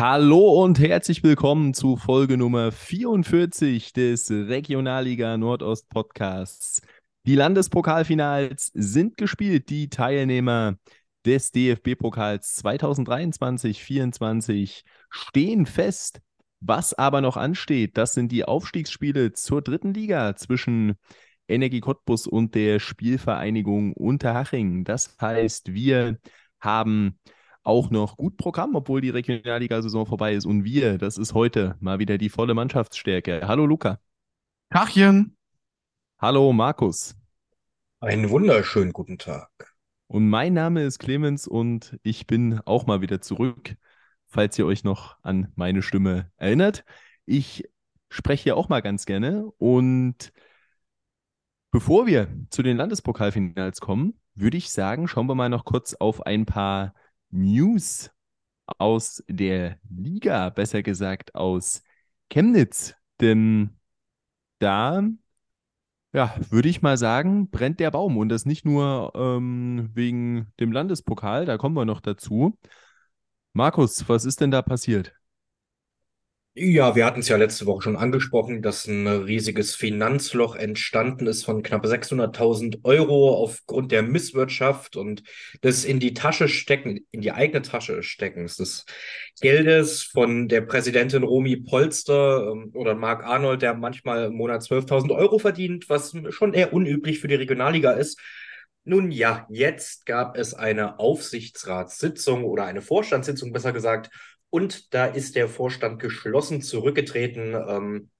Hallo und herzlich willkommen zu Folge Nummer 44 des Regionalliga Nordost Podcasts. Die Landespokalfinals sind gespielt. Die Teilnehmer des DFB-Pokals 2023-24 stehen fest. Was aber noch ansteht, das sind die Aufstiegsspiele zur dritten Liga zwischen Energie Cottbus und der Spielvereinigung Unterhaching. Das heißt, wir haben auch noch gut Programm, obwohl die Regionalliga-Saison vorbei ist. Und wir, das ist heute mal wieder die volle Mannschaftsstärke. Hallo Luca. Tachchen. Hallo Markus. Einen wunderschönen guten Tag. Und mein Name ist Clemens und ich bin auch mal wieder zurück, falls ihr euch noch an meine Stimme erinnert. Ich spreche hier auch mal ganz gerne und bevor wir zu den Landespokalfinals kommen, würde ich sagen, schauen wir mal noch kurz auf ein paar News aus der Liga, besser gesagt aus Chemnitz. Denn da, ja, würde ich mal sagen, brennt der Baum. Und das nicht nur ähm, wegen dem Landespokal, da kommen wir noch dazu. Markus, was ist denn da passiert? Ja, wir hatten es ja letzte Woche schon angesprochen, dass ein riesiges Finanzloch entstanden ist von knapp 600.000 Euro aufgrund der Misswirtschaft und des in die Tasche stecken, in die eigene Tasche steckens des Geldes von der Präsidentin Romy Polster ähm, oder Marc Arnold, der manchmal im Monat 12.000 Euro verdient, was schon eher unüblich für die Regionalliga ist. Nun ja, jetzt gab es eine Aufsichtsratssitzung oder eine Vorstandssitzung, besser gesagt, und da ist der Vorstand geschlossen zurückgetreten. Ähm,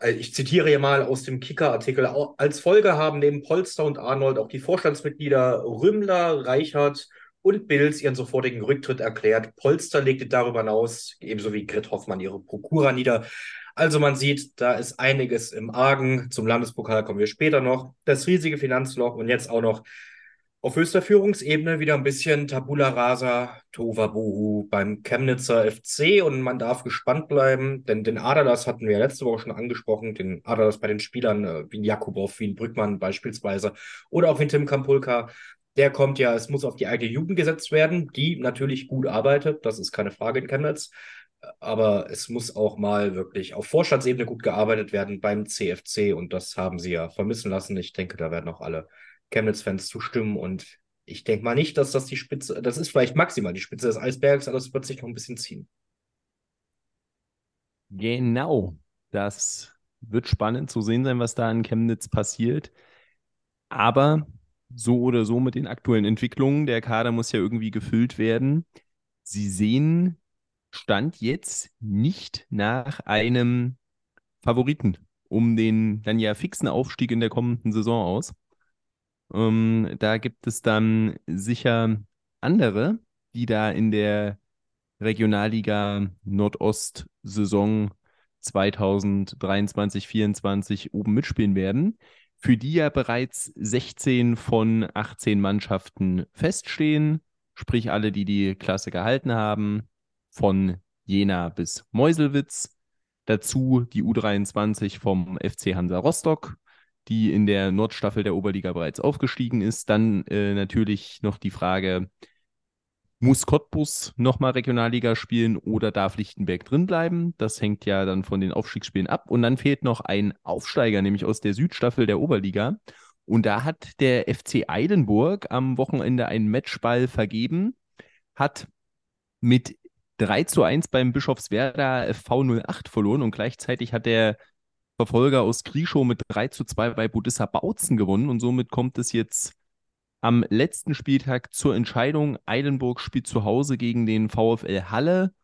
äh, ich zitiere hier mal aus dem Kicker-Artikel. Als Folge haben neben Polster und Arnold auch die Vorstandsmitglieder Rümmler, Reichert und Bills ihren sofortigen Rücktritt erklärt. Polster legte darüber hinaus, ebenso wie Grit Hoffmann, ihre Prokura nieder. Also man sieht, da ist einiges im Argen. Zum Landespokal kommen wir später noch. Das riesige Finanzloch und jetzt auch noch auf höchster Führungsebene wieder ein bisschen Tabula Rasa, Tohuwabohu beim Chemnitzer FC und man darf gespannt bleiben, denn den Adalas hatten wir letzte Woche schon angesprochen, den Adalas bei den Spielern äh, wie Jakubow, wie Brückmann beispielsweise oder auch wie Tim Kampulka. Der kommt ja, es muss auf die eigene Jugend gesetzt werden, die natürlich gut arbeitet, das ist keine Frage in Chemnitz, aber es muss auch mal wirklich auf Vorstandsebene gut gearbeitet werden beim CFC und das haben sie ja vermissen lassen. Ich denke, da werden auch alle Chemnitz-Fans zustimmen. Und ich denke mal nicht, dass das die Spitze, das ist vielleicht maximal die Spitze des Eisbergs, aber es wird sich noch ein bisschen ziehen. Genau, das wird spannend zu sehen sein, was da in Chemnitz passiert. Aber so oder so mit den aktuellen Entwicklungen, der Kader muss ja irgendwie gefüllt werden. Sie sehen Stand jetzt nicht nach einem Favoriten um den dann ja fixen Aufstieg in der kommenden Saison aus. Ähm, da gibt es dann sicher andere, die da in der Regionalliga Nordost Saison 2023-24 oben mitspielen werden, für die ja bereits 16 von 18 Mannschaften feststehen, sprich alle, die die Klasse gehalten haben, von Jena bis Meuselwitz. Dazu die U23 vom FC Hansa Rostock, die in der Nordstaffel der Oberliga bereits aufgestiegen ist. Dann äh, natürlich noch die Frage, muss Cottbus nochmal Regionalliga spielen oder darf Lichtenberg drinbleiben? Das hängt ja dann von den Aufstiegsspielen ab. Und dann fehlt noch ein Aufsteiger, nämlich aus der Südstaffel der Oberliga. Und da hat der FC Eilenburg am Wochenende einen Matchball vergeben, hat mit 3 zu 1 beim Bischofswerda V08 verloren und gleichzeitig hat der Verfolger aus Grischow mit 3 zu 2 bei Budissa Bautzen gewonnen und somit kommt es jetzt am letzten Spieltag zur Entscheidung. Eilenburg spielt zu Hause gegen den VfL Halle.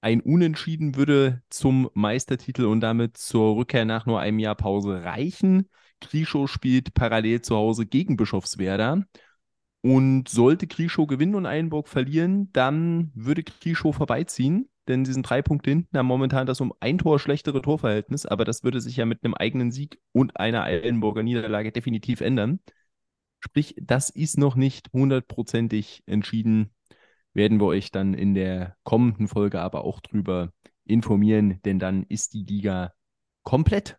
Ein Unentschieden würde zum Meistertitel und damit zur Rückkehr nach nur einem Jahr Pause reichen. Grischow spielt parallel zu Hause gegen Bischofswerda. Und sollte Grischow gewinnen und Eilenburg verlieren, dann würde Grischow vorbeiziehen denn sie sind drei Punkte hinten, haben momentan das um ein Tor schlechtere Torverhältnis, aber das würde sich ja mit einem eigenen Sieg und einer Eilenburger Niederlage definitiv ändern. Sprich, das ist noch nicht hundertprozentig entschieden. Werden wir euch dann in der kommenden Folge aber auch drüber informieren, denn dann ist die Liga komplett.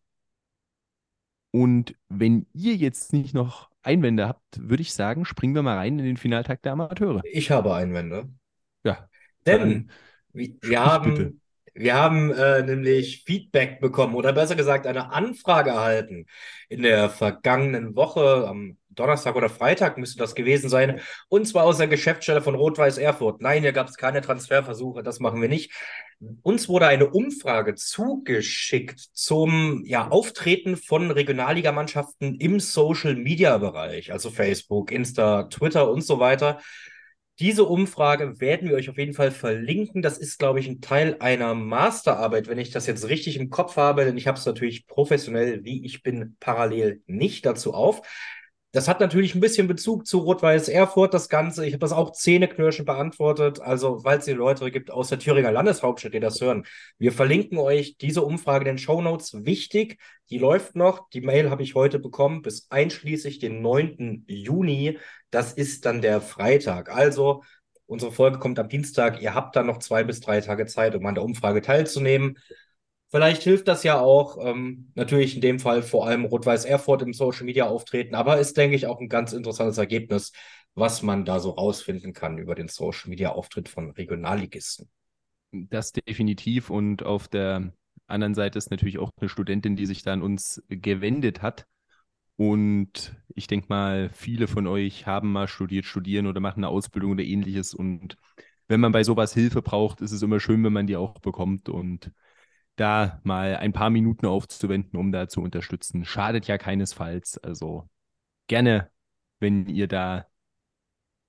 Und wenn ihr jetzt nicht noch Einwände habt, würde ich sagen, springen wir mal rein in den Finaltag der Amateure. Ich habe Einwände. Ja. Denn Wir, haben, wir haben äh, nämlich Feedback bekommen oder besser gesagt eine Anfrage erhalten in der vergangenen Woche, am Donnerstag oder Freitag müsste das gewesen sein, und zwar aus der Geschäftsstelle von Rot-Weiß Erfurt. Nein, hier gab es keine Transferversuche, das machen wir nicht. Uns wurde eine Umfrage zugeschickt zum ja, Auftreten von Regionalligamannschaften im Social-Media-Bereich, also Facebook, Insta, Twitter und so weiter. Diese Umfrage werden wir euch auf jeden Fall verlinken. Das ist, glaube ich, ein Teil einer Masterarbeit, wenn ich das jetzt richtig im Kopf habe, denn ich habe es natürlich professionell, wie ich bin, parallel nicht dazu auf. Das hat natürlich ein bisschen Bezug zu Rot-Weiß Erfurt, das Ganze. Ich habe das auch zähneknirschend beantwortet. Also, weil es die Leute gibt aus der Thüringer Landeshauptstadt, die das hören. Wir verlinken euch diese Umfrage in den Show Notes. Wichtig, die läuft noch. Die Mail habe ich heute bekommen, bis einschließlich den 9. Juni. Das ist dann der Freitag. Also, unsere Folge kommt am Dienstag. Ihr habt dann noch zwei bis drei Tage Zeit, um an der Umfrage teilzunehmen. Vielleicht hilft das ja auch, ähm, natürlich in dem Fall vor allem Rot-Weiß Erfurt im Social Media auftreten, aber ist, denke ich, auch ein ganz interessantes Ergebnis, was man da so rausfinden kann über den Social Media Auftritt von Regionalligisten. Das definitiv und auf der anderen Seite ist natürlich auch eine Studentin, die sich da an uns gewendet hat. Und ich denke mal, viele von euch haben mal studiert, studieren oder machen eine Ausbildung oder ähnliches. Und wenn man bei sowas Hilfe braucht, ist es immer schön, wenn man die auch bekommt. Und da mal ein paar Minuten aufzuwenden, um da zu unterstützen. Schadet ja keinesfalls. Also gerne, wenn ihr da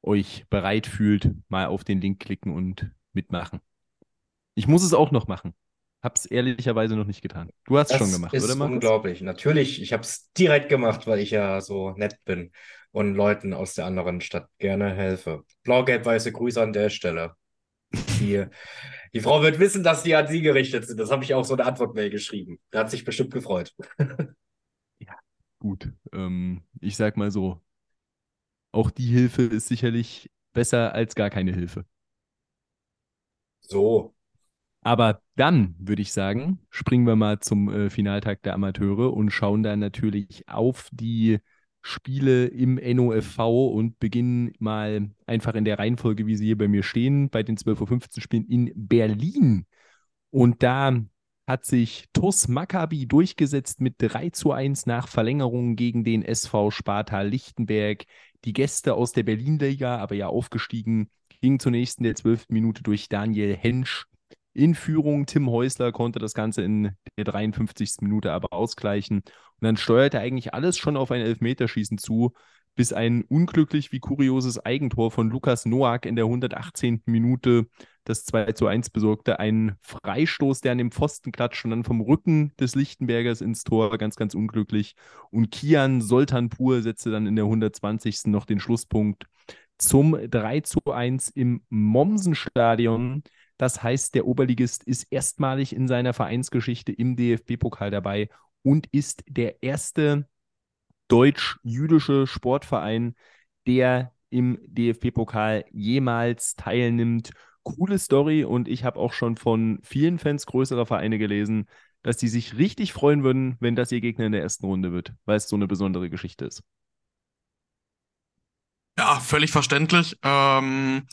euch bereit fühlt, mal auf den Link klicken und mitmachen. Ich muss es auch noch machen. Hab's ehrlicherweise noch nicht getan. Du hast es schon gemacht, ist oder Markus? Unglaublich. Natürlich, ich habe es direkt gemacht, weil ich ja so nett bin und Leuten aus der anderen Stadt gerne helfe. Blau-gelb-weiße Grüße an der Stelle. Die Die Frau wird wissen, dass die an sie gerichtet sind. Das habe ich auch so eine Antwortmail geschrieben. Da hat sich bestimmt gefreut. ja, gut. Ähm, ich sag mal so, auch die Hilfe ist sicherlich besser als gar keine Hilfe. So. Aber dann würde ich sagen, springen wir mal zum äh, Finaltag der Amateure und schauen dann natürlich auf die Spiele im NOFV und beginnen mal einfach in der Reihenfolge, wie sie hier bei mir stehen, bei den 12.15 Uhr Spielen in Berlin. Und da hat sich TUS Maccabi durchgesetzt mit 3 zu 1 nach Verlängerung gegen den SV Sparta Lichtenberg. Die Gäste aus der Berlin-Liga, aber ja aufgestiegen, ging zunächst in der 12. Minute durch Daniel Hensch in Führung. Tim Häusler konnte das Ganze in der 53. Minute aber ausgleichen. Und dann steuerte eigentlich alles schon auf ein Elfmeterschießen zu, bis ein unglücklich wie kurioses Eigentor von Lukas Noack in der 118. Minute das 2 zu 1 besorgte. Ein Freistoß, der an dem Pfosten klatscht und dann vom Rücken des Lichtenbergers ins Tor. Ganz, ganz unglücklich. Und Kian Soltanpur setzte dann in der 120. noch den Schlusspunkt zum 3 zu 1 im Mommsenstadion. Das heißt, der Oberligist ist erstmalig in seiner Vereinsgeschichte im DFB-Pokal dabei und ist der erste deutsch-jüdische Sportverein, der im DFB-Pokal jemals teilnimmt. Coole Story und ich habe auch schon von vielen Fans größerer Vereine gelesen, dass die sich richtig freuen würden, wenn das ihr Gegner in der ersten Runde wird, weil es so eine besondere Geschichte ist. Ja, völlig verständlich. Ähm,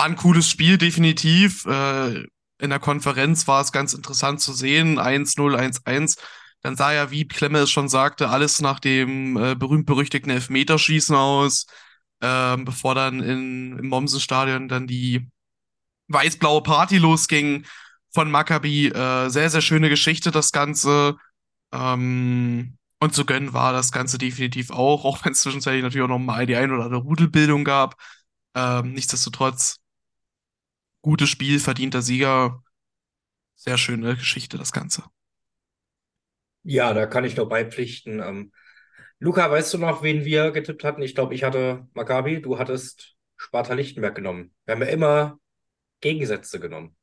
war ein cooles Spiel, definitiv. Äh, in der Konferenz war es ganz interessant zu sehen. 1-0, 1-1. Dann sah ja, wie Klemme es schon sagte, alles nach dem äh, berühmt-berüchtigten Elfmeterschießen aus, äh, bevor dann in, im Mommsenstadion dann die weiß-blaue Party losging von Maccabi. Äh, sehr, sehr schöne Geschichte, das Ganze. Ähm, und zu gönnen war das Ganze definitiv auch, auch wenn es zwischenzeitlich natürlich auch noch mal die ein oder andere Rudelbildung gab. Ähm, nichtsdestotrotz, gutes Spiel, verdienter Sieger. Sehr schöne Geschichte, das Ganze. Ja, da kann ich nur beipflichten. Ähm, Luca, weißt du noch, wen wir getippt hatten? Ich glaube, ich hatte Maccabi, du hattest Sparta Lichtenberg genommen. Wir haben ja immer Gegensätze genommen.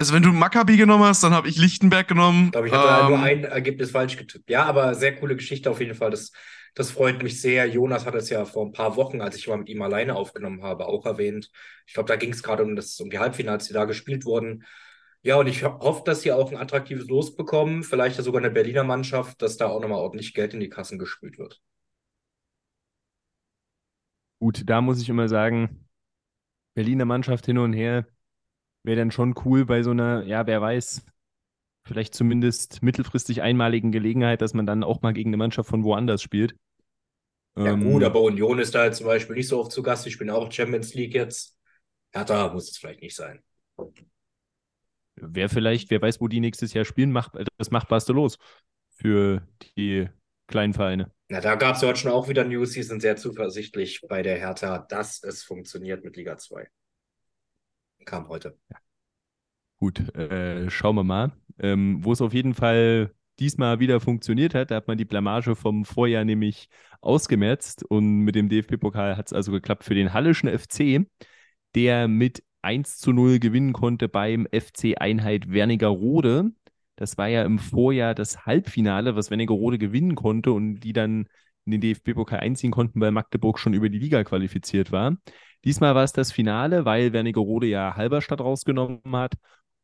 Also wenn du Maccabi genommen hast, dann habe ich Lichtenberg genommen. Ich glaube, ich hatte ähm, nur ein Ergebnis falsch getippt. Ja, aber sehr coole Geschichte auf jeden Fall. Das das freut mich sehr. Jonas hat es ja vor ein paar Wochen, als ich mal mit ihm alleine aufgenommen habe, auch erwähnt. Ich glaube, da ging es gerade um, um die Halbfinals, die da gespielt wurden. Ja, und ich hoffe, dass sie auch ein attraktives Los bekommen. Vielleicht ja sogar eine Berliner Mannschaft, dass da auch nochmal ordentlich Geld in die Kassen gespült wird. Gut, da muss ich immer sagen, Berliner Mannschaft hin und her. wäre dann schon cool bei so einer, ja, wer weiß, vielleicht zumindest mittelfristig einmaligen Gelegenheit, dass man dann auch mal gegen eine Mannschaft von woanders spielt. Ja, ähm, gut, aber Union ist da halt zum Beispiel nicht so oft zu Gast. Ich bin auch Champions League jetzt. Hertha muss es vielleicht nicht sein. Wer vielleicht, wer weiß, wo die nächstes Jahr spielen, macht, das macht los für die kleinen Vereine. Na, da gab es ja heute schon auch wieder News, die sind sehr zuversichtlich bei der Hertha, dass es funktioniert mit Liga 2. Kam heute. Ja. Gut, äh, schauen wir mal. Ähm, wo es auf jeden Fall diesmal wieder funktioniert hat, da hat man die Blamage vom Vorjahr nämlich ausgemerzt und mit dem DFB-Pokal hat es also geklappt für den Hallischen FC, der mit 1 zu 0 gewinnen konnte beim FC Einheit Wernigerode. Das war ja im Vorjahr das Halbfinale, was Wernigerode gewinnen konnte und die dann in den DFB-Pokal einziehen konnten, weil Magdeburg schon über die Liga qualifiziert war. Diesmal war es das Finale, weil Wernigerode ja Halberstadt rausgenommen hat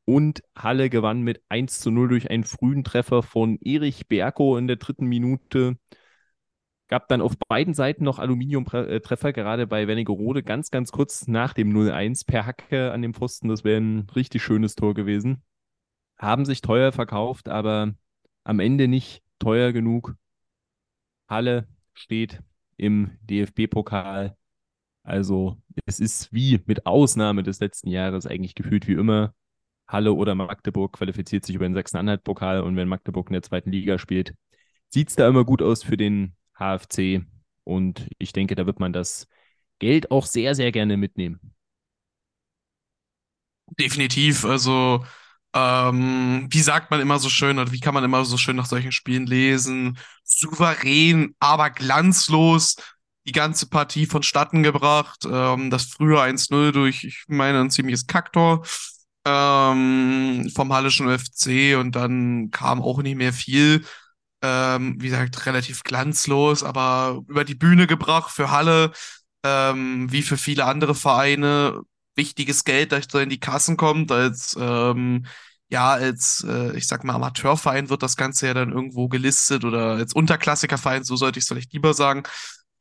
und Halle gewann mit 1 zu 0 durch einen frühen Treffer von Erich Berko in der dritten Minute. Gab dann auf beiden Seiten noch Aluminiumtreffer, gerade bei Wernigerode ganz, ganz kurz nach dem 0-1 per Hacke an dem Pfosten. Das wäre ein richtig schönes Tor gewesen haben sich teuer verkauft, aber am Ende nicht teuer genug. Halle steht im DFB-Pokal. Also es ist wie mit Ausnahme des letzten Jahres eigentlich gefühlt wie immer. Halle oder Magdeburg qualifiziert sich über den Sachsen-Anhalt-Pokal und wenn Magdeburg in der zweiten Liga spielt, sieht es da immer gut aus für den HFC. Und ich denke, da wird man das Geld auch sehr, sehr gerne mitnehmen. Definitiv. Also ähm, wie sagt man immer so schön oder wie kann man immer so schön nach solchen Spielen lesen? Souverän, aber glanzlos die ganze Partie vonstatten gebracht. Ähm, das frühe 1-0 durch, ich meine, ein ziemliches Kaktor ähm, vom Hallischen FC und dann kam auch nicht mehr viel. Ähm, wie gesagt, relativ glanzlos, aber über die Bühne gebracht für Halle, ähm, wie für viele andere Vereine wichtiges Geld, das da in die Kassen kommt, als ähm, ja, als, äh, ich sag mal, Amateurverein wird das Ganze ja dann irgendwo gelistet oder als Unterklassikerverein, so sollte ich es vielleicht lieber sagen.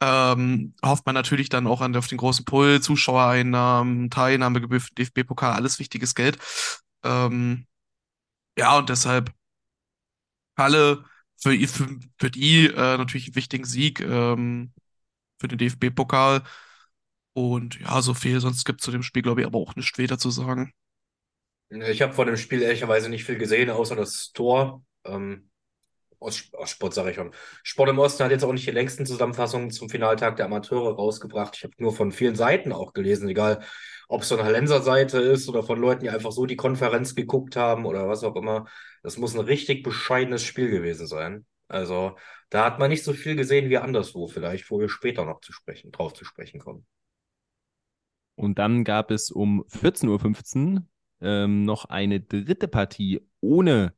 Ähm, hofft man natürlich dann auch an, auf den großen Pull, Zuschauereinnahmen, Teilnahmegebühr für DFB-Pokal, alles wichtiges Geld. Ähm, ja, und deshalb Halle für, für, für die äh, natürlich einen wichtigen Sieg ähm, für den DFB-Pokal. Und ja, so viel, sonst gibt es zu dem Spiel, glaube ich, aber auch nichts später zu sagen. Ich habe von dem Spiel ehrlicherweise nicht viel gesehen, außer das Tor. Ähm, aus, Sport sage ich schon. Sport im Osten hat jetzt auch nicht die längsten Zusammenfassungen zum Finaltag der Amateure rausgebracht. Ich habe nur von vielen Seiten auch gelesen, egal ob es so eine Hallenser-Seite ist oder von Leuten, die einfach so die Konferenz geguckt haben oder was auch immer. Das muss ein richtig bescheidenes Spiel gewesen sein. Also da hat man nicht so viel gesehen wie anderswo vielleicht, wo wir später noch zu sprechen, drauf zu sprechen kommen. Und dann gab es um 14.15 Uhr ähm, noch eine dritte Partie ohne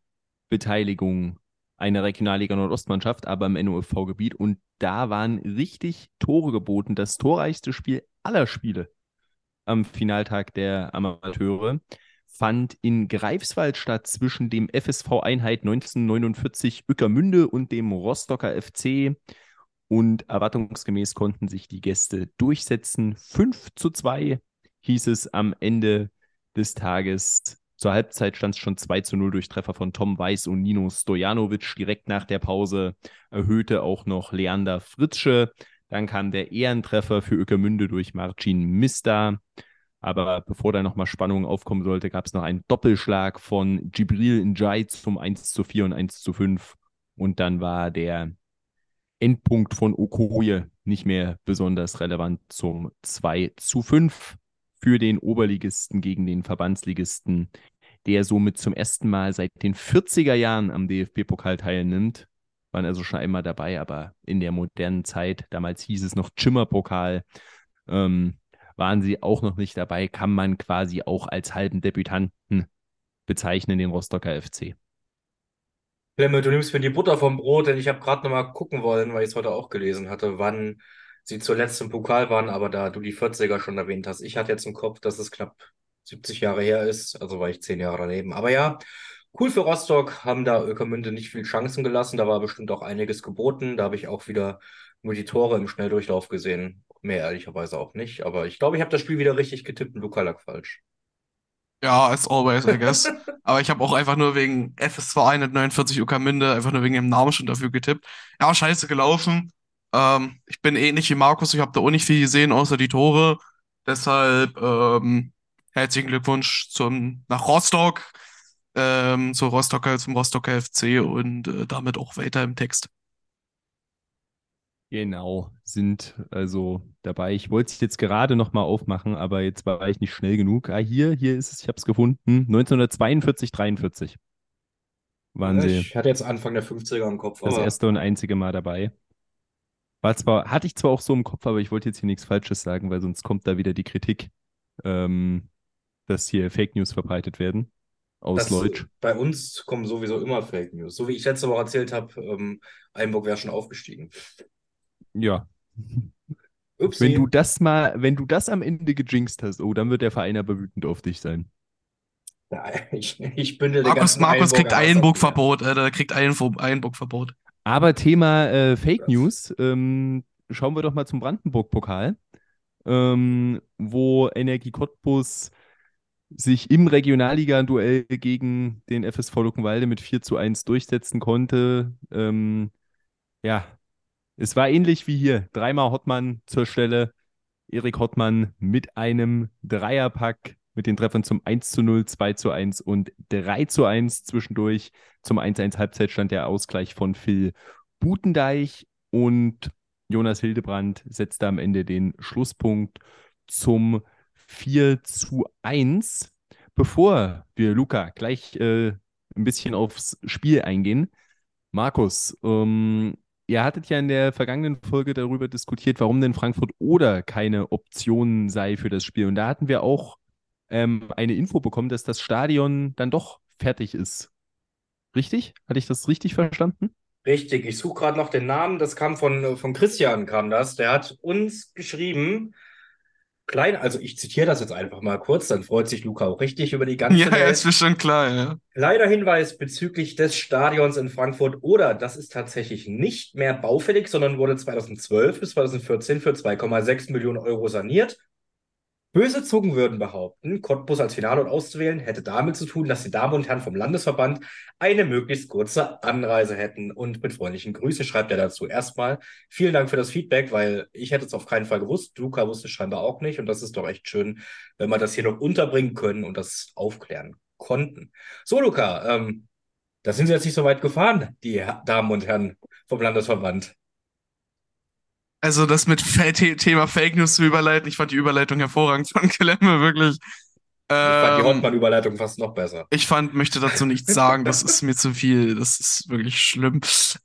Beteiligung einer Regionalliga Nordostmannschaft, aber im NOFV-Gebiet. Und da waren richtig Tore geboten. Das torreichste Spiel aller Spiele am Finaltag der Amateure fand in Greifswald statt zwischen dem FSV Einheit 1949 Ückermünde und dem Rostocker FC. Und erwartungsgemäß konnten sich die Gäste durchsetzen. 5 zu 2 hieß es am Ende des Tages. Zur Halbzeit stand es schon 2 zu 0 durch Treffer von Tom Weiß und Nino Stojanovic. Direkt nach der Pause erhöhte auch noch Leander Fritzsche. Dann kam der Ehrentreffer für Öckermünde durch Marcin Mista. Aber bevor da nochmal Spannung aufkommen sollte, gab es noch einen Doppelschlag von Gibril Njai zum 1 zu 4 und 1 zu 5. Und dann war der Endpunkt von Okoye nicht mehr besonders relevant zum 2 zu 5 für den Oberligisten gegen den Verbandsligisten, der somit zum ersten Mal seit den 40er Jahren am DFB-Pokal teilnimmt. Waren also schon einmal dabei, aber in der modernen Zeit, damals hieß es noch Chimmer-Pokal, ähm, waren sie auch noch nicht dabei, kann man quasi auch als halben Debütanten bezeichnen, den Rostocker FC. Klemme, du nimmst mir die Butter vom Brot, denn ich habe gerade nochmal gucken wollen, weil ich es heute auch gelesen hatte, wann sie zuletzt im Pokal waren, aber da du die 40er schon erwähnt hast, ich hatte jetzt im Kopf, dass es knapp 70 Jahre her ist, also war ich zehn Jahre daneben. Aber ja, cool für Rostock, haben da Ökermünde nicht viel Chancen gelassen, da war bestimmt auch einiges geboten. Da habe ich auch wieder nur die Tore im Schnelldurchlauf gesehen. Mehr ehrlicherweise auch nicht, aber ich glaube, ich habe das Spiel wieder richtig getippt und Luca lag falsch. Ja, as always, I guess. Aber ich habe auch einfach nur wegen FSV 149 Uckermünde, einfach nur wegen dem Namen schon dafür getippt. Ja, scheiße gelaufen. Ähm, ich bin ähnlich wie Markus, ich habe da auch nicht viel gesehen, außer die Tore. Deshalb ähm, herzlichen Glückwunsch zum, nach Rostock, ähm, zur Rostocker, zum Rostocker FC und äh, damit auch weiter im Text. Genau, sind also dabei. Ich wollte es jetzt gerade nochmal aufmachen, aber jetzt war ich nicht schnell genug. Ah, hier, hier ist es, ich habe es gefunden. 1942, 43 waren sie. Ich hatte jetzt Anfang der 50er im Kopf. Das aber erste und einzige Mal dabei. War zwar, hatte ich zwar auch so im Kopf, aber ich wollte jetzt hier nichts Falsches sagen, weil sonst kommt da wieder die Kritik, ähm, dass hier Fake News verbreitet werden. Aus das, Leutsch. bei uns kommen sowieso immer Fake News. So wie ich letzte Woche erzählt habe, ähm, Einburg wäre schon aufgestiegen. Ja. Upsi. Wenn du das mal, wenn du das am Ende gejinxt hast, oh, dann wird der Verein aber wütend auf dich sein. Ja, ich, ich bündel Markus, Markus kriegt Einburg-Verbot, der kriegt Einburg-Verbot. Aber Thema äh, Fake News, ähm, schauen wir doch mal zum Brandenburg-Pokal, ähm, wo Energie Cottbus sich im Regionalliga-Duell gegen den FSV Luckenwalde mit 4 zu 1 durchsetzen konnte. Ähm, ja, es war ähnlich wie hier. Dreimal Hottmann zur Stelle. Erik Hottmann mit einem Dreierpack mit den Treffern zum 1 zu 0, 2 zu 1 und 3 zu 1 zwischendurch. Zum 1-1 Halbzeitstand der Ausgleich von Phil Butendeich und Jonas Hildebrand setzte am Ende den Schlusspunkt zum 4 zu 1. Bevor wir, Luca, gleich äh, ein bisschen aufs Spiel eingehen, Markus, ähm, ihr hattet ja in der vergangenen Folge darüber diskutiert, warum denn Frankfurt oder keine Option sei für das Spiel. Und da hatten wir auch ähm, eine Info bekommen, dass das Stadion dann doch fertig ist. Richtig? Hatte ich das richtig verstanden? Richtig, ich suche gerade noch den Namen. Das kam von, von Christian, kam das. Der hat uns geschrieben, klein, also ich zitiere das jetzt einfach mal kurz, dann freut sich Luca auch richtig über die ganze Ja, ja, Welt. ist mir schon klar, ja. Kleiner Hinweis bezüglich des Stadions in Frankfurt oder das ist tatsächlich nicht mehr baufällig, sondern wurde 2012 bis 2014 für 2,6 Millionen Euro saniert. Böse Zungen würden behaupten, Cottbus als Finalort auszuwählen, hätte damit zu tun, dass die Damen und Herren vom Landesverband eine möglichst kurze Anreise hätten. Und mit freundlichen Grüßen schreibt er dazu erstmal vielen Dank für das Feedback, weil ich hätte es auf keinen Fall gewusst. Luca wusste es scheinbar auch nicht. Und das ist doch echt schön, wenn wir das hier noch unterbringen können und das aufklären konnten. So, Luca, ähm, da sind Sie jetzt nicht so weit gefahren, die Damen und Herren vom Landesverband. Also das mit Thema Fake News zu überleiten, ich fand die Überleitung hervorragend von Klemme, wirklich. Ich fand die Ähm, Rottmann-Überleitung fast noch besser. Ich fand, möchte dazu nichts sagen. Das ist mir zu viel. Das ist wirklich schlimm.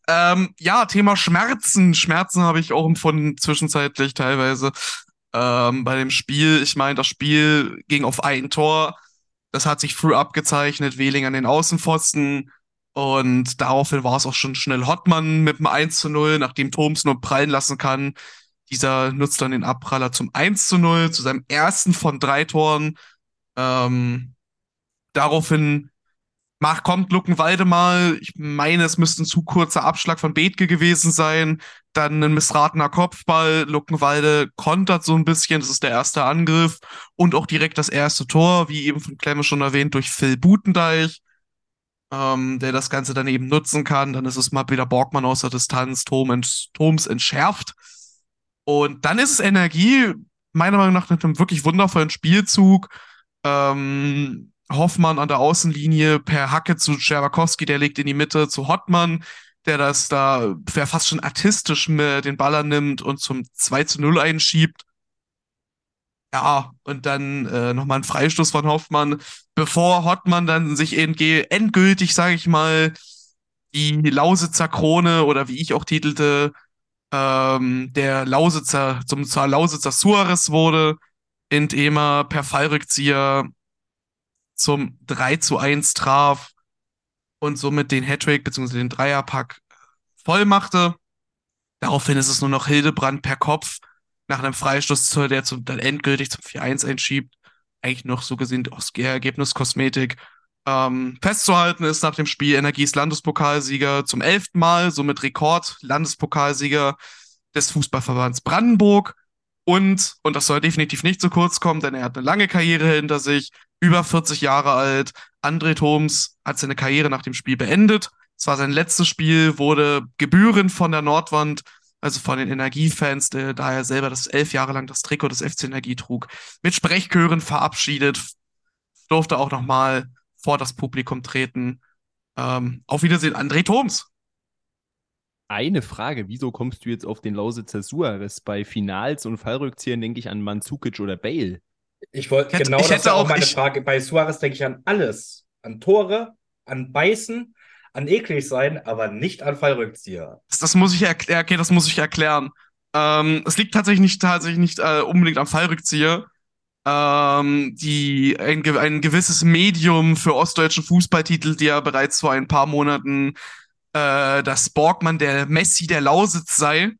Ähm, ja, Thema Schmerzen. Schmerzen habe ich auch empfunden, zwischenzeitlich teilweise. Ähm, bei dem Spiel, ich meine, das Spiel ging auf ein Tor. Das hat sich früh abgezeichnet, Wehling an den Außenpfosten. Und daraufhin war es auch schon schnell Hottmann mit dem 1 zu 0, nachdem Thoms nur prallen lassen kann. Dieser nutzt dann den Abpraller zum 1 zu 0, zu seinem ersten von drei Toren. Ähm, daraufhin mach, kommt Luckenwalde mal. Ich meine, es müsste ein zu kurzer Abschlag von Bethke gewesen sein. Dann ein missratener Kopfball. Luckenwalde kontert so ein bisschen. Das ist der erste Angriff. Und auch direkt das erste Tor, wie eben von Klemme schon erwähnt, durch Phil Butendeich, ähm, der das Ganze dann eben nutzen kann. Dann ist es mal wieder Borgmann aus der Distanz, Tom ent, Thoms entschärft. Und dann ist es Energie, meiner Meinung nach, mit einem wirklich wundervollen Spielzug. Ähm, Hoffmann an der Außenlinie per Hacke zu Scherwakowski, der legt in die Mitte zu Hottmann, der das da wer fast schon artistisch mit den Baller nimmt und zum 2 zu 0 einschiebt. Ja, und dann äh, nochmal ein Freistoß von Hoffmann, bevor Hottmann dann sich endgültig, sage ich mal, die Lausitzer Krone oder wie ich auch titelte, ähm, der Lausitzer zum zur Lausitzer Suarez wurde, indem er per Fallrückzieher zum 3 zu 1 traf und somit den Hattrick bzw. den Dreierpack voll machte. Daraufhin ist es nur noch Hildebrand per Kopf nach einem Freistoß, der zum, dann endgültig zum 4-1 einschiebt. Eigentlich noch so gesehen aus Ergebniskosmetik. Ähm, festzuhalten ist nach dem Spiel Energies Landespokalsieger zum elften Mal, somit Rekord Landespokalsieger des Fußballverbands Brandenburg Und, und das soll definitiv nicht zu kurz kommen, denn er hat eine lange Karriere hinter sich, über 40 Jahre alt. André Thoms hat seine Karriere nach dem Spiel beendet. Es war sein letztes Spiel, wurde gebührend von der Nordwand, also von den Energiefans, der, da er selber das elf Jahre lang das Trikot des FC Energie trug, mit Sprechchören verabschiedet, durfte auch nochmal vor das Publikum treten. Ähm, auf Wiedersehen, André Thoms. Eine Frage, wieso kommst du jetzt auf den Lausitzer Suarez? Bei Finals und Fallrückziehern denke ich an Mandzukic oder Bale. Ich wollte genau ich das hätte war auch auch- meine ich- Frage. Bei Suarez denke ich an alles. An Tore, an Beißen, an eklig sein, aber nicht an Fallrückzieher. Das, das muss ich erklären, okay, das muss ich erklären. Ähm, es liegt tatsächlich nicht, tatsächlich nicht äh, unbedingt am Fallrückzieher. Ähm, die, ein, ein gewisses Medium für ostdeutschen Fußballtitel, die ja bereits vor ein paar Monaten äh, dass Borgmann der Messi der Lausitz sei.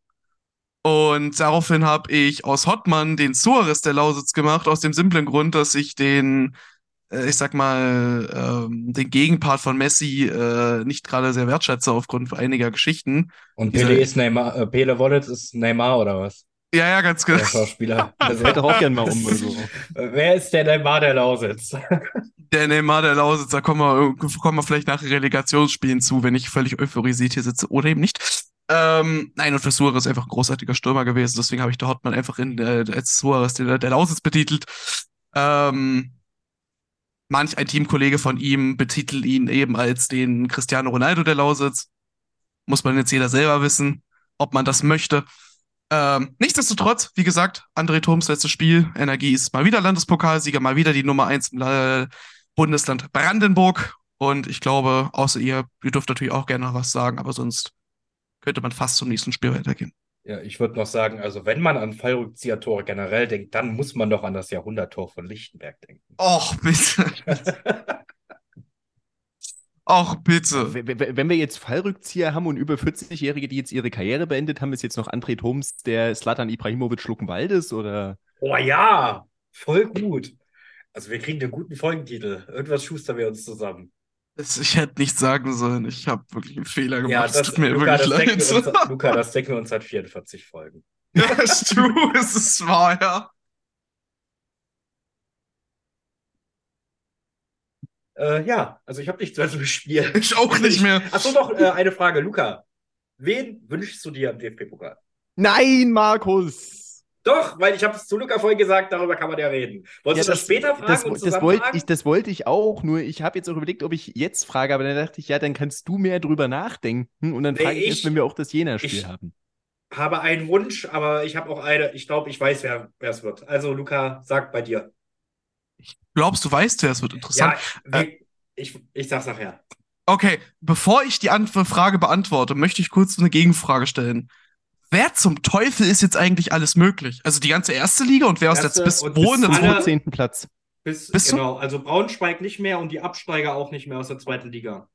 Und daraufhin habe ich aus Hottmann den Suarez der Lausitz gemacht, aus dem simplen Grund, dass ich den, ich sag mal, ähm, den Gegenpart von Messi äh, nicht gerade sehr wertschätze aufgrund einiger Geschichten. Und Pele ist Neymar, äh, Pele Wollitz ist Neymar oder was? Ja, ja, ganz Der genau. Schauspieler. Das hätte auch gern mal um. Also. Äh, Wer ist der Neymar der Lausitz? Der Neymar der Lausitz, da kommen wir, kommen wir vielleicht nach Relegationsspielen zu, wenn ich völlig euphorisiert hier sitze oder eben nicht. Ähm, nein, und für Suarez einfach ein großartiger Stürmer gewesen, deswegen habe ich der Hottmann einfach in, äh, als Suarez der, der Lausitz betitelt. Ähm, manch ein Teamkollege von ihm betitelt ihn eben als den Cristiano Ronaldo der Lausitz. Muss man jetzt jeder selber wissen, ob man das möchte. Ähm, nichtsdestotrotz, wie gesagt, André Thoms letztes Spiel. Energie ist mal wieder Landespokalsieger, mal wieder die Nummer eins im Bundesland Brandenburg. Und ich glaube, außer ihr, ihr dürft natürlich auch gerne noch was sagen, aber sonst könnte man fast zum nächsten Spiel weitergehen. Ja, ich würde noch sagen, also wenn man an Fallrückzieher-Tore generell denkt, dann muss man doch an das Jahrhunderttor von Lichtenberg denken. Och, bitte. Och, bitte. W- Wenn wir jetzt Fallrückzieher haben und über 40-Jährige, die jetzt ihre Karriere beendet haben, ist jetzt noch André Thoms der Slatan Ibrahimovic Schluckenwaldes oder? Oh ja, voll gut. Also wir kriegen einen guten Folgentitel. Irgendwas schustern wir uns zusammen. Das, ich hätte nichts sagen sollen. Ich habe wirklich einen Fehler gemacht. Ja, es das, tut mir Luca, wirklich das leid. wir uns, Luca, das denken wir uns seit 44 Folgen. ja, ist true, es ist wahr, ja. Äh, ja, also ich habe nichts mehr zu spielen. Ich auch nicht mehr. Achso, noch äh, eine Frage, Luca. Wen wünschst du dir am DFB-Pokal? Nein, Markus! Doch, weil ich habe es zu Luca vorhin gesagt, darüber kann man ja reden. Wolltest du das später fragen das, und das, wollte ich, das wollte ich auch, nur ich habe jetzt auch überlegt, ob ich jetzt frage, aber dann dachte ich, ja, dann kannst du mehr drüber nachdenken und dann Nee, frage ich, ich- erst, wenn wir auch das Jena-Spiel ich- haben. habe einen Wunsch, aber ich habe auch eine. Ich glaube, ich weiß, wer wer es wird. Also, Luca, sag bei dir. Glaubst du, weißt wer es wird interessant? Ja, wir, ich, ich sag's nachher. Okay, bevor ich die Antw Frage beantworte, möchte ich kurz eine Gegenfrage stellen. Wer zum Teufel ist jetzt eigentlich alles möglich? Also die ganze erste Liga und wer aus der bis wo in der bis 14. Platz. Bis, Bist du? genau, also Braunschweig nicht mehr und die Absteiger auch nicht mehr aus der zweiten Liga.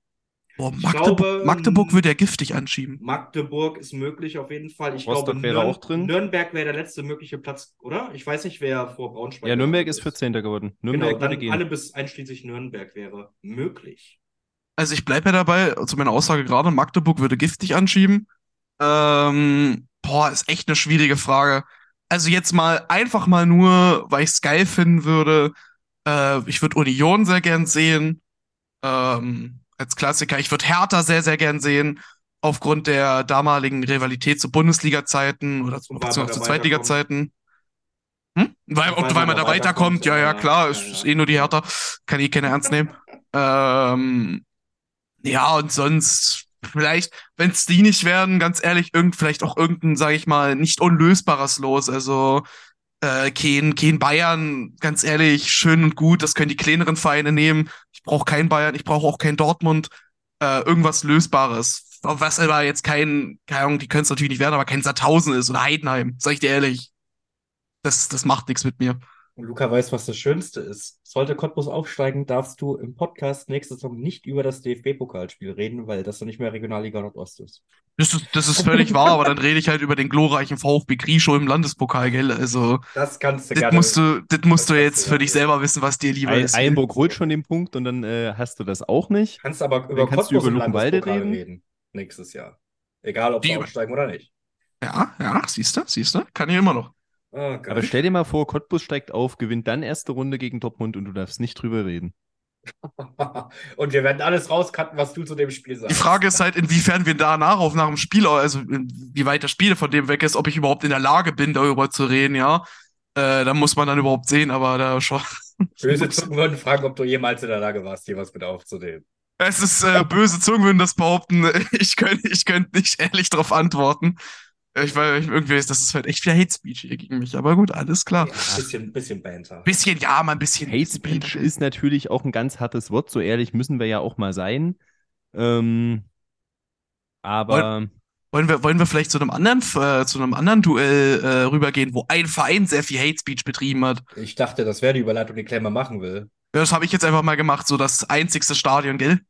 Boah, Magdeburg, glaube, Magdeburg ähm, würde ja giftig anschieben. Magdeburg ist möglich auf jeden Fall. Ich Rostock glaube, wäre Nürn auch drin. Nürnberg wäre der letzte mögliche Platz, oder? Ich weiß nicht, wer vor Braunschweig Ja, Nürnberg ist 14. geworden. Genau, Nürnberg würde dann gehen. alle bis einschließlich Nürnberg wäre möglich. Also ich bleibe ja dabei, zu meiner Aussage gerade, Magdeburg würde giftig anschieben. Ähm, boah, ist echt eine schwierige Frage. Also jetzt mal einfach mal nur, weil ich es geil finden würde. Äh, ich würde Union sehr gern sehen. Ähm, als Klassiker. Ich würde Hertha sehr, sehr gern sehen. Aufgrund der damaligen Rivalität zu Bundesliga-Zeiten oder zu, weil zu Zweitliga-Zeiten. Hm? Weil, Und und weil, man da weiterkommt, ja, ja, klar, es ja, ist ja. eh nur die Hertha. Kann eh keiner ernst nehmen. ähm, ja, und sonst vielleicht, wenn es die nicht werden, ganz ehrlich, irgend, vielleicht auch irgendein, sage ich mal, nicht unlösbares Los. Also äh, kein, kein Bayern, ganz ehrlich, schön und gut, das können die kleineren Vereine nehmen. Ich brauche kein Bayern, ich brauche auch kein Dortmund. Äh, irgendwas Lösbares. Was aber jetzt kein, keine Ahnung, die können es natürlich nicht werden, aber kein Sandhausen ist oder Heidenheim, sag ich dir ehrlich. Das, das macht nichts mit mir. Und Luca weiß, was das Schönste ist. Sollte Cottbus aufsteigen, darfst du im Podcast nächste Saison nicht über das DFB-Pokalspiel reden, weil das dann nicht mehr Regionalliga Nordost ist. Das ist, das ist völlig wahr, aber dann rede ich halt über den glorreichen VfB Grischow im Landespokal, gell? Also, Das kannst du das gerne. musst du, das musst das du jetzt du für dich selber wissen, was dir lieber Ein, ist. Einburg holt schon den Punkt und dann äh, hast du das auch nicht. kannst aber über kannst du Cottbus über Luckenwalde Landespokal reden? reden. Nächstes Jahr. Egal, ob Die sie über- aufsteigen oder nicht. Ja, ja, siehst du, siehst du, kann ich immer noch. Oh Aber stell dir mal vor, Cottbus steigt auf, gewinnt dann erste Runde gegen Dortmund und du darfst nicht drüber reden. Und wir werden alles rauscutten, was du zu dem Spiel sagst. Die Frage ist halt, inwiefern wir danach auf nach dem Spiel, also wie weit das Spiel von dem weg ist, ob ich überhaupt in der Lage bin, darüber zu reden, ja. Äh, da muss man dann überhaupt sehen, aber da schon. Böse Zungen würden fragen, ob du jemals in der Lage warst, hier was mit aufzunehmen. Es ist äh, böse Zungen würden das behaupten. Ich könnte ich könnt nicht ehrlich darauf antworten. Ich weil ich irgendwie das ist halt echt viel Hate Speech hier gegen mich, aber gut, alles klar. Ja, bisschen, bisschen Banter. Bisschen, ja, mal ein bisschen. Hate Speech ist natürlich auch ein ganz hartes Wort, so ehrlich müssen wir ja auch mal sein. Ähm, aber Wollen wir, wollen wir vielleicht zu einem anderen, äh, zu einem anderen Duell äh, rübergehen, wo ein Verein sehr viel Hate Speech betrieben hat? Ich dachte, das wäre die Überleitung, die Klemmer machen will. Das habe ich jetzt einfach mal gemacht, so das einzigste Stadion, gell?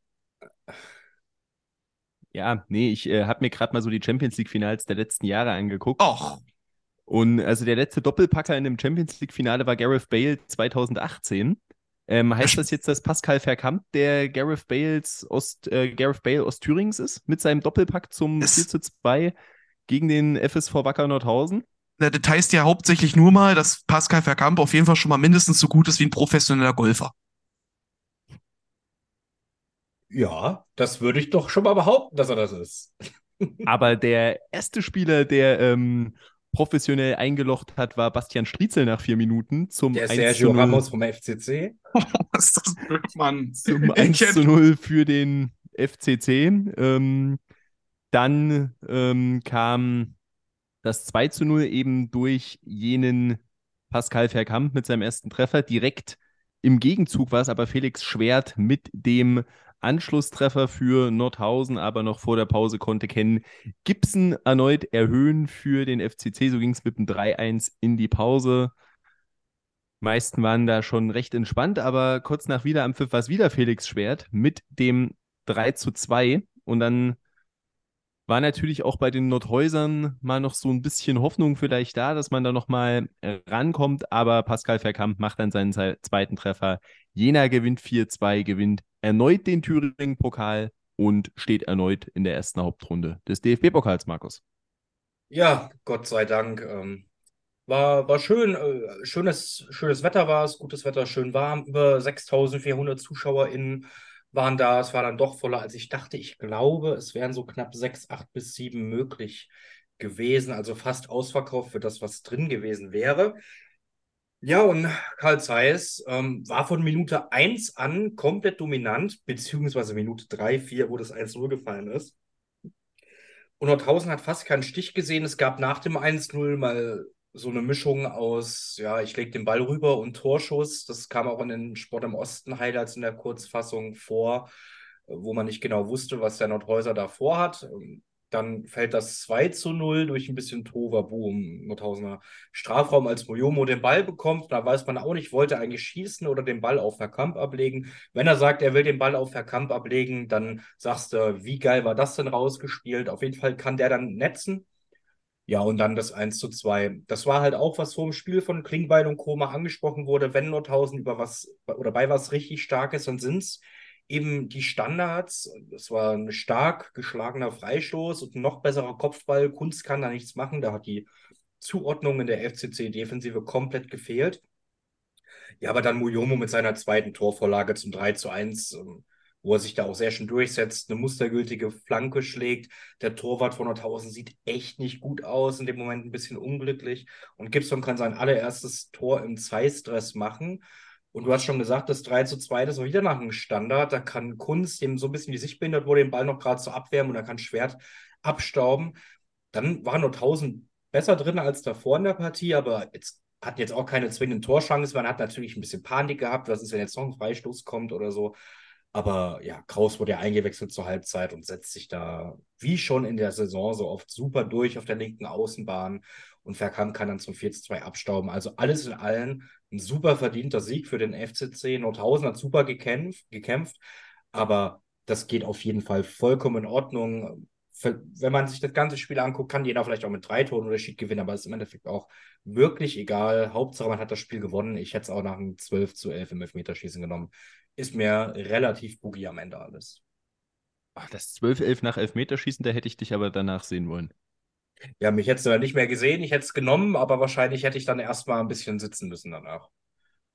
Ja, nee, ich äh, habe mir gerade mal so die Champions League-Finals der letzten Jahre angeguckt. Och, Und also der letzte Doppelpacker in dem Champions League-Finale war Gareth Bale 2018. Ähm, heißt das jetzt, dass Pascal Verkamp der Gareth Bales Ost, äh, Gareth Bale Ostthürings ist mit seinem Doppelpack zum Es- 4 zu 2 gegen den FSV Wacker Nordhausen? na, das heißt ja hauptsächlich nur mal, dass Pascal Verkamp auf jeden Fall schon mal mindestens so gut ist wie ein professioneller Golfer. Ja, das würde ich doch schon mal behaupten, dass er das ist. Aber der erste Spieler, der ähm, professionell eingelocht hat, war Bastian Striezel nach vier Minuten zum Der 1 zu Sergio 0. Ramos vom FCC. Was ist das blöd, Mann? zum 1 zu 0 für den FCC. Ähm, dann ähm, kam das 2 zu 0 eben durch jenen Pascal Verkamp mit seinem ersten Treffer. Direkt im Gegenzug war es aber Felix Schwert mit dem Anschlusstreffer für Nordhausen, aber noch vor der Pause konnte Ken Gibson erneut erhöhen für den FCC. So ging es mit dem 3-1 in die Pause. Meisten waren da schon recht entspannt, aber kurz nach Wiederanpfiff war es wieder Felix Schwert mit dem 3 zu 2. Und dann war natürlich auch bei den Nordhäusern mal noch so ein bisschen Hoffnung vielleicht da, dass man da nochmal rankommt. Aber Pascal Verkamp macht dann seinen zweiten Treffer. Jena gewinnt 4-2, gewinnt erneut den Thüringen-Pokal und steht erneut in der ersten Hauptrunde des DFB-Pokals, Markus. Ja, Gott sei Dank. Ähm, war, war schön. Äh, schönes, schönes Wetter war es, gutes Wetter, schön warm. Über 6400 ZuschauerInnen waren da. Es war dann doch voller, als ich dachte. Ich glaube, es wären so knapp sechs, acht bis sieben möglich gewesen. Also fast ausverkauft für das, was drin gewesen wäre. Ja, und Karl Zeiss ähm, war von Minute 1 an komplett dominant, beziehungsweise Minute 3, 4, wo das 1-0 gefallen ist. Und Nordhausen hat fast keinen Stich gesehen. Es gab nach dem 1-0 mal so eine Mischung aus, ja, ich lege den Ball rüber und Torschuss. Das kam auch in den Sport im Osten Highlights in der Kurzfassung vor, wo man nicht genau wusste, was der Nordhäuser da vorhat. Ähm, Dann fällt das 2 zu 0 durch ein bisschen Tohuwabohu im Nordhausener Strafraum, als Mojomo den Ball bekommt. Da weiß man auch nicht, wollte er eigentlich schießen oder den Ball auf Verkamp ablegen. Wenn er sagt, er will den Ball auf Verkamp ablegen, dann sagst du, wie geil war das denn rausgespielt? Auf jeden Fall kann der dann netzen. Ja, und dann das 1 zu 2. Das war halt auch, was vor dem Spiel von Klingbeil und Koma angesprochen wurde. Wenn Nordhausen über was oder bei was richtig stark ist, dann sind es eben die Standards. Das war ein stark geschlagener Freistoß und ein noch besserer Kopfball. Kunst kann da nichts machen. Da hat die Zuordnung in der FCC-Defensive komplett gefehlt. Ja, aber dann Muyomo mit seiner zweiten Torvorlage zum 3 zu 1, ähm, wo er sich da auch sehr schön durchsetzt, eine mustergültige Flanke schlägt. Der Torwart von Nordhausen sieht echt nicht gut aus, in dem Moment ein bisschen unglücklich. Und Gibson kann sein allererstes Tor im Zweistress machen. Und du hast schon gesagt, das 3 zu 2, das war wieder nach einem Standard. Da kann Kunst, dem so ein bisschen die Sicht behindert wurde, den Ball noch gerade so abwärmen und da kann Schwert abstauben. Dann war Nordhausen besser drin als davor in der Partie, aber jetzt hatten jetzt auch keine zwingenden Torchancen. Man hat natürlich ein bisschen Panik gehabt, was ist, wenn jetzt noch ein Freistoß kommt oder so. Aber ja, Kraus wurde ja eingewechselt zur Halbzeit und setzt sich da, wie schon in der Saison, so oft super durch auf der linken Außenbahn. Und Verkamp kann dann zum 4 zu 2 abstauben. Also alles in allem ein super verdienter Sieg für den FCC. Nordhausen hat super gekämpft, gekämpft, aber das geht auf jeden Fall vollkommen in Ordnung. Für, wenn man sich das ganze Spiel anguckt, kann jeder vielleicht auch mit drei Toren Unterschied gewinnen, aber es ist im Endeffekt auch wirklich egal. Hauptsache, man hat das Spiel gewonnen. Ich hätte es auch nach einem 12 zu 11 im Elfmeterschießen genommen. Ist mir relativ boogie am Ende alles. Ach, das 12-11 nach Elfmeterschießen, da hätte ich dich aber danach sehen wollen. Ja, mich hättest du ja nicht mehr gesehen, ich hätte es genommen, aber wahrscheinlich hätte ich dann erstmal ein bisschen sitzen müssen danach.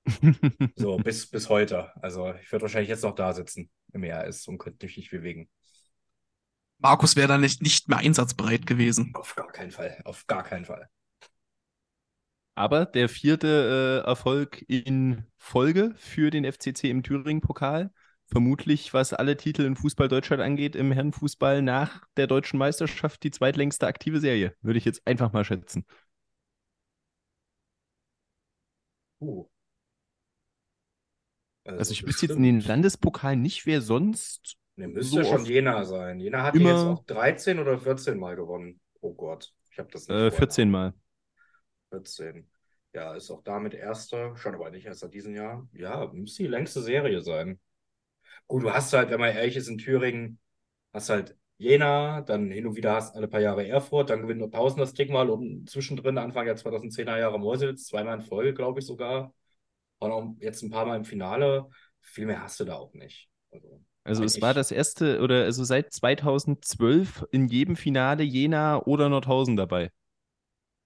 So, bis, bis heute. Also ich würde wahrscheinlich jetzt noch da sitzen im ERS und könnte mich nicht bewegen. Markus wäre dann nicht, nicht mehr einsatzbereit gewesen. Auf gar keinen Fall. Auf gar keinen Fall. Aber der vierte äh, Erfolg in Folge für den FCC im Thüringen-Pokal. Vermutlich, was alle Titel in Fußball Deutschland angeht, im Herrenfußball nach der deutschen Meisterschaft die zweitlängste aktive Serie. Würde ich jetzt einfach mal schätzen. Uh. Also ich wüsste jetzt in den Landespokal nicht, wer sonst. Ne, müsste so schon Jena sein. Jena hat Immer- jetzt auch 13 oder 14 Mal gewonnen. Oh Gott, ich habe das nicht Äh, vor. 14 Mal. 14. Ja, ist auch damit Erster, schon aber nicht erst seit diesem Jahr. Ja, müsste die längste Serie sein. Gut, du hast halt, wenn man ehrlich ist, in Thüringen, hast halt Jena, dann hin und wieder hast alle paar Jahre Erfurt, dann gewinnt Nordhausen das Ding mal und zwischendrin Anfang der 2010er Jahre Meuselwitz, zweimal in Folge, glaube ich sogar. Und auch jetzt ein paar Mal im Finale. Viel mehr hast du da auch nicht. Also, Also es war das erste, oder also seit 2012 in jedem Finale Jena oder Nordhausen dabei.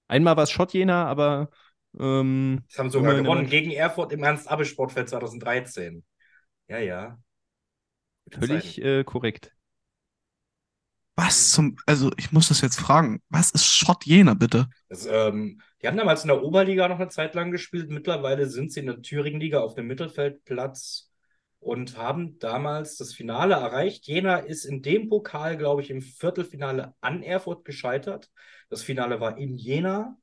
Einmal war es Schott Jena, aber ähm, das haben sogar immer gewonnen Mann- gegen Erfurt im Ernst-Abbe-Sportfeld 2013. Ja, ja. Völlig äh, korrekt. Was zum, also ich muss das jetzt fragen. Was ist Schott Jena, bitte? Das, ähm, die haben damals in der Oberliga noch eine Zeit lang gespielt. Mittlerweile sind sie in der Thüringen-Liga auf dem Mittelfeldplatz und haben damals das Finale erreicht. Jena ist in dem Pokal, glaube ich, im Viertelfinale an Erfurt gescheitert. Das Finale war in Jena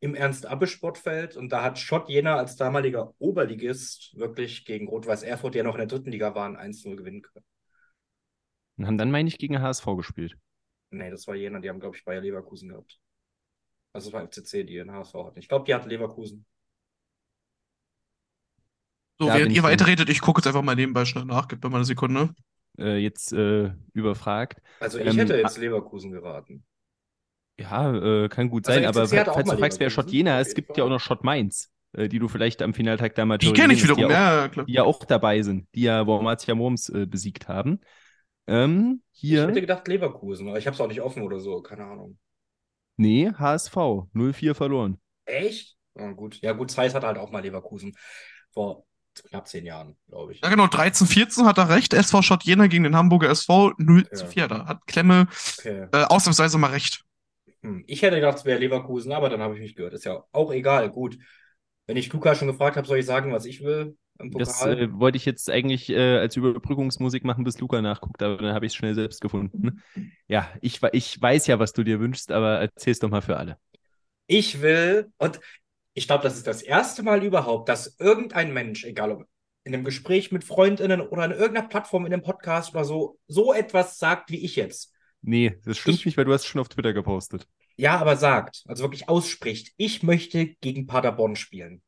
im Ernst-Abbe-Sportfeld und da hat Schott Jena als damaliger Oberligist wirklich gegen Rot-Weiß Erfurt, die ja noch in der dritten Liga waren, 1-0 gewinnen können. Und haben dann, meine ich, gegen HSV gespielt. Nee, das war Jena, die haben, glaube ich, Bayer Leverkusen gehabt. Also es war FCC, die den HSV hatten. Ich glaube, die hatten Leverkusen. So, Da während ihr weiterredet, ich gucke jetzt einfach mal nebenbei schnell nach. Gib mir mal eine Sekunde. Äh, jetzt äh, überfragt. Also ich Ähm, hätte jetzt Leverkusen geraten. Ja, äh, kann gut Also sein, aber falls du fragst, wer Schott Jena ist, gibt ja auch noch Schott Mainz, äh, die du vielleicht am Finaltag da mal Die kenne ich wiederum, die, ja, klar. auch, die ja auch dabei sind, die ja Wormatia Worms äh, besiegt haben. Ähm, Ich hier, hätte gedacht Leverkusen, aber ich habe es auch nicht offen oder so, keine Ahnung. nee, HSV, 0-4 verloren. Echt? Ja, gut. Ja, gut, Zeiss hat halt auch mal Leverkusen vor knapp zehn Jahren, glaube ich. Ja, genau, 13, 14 hat er recht. SV Schott Jena gegen den Hamburger SV 0 Ja. zu 4. Da hat Klemme Okay. äh, ausnahmsweise mal recht. Hm. Ich hätte gedacht, es wäre Leverkusen, aber dann habe ich mich gehört. Ist ja auch egal. Gut. Wenn ich Luca schon gefragt habe, soll ich sagen, was ich will Das äh, wollte ich jetzt eigentlich äh, als Überbrückungsmusik machen, bis Luca nachguckt, aber dann habe ich es schnell selbst gefunden. Ja, ich, ich weiß ja, was du dir wünschst, aber erzähl's doch mal für alle. Ich will, und ich glaube, das ist das erste Mal überhaupt, dass irgendein Mensch, egal ob in einem Gespräch mit FreundInnen oder in irgendeiner Plattform, in einem Podcast oder so, so etwas sagt wie ich jetzt. Nee, das stimmt Ich- nicht, weil du hast es schon auf Twitter gepostet. Ja, aber sagt, also wirklich ausspricht, ich möchte gegen Paderborn spielen.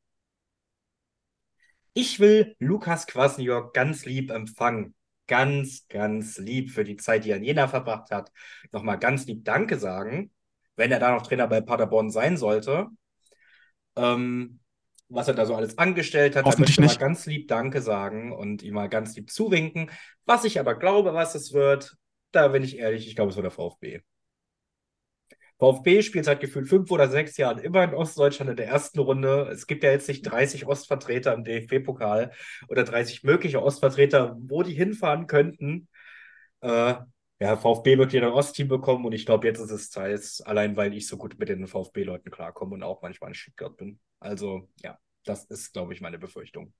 Ich will Lukas Kwasniok ganz lieb empfangen. Ganz, ganz lieb für die Zeit, die er in Jena verbracht hat. Nochmal ganz lieb Danke sagen, wenn er da noch Trainer bei Paderborn sein sollte. Ähm, was er da so alles angestellt hat, da Hoffentlich möchte mal nicht. ganz lieb Danke sagen und ihm mal ganz lieb zuwinken. Was ich aber glaube, was es wird, da bin ich ehrlich, ich glaube, es wird der VfB. VfB spielt seit gefühlt fünf oder sechs Jahren immer in Ostdeutschland in der ersten Runde. Es gibt ja jetzt nicht 30 Ostvertreter im DFB-Pokal oder 30 mögliche Ostvertreter, wo die hinfahren könnten. Äh, ja, VfB wird wieder ein Ostteam bekommen und ich glaube, jetzt ist es Zeit, allein weil ich so gut mit den VfB-Leuten klarkomme und auch manchmal in Stuttgart bin. Also, ja, das ist, glaube ich, meine Befürchtung.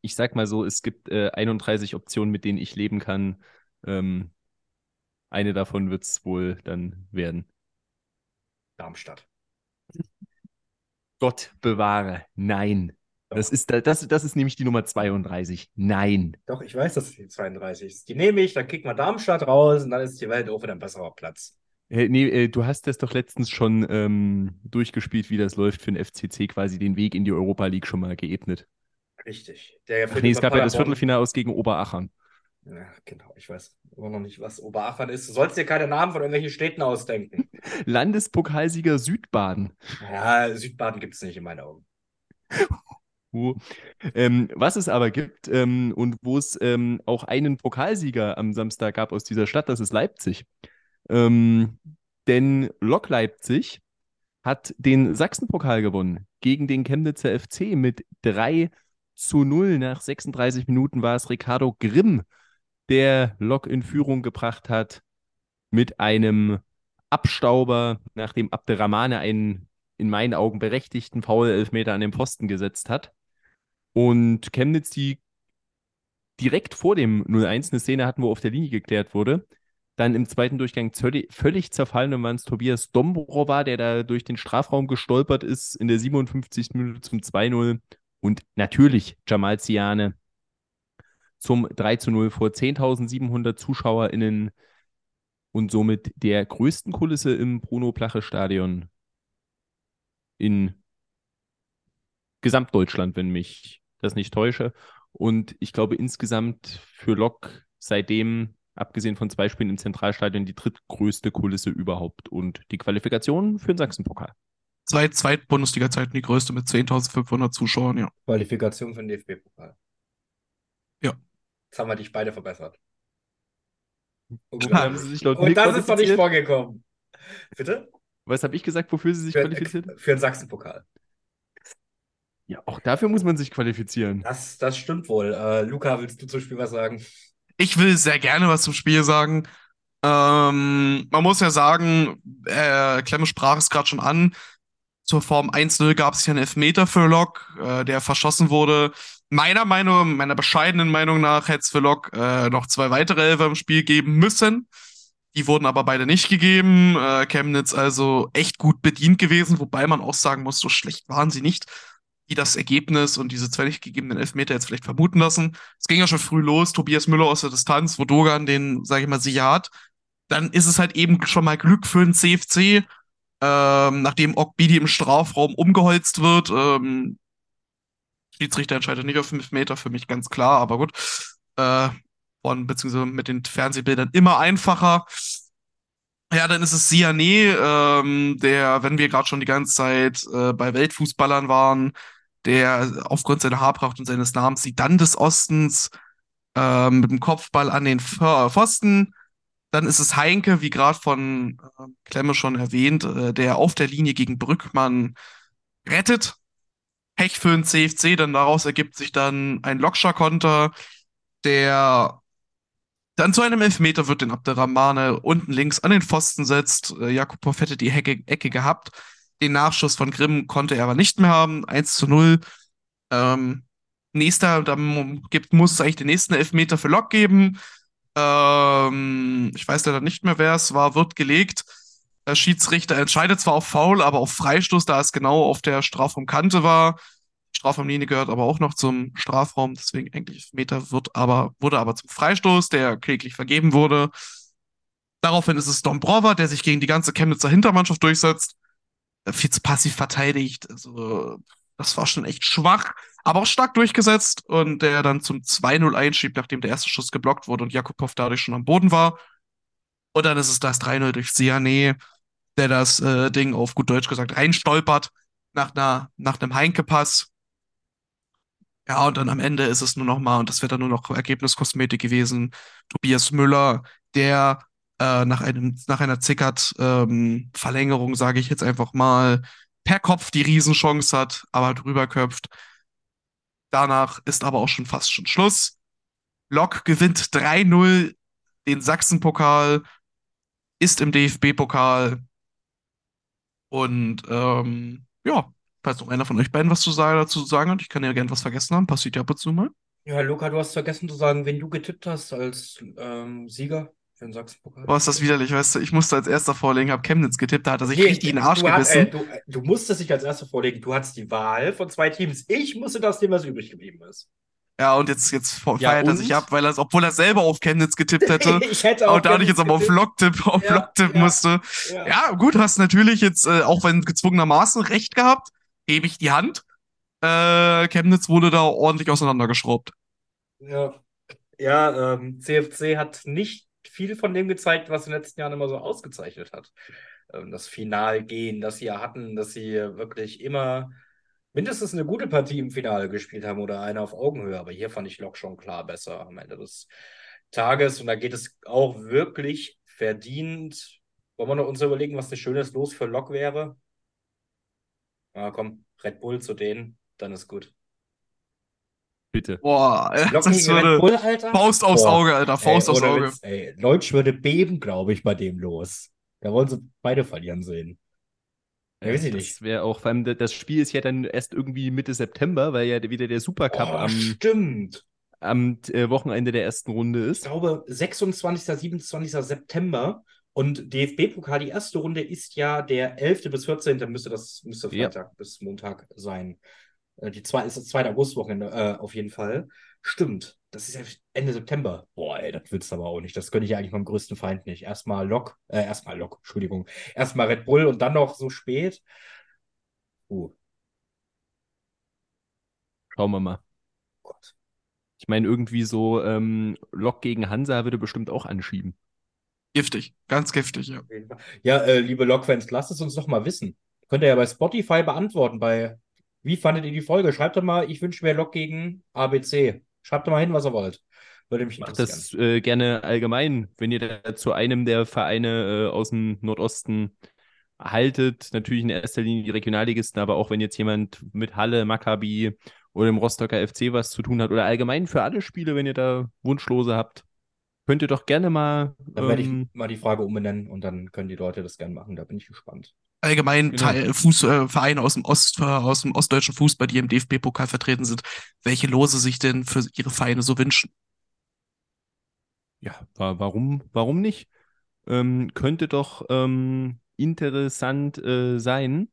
Ich sag mal so, es gibt äh, 31 Optionen, mit denen ich leben kann. Ähm, eine davon wird es wohl dann werden. Darmstadt. Gott bewahre. Nein. Das ist, da- das, das ist nämlich die Nummer 32. Nein. Doch, ich weiß, dass es die 32 ist. Die nehme ich, dann kicken wir Darmstadt raus und dann ist die Welt auch wieder ein besserer Platz. Äh, nee, äh, du hast das doch letztens schon ähm, durchgespielt, wie das läuft für den FCC, quasi den Weg in die Europa League schon mal geebnet. Richtig. Der Ach nee, es gab ja das Viertelfinale aus gegen Oberachern. Ja, genau. Ich weiß immer noch nicht, was Oberachern ist. Du sollst dir keine Namen von irgendwelchen Städten ausdenken. Landespokalsieger Südbaden. Ja, Südbaden gibt es nicht in meinen Augen. Ähm, was es aber gibt ähm, und wo es ähm, auch einen Pokalsieger am Samstag gab aus dieser Stadt, das ist Leipzig. Ähm, Denn Lok Leipzig hat den Sachsenpokal gewonnen gegen den Chemnitzer FC mit 3 zu 0. Nach 36 Minuten war es Ricardo Grimm, der Lok in Führung gebracht hat mit einem Abstauber, nachdem Abderrahmane einen in meinen Augen berechtigten Foul-Elfmeter an den Posten gesetzt hat. Und Chemnitz, die direkt vor dem 0-1 eine Szene hatten, wo auf der Linie geklärt wurde, dann im zweiten Durchgang völlig zerfallen und waren es Tobias Dombrova, der da durch den Strafraum gestolpert ist in der 57. Minute zum 2-0 und natürlich Jamal Ziane zum 3-0 vor 10.700 ZuschauerInnen und somit der größten Kulisse im Bruno-Plache-Stadion in Gesamtdeutschland, wenn mich das nicht täusche. Und ich glaube insgesamt für Lok seitdem, abgesehen von zwei Spielen im Zentralstadion, die drittgrößte Kulisse überhaupt und die Qualifikation für den Sachsenpokal. Seit Zweit-Bundesliga-Zeiten die größte mit 10.500 Zuschauern, ja. Qualifikation für den DFB-Pokal. Jetzt haben wir dich beide verbessert. Und, haben sie sich laut Und das ist doch nicht vorgekommen. Bitte? Was habe ich gesagt, wofür sie sich für, qualifiziert? Für den Sachsenpokal. Ja, auch dafür muss man sich qualifizieren. Das, das stimmt wohl. Äh, Luca, willst du zum Spiel was sagen? Ich will sehr gerne was zum Spiel sagen. Ähm, man muss ja sagen, äh, Klemme sprach es gerade schon an. Zur Form 1-0 gab es ja einen Elfmeter für Lok, äh, der verschossen wurde. Meiner Meinung, meiner bescheidenen Meinung nach, hätte es für Lok äh, noch zwei weitere Elfer im Spiel geben müssen. Die wurden aber beide nicht gegeben. Äh, Chemnitz also echt gut bedient gewesen, wobei man auch sagen muss, so schlecht waren sie nicht, wie das Ergebnis und diese zwei nicht gegebenen Elfmeter jetzt vielleicht vermuten lassen. Es ging ja schon früh los, Tobias Müller aus der Distanz, wo Dogan den, sage ich mal, sicher hat. Dann ist es halt eben schon mal Glück für den CFC, ähm, nachdem Okbidi im Strafraum umgeholzt wird. Ähm, Schiedsrichter entscheidet nicht auf 5 Meter, für mich ganz klar, aber gut. Äh, von, beziehungsweise mit den Fernsehbildern immer einfacher. Ja, dann ist es Siane, ähm, der, wenn wir gerade schon die ganze Zeit äh, bei Weltfußballern waren, der aufgrund seiner Haarpracht und seines Namens die dann des Ostens ähm, mit dem Kopfball an den Pfosten. Dann ist es Heinke, wie gerade von äh, Klemme schon erwähnt, äh, der auf der Linie gegen Brückmann rettet. Pech für den CFC, denn daraus ergibt sich dann ein Lokscher-Konter, der dann zu einem Elfmeter wird, den Abderrahmane unten links an den Pfosten setzt. Äh, Jakubow hätte die Hecke, Ecke gehabt. Den Nachschuss von Grimm konnte er aber nicht mehr haben. 1 zu 0. Ähm, nächster, dann gibt, muss es eigentlich den nächsten Elfmeter für Lok geben. Ähm, ich weiß leider nicht mehr, wer es war, wird gelegt. Der Schiedsrichter entscheidet zwar auf Foul, aber auf Freistoß, da es genau auf der Strafraumkante war. Strafraumlinie gehört aber auch noch zum Strafraum, deswegen eigentlich Meter wird aber, wurde aber zum Freistoß, der kläglich vergeben wurde. Daraufhin ist es Dombrova, der sich gegen die ganze Chemnitzer Hintermannschaft durchsetzt. Äh, viel zu passiv verteidigt. Also, das war schon echt schwach, aber auch stark durchgesetzt und der dann zum 2-0 einschiebt, nachdem der erste Schuss geblockt wurde und Jakubow dadurch schon am Boden war. Und dann ist es das 3-0 durch Siane, der das äh, Ding auf gut Deutsch gesagt reinstolpert nach, einer, nach einem Heinke-Pass. Ja, und dann am Ende ist es nur noch mal, und das wird dann nur noch Ergebniskosmetik gewesen, Tobias Müller, der äh, nach, einem, nach einer Zickert-Verlängerung, ähm, sage ich jetzt einfach mal, per Kopf die Riesenchance hat, aber drüber köpft. Danach ist aber auch schon fast schon Schluss. Lok gewinnt 3-0 den Sachsenpokal, ist im DFB-Pokal und ähm, ja, Falls noch einer von euch beiden was zu sagen, dazu sagen hat, ich kann ja gern was vergessen haben, passiert ja ab und zu mal. Ja, Luca, du hast vergessen zu sagen, wen du getippt hast als ähm, Sieger für den Sachsenpokal. Boah, ist das widerlich, weißt du, ich musste als erster vorlegen, habe Chemnitz getippt, da hat er sich nee, richtig in den Arsch gebissen. Hat, äh, du, äh, du, musstest dich als erster vorlegen, du hattest die Wahl von zwei Teams. Ich musste das nehmen, was übrig geblieben ist. Ja, und jetzt, jetzt feiert ja, er sich ab, weil er, obwohl er selber auf Chemnitz getippt hätte. ich hätte auch. Und dadurch jetzt aber auf Locktipp, auf ja, Locktipp ja, musste. Ja. ja. gut, hast natürlich jetzt, äh, auch wenn gezwungenermaßen recht gehabt gebe ich die Hand. Äh, Chemnitz wurde da ordentlich auseinandergeschraubt. Ja, ja ähm, CFC hat nicht viel von dem gezeigt, was in den letzten Jahren immer so ausgezeichnet hat. Ähm, das Finalgehen, das sie ja hatten, dass sie wirklich immer mindestens eine gute Partie im Finale gespielt haben oder eine auf Augenhöhe. Aber hier fand ich Lok schon klar besser am Ende des Tages. Und da geht es auch wirklich verdient Wollen wir noch uns überlegen, was ein schönes Los für Lok wäre? Ja, komm, Red Bull zu denen, dann ist gut. Bitte. Boah, das Red würde Bull, Alter? Faust aufs Boah. Auge, Alter, Faust ey, aufs Auge. Witz, ey. Leutsch würde beben, glaube ich, bei dem Los. Da wollen sie beide verlieren sehen. Ja, weiß ich das nicht. wäre auch, vor allem das Spiel ist ja dann erst irgendwie Mitte September, weil ja wieder der Supercup Oh, am, stimmt. am äh, Wochenende der ersten Runde Ich ist. glaube, 26., 27. September. Und DFB-Pokal, die erste Runde ist ja der 11. bis 14. müsste das müsste Ja. Freitag bis Montag sein. Äh, Die zwei, ist das 2. Augustwochenende äh, auf jeden Fall. Stimmt. Das ist ja Ende September. Boah, ey, das willst du aber auch nicht. Das gönne ich eigentlich meinem größten Feind nicht. Erstmal Lok, äh, erstmal Lok, Entschuldigung. Erstmal Red Bull und dann noch so spät. Uh, Schauen wir mal. Gott. Ich meine, irgendwie so ähm, Lok gegen Hansa würde bestimmt auch anschieben. Giftig, ganz giftig, ja. Ja, äh, liebe Lok-Fans, lasst es uns doch mal wissen. Könnt ihr ja bei Spotify beantworten, bei wie fandet ihr die Folge? Schreibt doch mal, ich wünsche mir Lok gegen ABC. Schreibt doch mal hin, was ihr wollt. Würde mich Macht das äh, gerne allgemein, wenn ihr da zu einem der Vereine äh, aus dem Nordosten haltet. Natürlich in erster Linie die Regionalligisten, aber auch wenn jetzt jemand mit Halle, Maccabi oder dem Rostocker FC was zu tun hat oder allgemein für alle Spiele, wenn ihr da Wunschlose habt, könnt ihr doch gerne mal. Dann werde ich ähm, mal die Frage umbenennen und dann können die Leute das gerne machen. Da bin ich gespannt. Allgemein Genau. Teil, Fuß, äh, Vereine aus dem Ost, äh, aus dem ostdeutschen Fußball, die im DFB-Pokal vertreten sind, welche Lose sich denn für ihre Vereine so wünschen. Ja, wa warum, warum nicht? Ähm, könnte doch ähm, interessant äh, sein,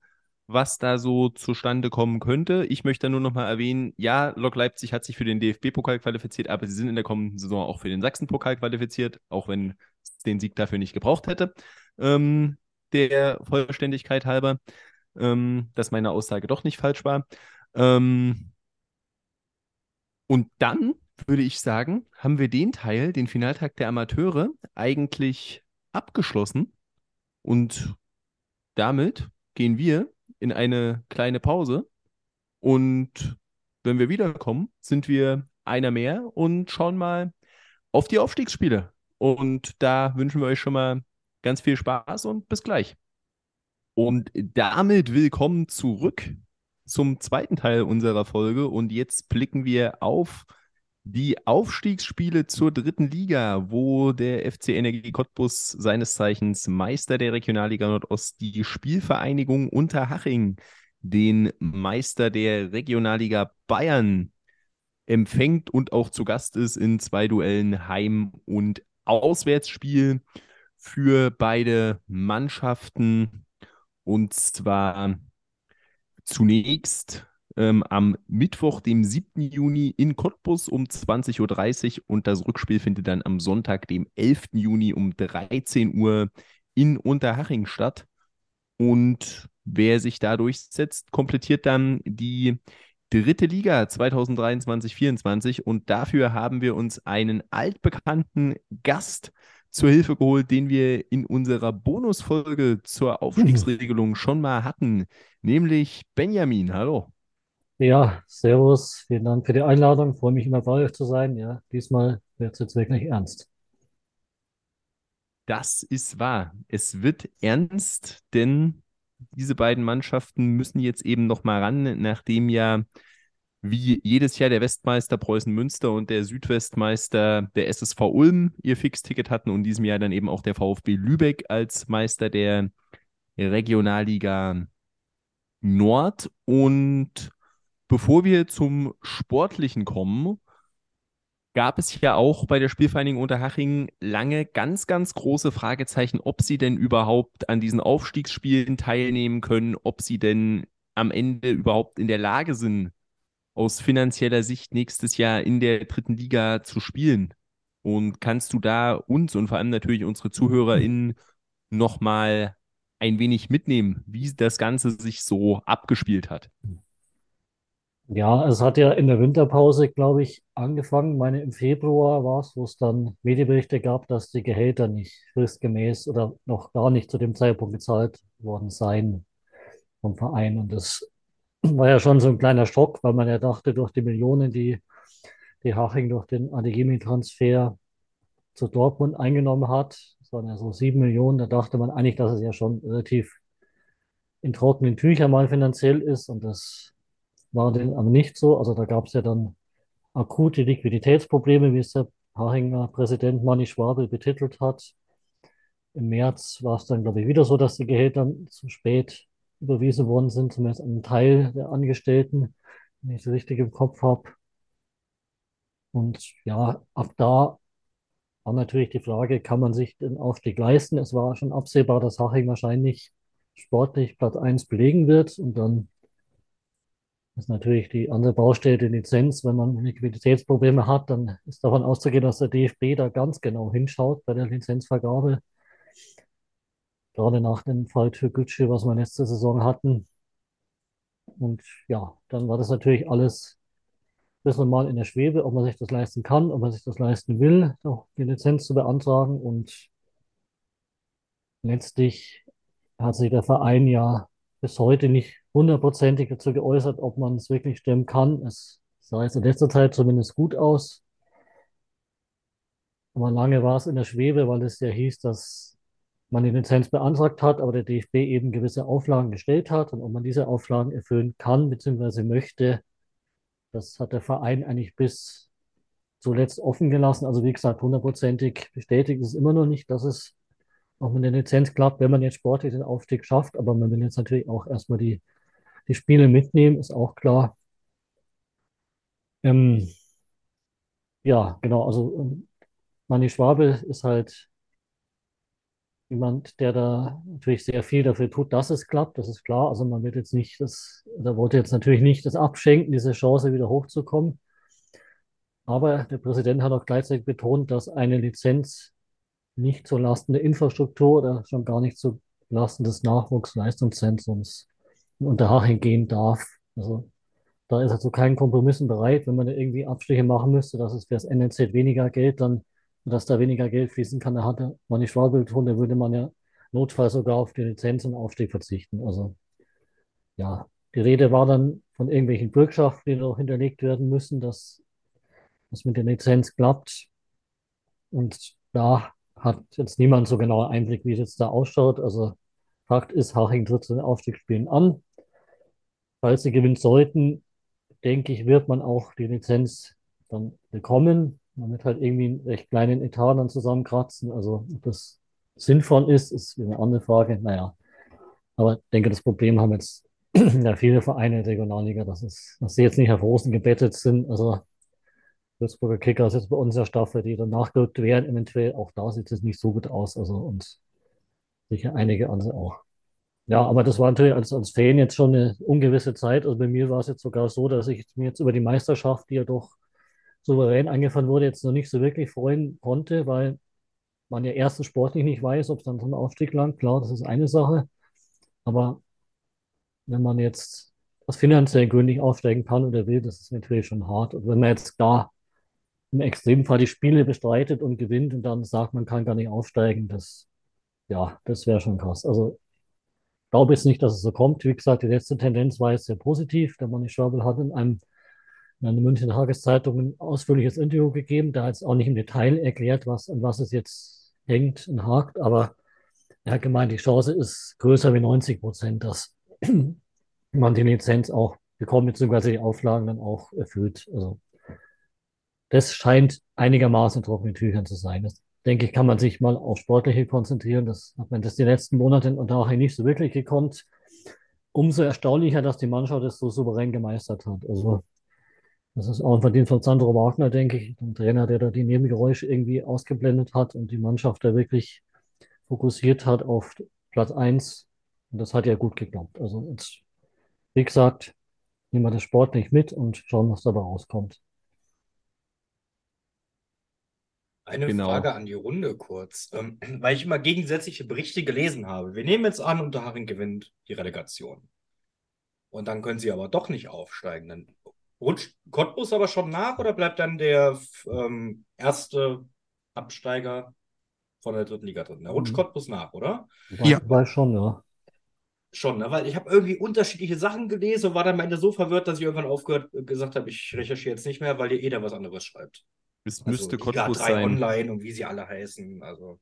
was da so zustande kommen könnte. Ich möchte nur noch mal erwähnen, ja, Lok Leipzig hat sich für den DFB-Pokal qualifiziert, aber sie sind in der kommenden Saison auch für den Sachsen-Pokal qualifiziert, auch wenn es den Sieg dafür nicht gebraucht hätte. Ähm, der Vollständigkeit halber, ähm, dass meine Aussage doch nicht falsch war. Ähm, und dann würde ich sagen, haben wir den Teil, den Finaltag der Amateure, eigentlich abgeschlossen. Und damit gehen wir in eine kleine Pause. Und wenn wir wiederkommen, sind wir einer mehr und schauen mal auf die Aufstiegsspiele. Und da wünschen wir euch schon mal ganz viel Spaß und bis gleich. Und damit willkommen zurück zum zweiten Teil unserer Folge. Und jetzt blicken wir auf die Aufstiegsspiele zur dritten Liga, wo der FC Energie Cottbus seines Zeichens Meister der Regionalliga Nordost, die Spielvereinigung Unterhaching, den Meister der Regionalliga Bayern, empfängt und auch zu Gast ist in zwei Duellen Heim- und Auswärtsspiel für beide Mannschaften. Und zwar zunächst ähm, am Mittwoch, dem 7. Juni in Cottbus um 20.30 Uhr und das Rückspiel findet dann am Sonntag, dem 11. Juni um 13 Uhr in Unterhaching statt. Und wer sich da durchsetzt, komplettiert dann die dritte Liga 2023-24 und dafür haben wir uns einen altbekannten Gast zur Hilfe geholt, den wir in unserer Bonusfolge zur Aufstiegsregelung schon mal hatten, nämlich Benjamin. Hallo. Ja, Servus, vielen Dank für die Einladung. Freue mich immer bei euch zu sein. Ja, diesmal wird es jetzt wirklich ernst. Das ist wahr. Es wird ernst, denn diese beiden Mannschaften müssen jetzt eben noch mal ran, nachdem ja wie jedes Jahr der Westmeister Preußen Münster und der Südwestmeister der SSV Ulm ihr Fixticket hatten und diesem Jahr dann eben auch der VfB Lübeck als Meister der Regionalliga Nord. Und bevor wir zum Sportlichen kommen, gab es ja auch bei der Spielvereinigung Unterhaching lange ganz, ganz große Fragezeichen, ob sie denn überhaupt an diesen Aufstiegsspielen teilnehmen können, ob sie denn am Ende überhaupt in der Lage sind, aus finanzieller Sicht nächstes Jahr in der dritten Liga zu spielen. Und kannst du da uns und vor allem natürlich unsere ZuhörerInnen nochmal ein wenig mitnehmen, wie das Ganze sich so abgespielt hat? Ja, es hat ja in der Winterpause, glaube ich, angefangen. Meine, im Februar war es, wo es dann Medienberichte gab, dass die Gehälter nicht fristgemäß oder noch gar nicht zu dem Zeitpunkt gezahlt worden seien vom Verein. Und das war ja schon so ein kleiner Schock, weil man ja dachte, durch die Millionen, die die Haching durch den Adeyemi-Transfer zu Dortmund eingenommen hat, waren ja so sieben Millionen. Da dachte man eigentlich, dass es ja schon relativ in trockenen Tüchern mal finanziell ist. Und das war dann aber nicht so. Also da gab es ja dann akute Liquiditätsprobleme, wie es der Hachinger Präsident Manni Schwabel betitelt hat. Im März war es dann, glaube ich, wieder so, dass die Gehälter zu spät überwiesen worden sind, zumindest einen Teil der Angestellten, wenn ich es richtig im Kopf habe. Und ja, ab da war natürlich die Frage, kann man sich den Aufstieg leisten? Es war schon absehbar, dass Haching wahrscheinlich sportlich Platz 1 belegen wird. Und dann ist natürlich die andere Baustelle die Lizenz. Wenn man Liquiditätsprobleme hat, dann ist davon auszugehen, dass der DFB da ganz genau hinschaut bei der Lizenzvergabe. Gerade nach dem Fall Türkgücü, was wir letzte Saison hatten. Und ja, dann war das natürlich alles ein bisschen mal in der Schwebe, ob man sich das leisten kann, ob man sich das leisten will, die Lizenz zu beantragen. Und letztlich hat sich der Verein ja bis heute nicht hundertprozentig dazu geäußert, ob man es wirklich stemmen kann. Es sah jetzt in letzter Zeit zumindest gut aus. Aber lange war es in der Schwebe, weil es ja hieß, dass man die Lizenz beantragt hat, aber der DFB eben gewisse Auflagen gestellt hat. Und ob man diese Auflagen erfüllen kann bzw. möchte, das hat der Verein eigentlich bis zuletzt offen gelassen. Also wie gesagt, hundertprozentig bestätigt ist es immer noch nicht, dass es auch mit der Lizenz klappt, wenn man jetzt sportlich den Aufstieg schafft. Aber man will jetzt natürlich auch erstmal die, die Spiele mitnehmen, ist auch klar. Ähm, ja, genau. Also ähm, Manni Schwabe ist halt jemand, der da natürlich sehr viel dafür tut, dass es klappt. Das ist klar. Also man wird jetzt nicht das, oder wollte jetzt natürlich nicht das abschenken, diese Chance wieder hochzukommen. Aber der Präsident hat auch gleichzeitig betont, dass eine Lizenz nicht zulasten der Infrastruktur oder schon gar nicht zulasten des Nachwuchsleistungszentrums in Unterhaching gehen darf. Also da ist also kein Kompromissen bereit, wenn man da irgendwie Abstriche machen müsste, dass es für das NNZ weniger Geld dann dass da weniger Geld fließen kann, da hatte man die Schwalbe tun, da würde man ja notfalls sogar auf die Lizenz und Aufstieg verzichten. Also ja, die Rede war dann von irgendwelchen Bürgschaften, die noch hinterlegt werden müssen, dass das mit der Lizenz klappt. Und da hat jetzt niemand so genauer Einblick, wie es jetzt da ausschaut. Also Fakt ist, Haching tritt zu den Aufstiegsspielen an. Falls sie gewinnen sollten, denke ich, wird man auch die Lizenz dann bekommen. Wird halt irgendwie einen recht kleinen Etat dann zusammenkratzen. Also, ob das sinnvoll ist, ist eine andere Frage. Naja, aber ich denke, das Problem haben jetzt ja, viele Vereine in der Regionalliga, dass, es, dass sie jetzt nicht auf Rosen gebettet sind. Also, Würzburger Kicker ist jetzt bei uns der Staffel, die dann nachgerückt werden, eventuell. Auch da sieht es nicht so gut aus. Also, und sicher einige andere auch. Ja, aber das war natürlich als, als Fan jetzt schon eine ungewisse Zeit. Also bei mir war es jetzt sogar so, dass ich mir jetzt über die Meisterschaft, die ja doch souverän angefangen wurde, jetzt noch nicht so wirklich freuen konnte, weil man ja erstens sportlich nicht weiß, ob es dann zum Aufstieg langt. Klar, das ist eine Sache. Aber wenn man jetzt aus finanziellen Gründen nicht aufsteigen kann oder will, das ist natürlich schon hart. Und wenn man jetzt da im Extremfall die Spiele bestreitet und gewinnt und dann sagt, man kann gar nicht aufsteigen, das, ja, das wäre schon krass. Also glaube jetzt nicht, dass es so kommt. Wie gesagt, die letzte Tendenz war jetzt sehr positiv. Der Manni Schwabel hat in einem in einer Münchner Tageszeitung ein ausführliches Interview gegeben. Da hat es auch nicht im Detail erklärt, was, an was es jetzt hängt und hakt, aber er hat gemeint, die Chance ist größer wie 90 Prozent, dass man die Lizenz auch bekommt, beziehungsweise die Auflagen dann auch erfüllt. Also das scheint einigermaßen in trockenen Tüchern zu sein. Das denke ich, kann man sich mal auf Sportliche konzentrieren. Das hat man das die letzten Monate und auch nicht so wirklich gekonnt. Umso erstaunlicher, dass die Mannschaft das so souverän gemeistert hat. Also das ist auch ein Verdienst von Sandro Wagner, denke ich, ein Trainer, der da die Nebengeräusche irgendwie ausgeblendet hat und die Mannschaft da wirklich fokussiert hat auf Platz 1. Und das hat ja gut geklappt. Also jetzt, wie gesagt, nehmen wir das Sport nicht mit und schauen, was dabei rauskommt. Eine genau. Frage an die Runde kurz, ähm, weil ich immer gegensätzliche Berichte gelesen habe. Wir nehmen jetzt an, Unterhaching gewinnt die Relegation. Und dann können sie aber doch nicht aufsteigen. Dann Rutscht Cottbus aber schon nach oder bleibt dann der ähm, erste Absteiger von der dritten Liga drin? Der rutscht mhm. Cottbus nach, oder? Ja, war schon, ja. Schon, ne? weil ich habe irgendwie unterschiedliche Sachen gelesen und war dann am Ende so verwirrt, dass ich irgendwann aufgehört äh, gesagt habe, ich recherchiere jetzt nicht mehr, weil ihr eh da was anderes schreibt. Es müsste also, Cottbus Liga 3 sein. Online und wie sie alle heißen. Also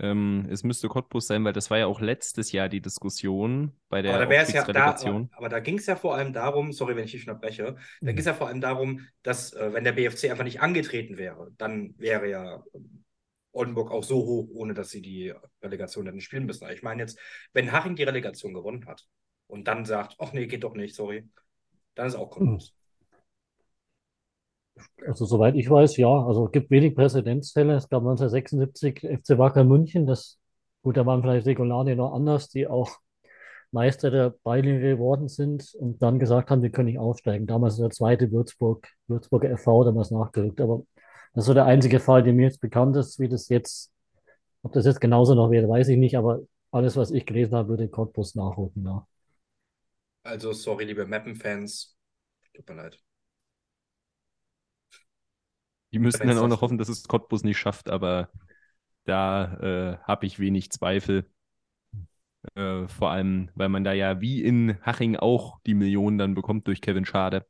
Ähm, es müsste Cottbus sein, weil das war ja auch letztes Jahr die Diskussion bei der Aber da ja da, aber, da ging es ja vor allem darum, sorry, wenn ich dich unterbreche, da Mhm. ging es ja vor allem darum, dass äh, wenn der BFC einfach nicht angetreten wäre, dann wäre ja ähm, Oldenburg auch so hoch, ohne dass sie die Relegation hätten spielen müssen. Aber Ich meine jetzt, wenn Haching die Relegation gewonnen hat und dann sagt, ach nee, geht doch nicht, sorry, dann ist auch Cottbus. Also soweit ich weiß, ja. Also es gibt wenig Präzedenzfälle. Es gab 1976 FC Wacker München. Das, gut, da waren vielleicht Regularien noch anders, die auch Meister der Beilinie geworden sind und dann gesagt haben, wir können nicht aufsteigen. Damals der zweite Würzburg, Würzburger FV damals nachgerückt. Aber das ist so der einzige Fall, der mir jetzt bekannt ist, wie das jetzt, ob das jetzt genauso noch wäre, weiß ich nicht. Aber alles, was ich gelesen habe, würde Cottbus nachrücken. Ja. Also sorry, liebe Mappen-Fans, tut mir leid. Die müssten dann auch noch hoffen, dass es Cottbus nicht schafft, aber da äh, habe ich wenig Zweifel. Äh, vor allem, weil man da ja wie in Haching auch die Millionen dann bekommt durch Kevin Schade.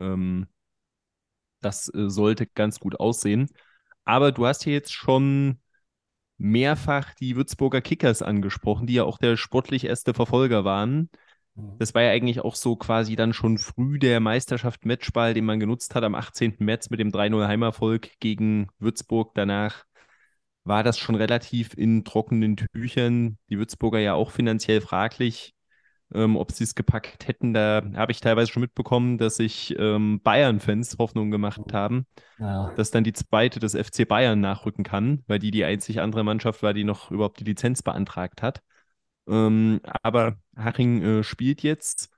Ähm, das äh, sollte ganz gut aussehen. Aber du hast hier jetzt schon mehrfach die Würzburger Kickers angesprochen, die ja auch der sportlich erste Verfolger waren. Das war ja eigentlich auch so quasi dann schon früh der Meisterschaft-Matchball, den man genutzt hat am 18. März mit dem 3-0 Heimerfolg gegen Würzburg. Danach war das schon relativ in trockenen Tüchern. Die Würzburger ja auch finanziell fraglich, ähm, ob sie es gepackt hätten. Da habe ich teilweise schon mitbekommen, dass sich ähm, Bayern-Fans Hoffnung gemacht haben, Ja. dass dann die zweite des FC Bayern nachrücken kann, weil die die einzig andere Mannschaft war, die noch überhaupt die Lizenz beantragt hat. Ähm, aber Haching äh, spielt jetzt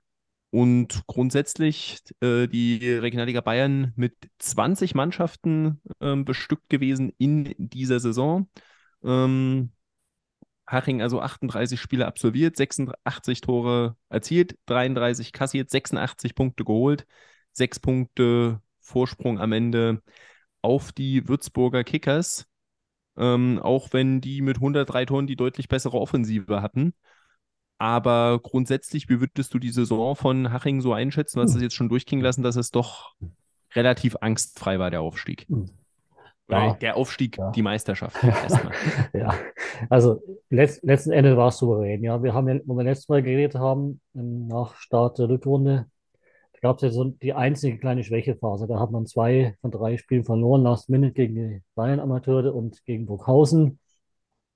und grundsätzlich äh, die Regionalliga Bayern mit 20 Mannschaften ähm, bestückt gewesen in dieser Saison. Ähm, Haching also 38 Spiele absolviert, 86 Tore erzielt, 33 kassiert, 86 Punkte geholt, 6 Punkte Vorsprung am Ende auf die Würzburger Kickers. Ähm, auch wenn die mit 103 Toren die deutlich bessere Offensive hatten. Aber grundsätzlich, wie würdest du die Saison von Haching so einschätzen? Du hast es jetzt schon durchklingen lassen, dass es doch relativ angstfrei war, der Aufstieg. Ja. der Aufstieg, Ja. die Meisterschaft. Ja, also letzt, letzten Endes war es souverän. Ja, wir haben ja, wo wir letztes Mal geredet haben, ähm, nach Start der Rückrunde, gab es ja so die einzige kleine Schwächephase. Da hat man zwei von drei Spielen verloren, Last Minute gegen die Bayern-Amateure und gegen Burghausen.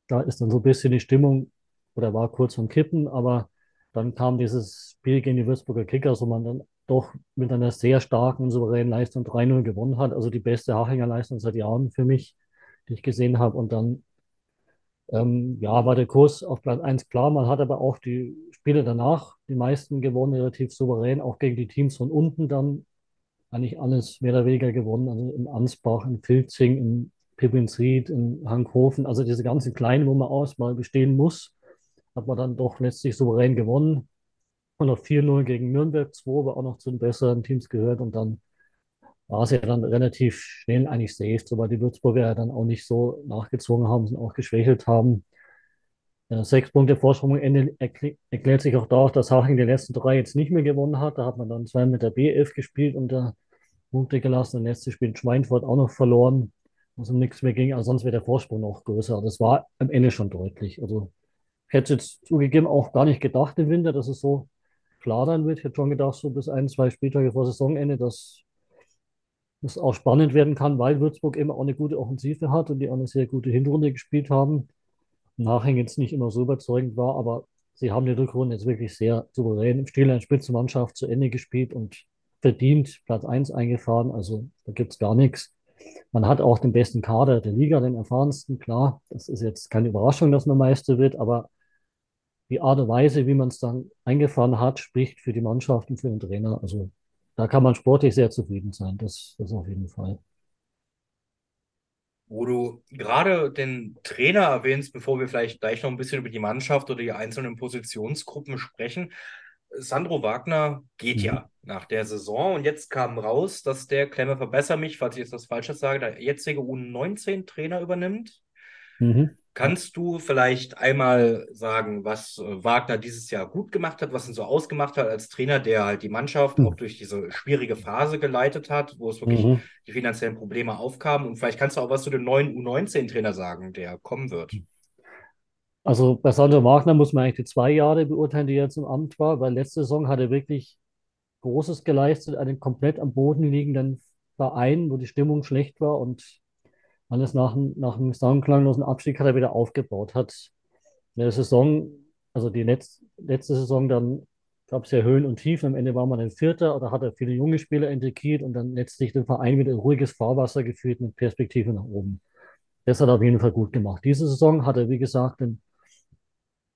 Da ist dann so ein bisschen die Stimmung oder war kurz vom Kippen, aber dann kam dieses Spiel gegen die Würzburger Kickers, wo man dann doch mit einer sehr starken, souveränen Leistung 3-0 gewonnen hat. Also die beste Hachinger Leistung seit Jahren für mich, die ich gesehen habe. Und dann ähm, ja, war der Kurs auf Platz 1 klar. Man hat aber auch die Spiele danach, die meisten gewonnen, relativ souverän, auch gegen die Teams von unten dann eigentlich alles mehr oder weniger gewonnen. Also in Ansbach, in Filzing, in Pippinsried, in Hankhofen, also diese ganzen kleinen, wo man Auswahl bestehen muss, hat man dann doch letztlich souverän gewonnen. Und noch 4-0 gegen Nürnberg 2, aber auch noch zu den besseren Teams gehört. Und dann war es ja dann relativ schnell eigentlich safe, sobald die Würzburger ja dann auch nicht so nachgezogen haben, und auch geschwächelt haben. Ja, sechs Punkte Vorsprung Ende erkl- erklärt sich auch dadurch, dass Haching die letzten drei jetzt nicht mehr gewonnen hat. Da hat man dann zwei mit der B11 gespielt und da Punkte gelassen. Und letztes Spiel in Schweinfurt auch noch verloren, wo es um nichts mehr ging. Also sonst wäre der Vorsprung noch größer. Das war am Ende schon deutlich. Also ich hätte jetzt zugegeben auch gar nicht gedacht im Winter, dass es so klar dann wird. Ich hätte schon gedacht, so bis ein, zwei Spieltage vor Saisonende, dass das auch spannend werden kann, weil Würzburg eben auch eine gute Offensive hat und die auch eine sehr gute Hinrunde gespielt haben. Nachhängen jetzt nicht immer so überzeugend war, aber sie haben die Rückrunde jetzt wirklich sehr souverän im Stil einer Spitzenmannschaft zu Ende gespielt und verdient Platz 1 eingefahren. Also da gibt es gar nichts. Man hat auch den besten Kader der Liga, den erfahrensten, klar. Das ist jetzt keine Überraschung, dass man Meister wird, aber die Art und Weise, wie man es dann eingefahren hat, spricht für die Mannschaft und für den Trainer. Also da kann man sportlich sehr zufrieden sein. Das, das auf jeden Fall. Wo du gerade den Trainer erwähnst, bevor wir vielleicht gleich noch ein bisschen über die Mannschaft oder die einzelnen Positionsgruppen sprechen. Sandro Wagner geht Mhm. ja nach der Saison und jetzt kam raus, dass der, Klemme, verbessere mich, falls ich jetzt was Falsches sage, der jetzige U19-Trainer übernimmt. Mhm. Kannst du vielleicht einmal sagen, was äh, Wagner dieses Jahr gut gemacht hat, was ihn so ausgemacht hat als Trainer, der halt die Mannschaft Mhm. auch durch diese schwierige Phase geleitet hat, wo es wirklich Mhm. die finanziellen Probleme aufkamen? Und vielleicht kannst du auch was zu dem neuen U19-Trainer sagen, der kommen wird. Also bei Sandro Wagner muss man eigentlich die zwei Jahre beurteilen, die er jetzt im Amt war, weil letzte Saison hat er wirklich Großes geleistet, einen komplett am Boden liegenden Verein, wo die Stimmung schlecht war und alles nach, nach einem sagenklanglosen Abstieg hat er wieder aufgebaut. Hat in der Saison, also die letz, letzte Saison, dann gab es ja Höhen und Tiefen. Am Ende war man ein Vierter oder hat er viele junge Spieler integriert und dann letztlich den Verein wieder in ruhiges Fahrwasser geführt mit Perspektive nach oben. Das hat er auf jeden Fall gut gemacht. Diese Saison hat er, wie gesagt, den,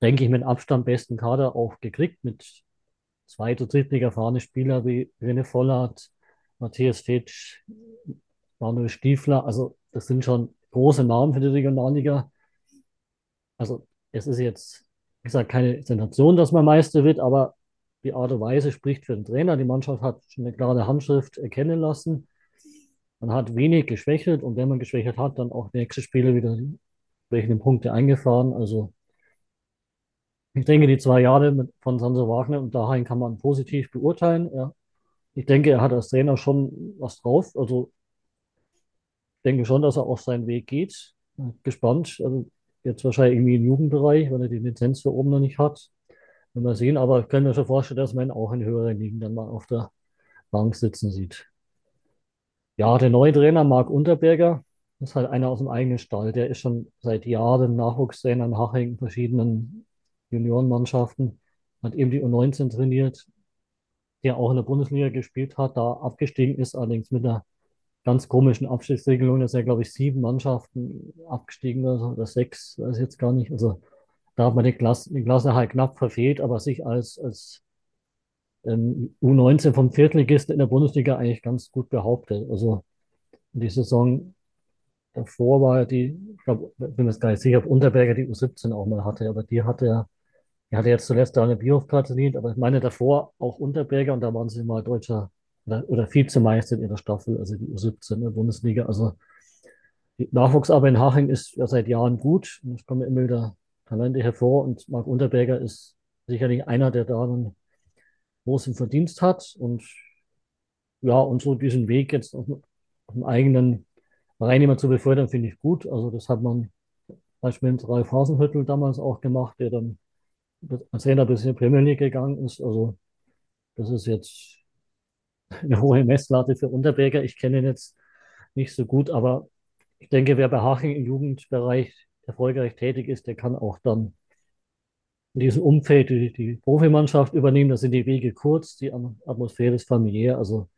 denke ich, mit Abstand besten Kader auch gekriegt, mit Zweit- und Drittliga erfahrene Spieler wie René Vollert, Matthias Fitsch, Manuel Stiefler. Also, das sind schon große Namen für die Regionalliga. Also, es ist jetzt, wie gesagt, keine Sensation, dass man Meister wird, aber die Art und Weise spricht für den Trainer. Die Mannschaft hat schon eine klare Handschrift erkennen lassen. Man hat wenig geschwächelt und wenn man geschwächelt hat, dann auch nächste Spiele wieder entsprechende Punkte eingefahren. Also ich denke, die zwei Jahre von Sanso Wagner und dahin kann man positiv beurteilen. Ja. Ich denke, er hat als Trainer schon was drauf. Also denke schon, dass er auf seinen Weg geht. Gespannt. Also jetzt wahrscheinlich irgendwie im Jugendbereich, weil er die Lizenz für oben noch nicht hat. Wenn wir sehen, aber kann mir schon vorstellen, dass man ihn auch in höheren Ligen dann mal auf der Bank sitzen sieht. Ja, der neue Trainer, Marc Unterberger, ist halt einer aus dem eigenen Stall. Der ist schon seit Jahren Nachwuchstrainer in Haching in verschiedenen Juniorenmannschaften, hat eben die U19 trainiert, der auch in der Bundesliga gespielt hat, da abgestiegen ist, allerdings mit einer ganz komischen Abstiegsregelung, dass er, glaube ich, sieben Mannschaften abgestiegen ist oder sechs, weiß ich jetzt gar nicht. Also da hat man die Klasse, die Klasse halt knapp verfehlt, aber sich als, als ähm, U19 vom Viertligisten in der Bundesliga eigentlich ganz gut behauptet. Also die Saison davor war die, ich glaube, bin mir jetzt gar nicht sicher, ob Unterberger die U17 auch mal hatte, aber die hatte er er hatte jetzt zuletzt Daniel Bioff trainiert, aber ich meine davor auch Unterberger und da waren sie mal deutscher oder, oder Vizemeister in ihrer Staffel, also die U17 in der Bundesliga. Also die Nachwuchsarbeit in Haching ist ja seit Jahren gut. Es kommen immer wieder Talente hervor und Marc Unterberger ist sicherlich einer, der da einen großen Verdienst hat und ja, und so diesen Weg jetzt auf, auf dem eigenen Verein immer zu befördern, finde ich gut. Also das hat man beispielsweise mit Ralf Hasenhüttel damals auch gemacht, der dann als Trainer bis in die Premier League gegangen ist. Also das ist jetzt eine hohe Messlatte für Unterberger. Ich kenne ihn jetzt nicht so gut, aber ich denke, wer bei Haching im Jugendbereich erfolgreich tätig ist, der kann auch dann in diesem Umfeld die, die Profimannschaft übernehmen. Da sind die Wege kurz, die Atmosphäre ist familiär. Also